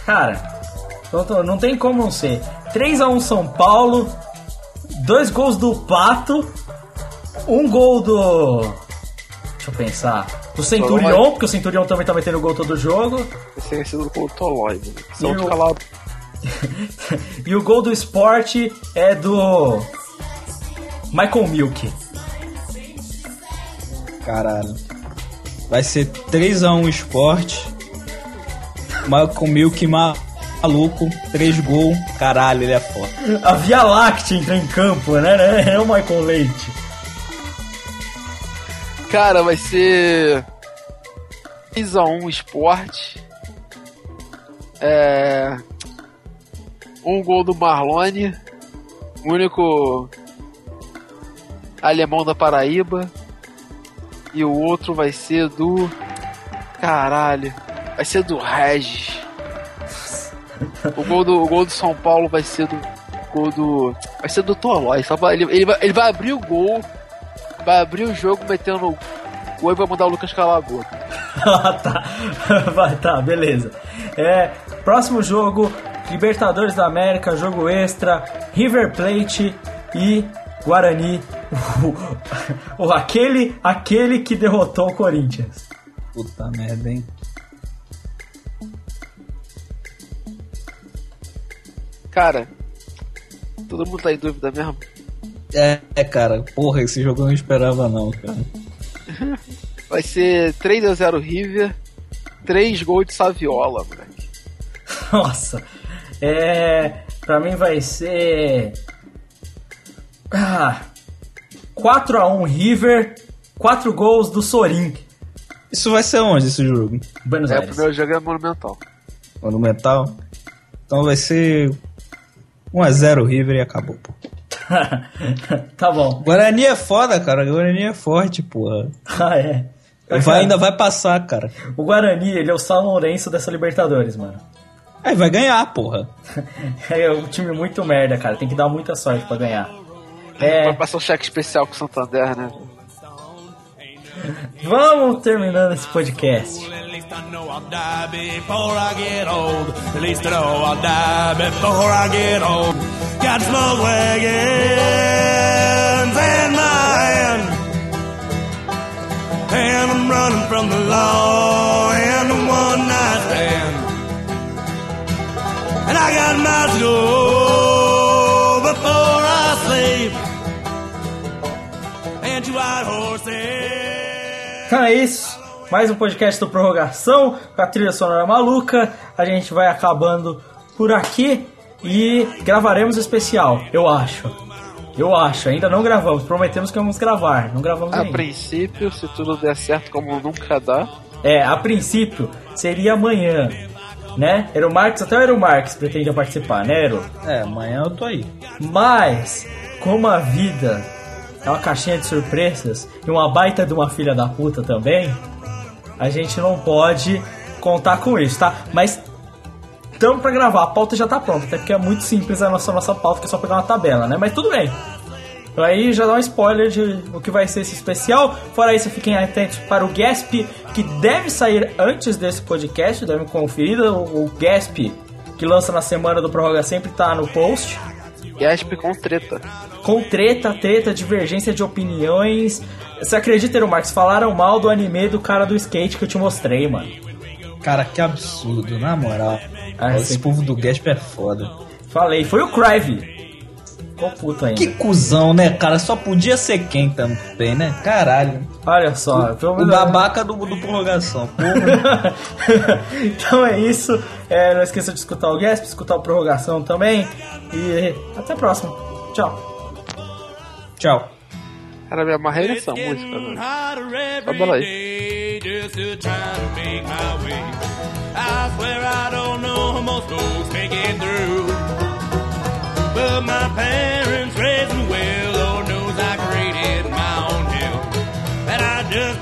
Cara, não, tem como não ser. 3x1 São Paulo, dois gols do Pato, um gol do. Deixa eu pensar. Do Centurion, porque o Centurion também tá metendo gol todo jogo. Vai ser sido com o Tolói. né? Se E o- e o gol do esporte é do. Michael Milk. Caralho. Vai ser 3x1 Sport. Malcolm Milk ma- maluco, 3 gols. Caralho, ele é foda. A Via Láctea entra em campo, né? É o Michael Leite. Cara, vai ser 3x1 esporte. É. Um gol do Marlone. Único alemão da Paraíba. E o outro vai ser do. Caralho. Vai ser do Regis. O gol do, o gol do São Paulo vai ser do. Gol do. Vai ser do Tolói. Ele, ele, vai, ele vai abrir o gol. Vai abrir o jogo metendo o gol vai mandar o Lucas calar a boca. Ah, tá. Vai, tá, beleza. É, próximo jogo, Libertadores da América, jogo extra, River Plate e Guarani, o, aquele, aquele que derrotou o Corinthians. Puta merda, hein? Cara, todo mundo tá em dúvida mesmo. É, é, cara, porra, esse jogo eu não esperava não, cara. Vai ser 3x0 River, 3 gols de Saviola, moleque. Nossa. É. Pra mim vai ser. Ah. 4x1 River, 4 gols do Sorin. Isso vai ser onde esse jogo? Buenos É, o Aires. primeiro jogo é monumental. Monumental? Então vai ser 1x0 River e acabou, pô. tá bom. Guarani é foda, cara. Guarani é forte, porra. Ah, é. Vai, ainda vai passar, cara. O Guarani, ele é o São Lourenço dessa Libertadores, mano. Aí vai ganhar, porra. É um time muito merda, cara. Tem que dar muita sorte pra ganhar. É, Vai passar um cheque especial com o Santander, né? vamos terminando esse podcast. My. And I'm running from the law and the one night stand. And I got miles to go Então é isso. Mais um podcast do Prorrogação com a trilha sonora maluca. A gente vai acabando por aqui e gravaremos o especial, eu acho. Eu acho, ainda não gravamos. Prometemos que vamos gravar, não gravamos A ainda. princípio, se tudo der certo como nunca dá, É, a princípio seria amanhã, né? Era o Marcos, até o Aero Marques pretendia participar, né, Aero? É, amanhã eu tô aí. Mas, como a vida é uma caixinha de surpresas e uma baita de uma filha da puta também, a gente não pode contar com isso, tá? Mas estamos pra gravar, a pauta já tá pronta, até porque é muito simples a nossa, nossa pauta, que é só pegar uma tabela, né? Mas tudo bem. Então aí já dá um spoiler de o que vai ser esse especial. Fora isso, fiquem atentos para o Gasp, que deve sair antes desse podcast, devem conferir. O, o Gasp, que lança na semana do Prorroga, sempre tá no post Gasp com treta. com treta, treta, divergência de opiniões. Você acredita, Eru Marcos? Falaram mal do anime do cara do skate que eu te mostrei, mano. Cara, que absurdo, na moral. Ah, Esse povo do Gasp é foda. Falei, foi o Crive. Ficou puto ainda. Que cuzão, né, cara? Só podia ser quem também, né? Caralho. Olha só, pelo O menos- babaca do, do prorrogação. Então é isso. É, não esqueça de escutar o Gasp, escutar o Prorrogação também. E até a próxima. Tchau. Tchau. Cara, me amarrei nessa It's música, velho. ela every aí. I swear I don't know how most folks make it through. But my parents raised me well, Lord knows I created my own hell. And I just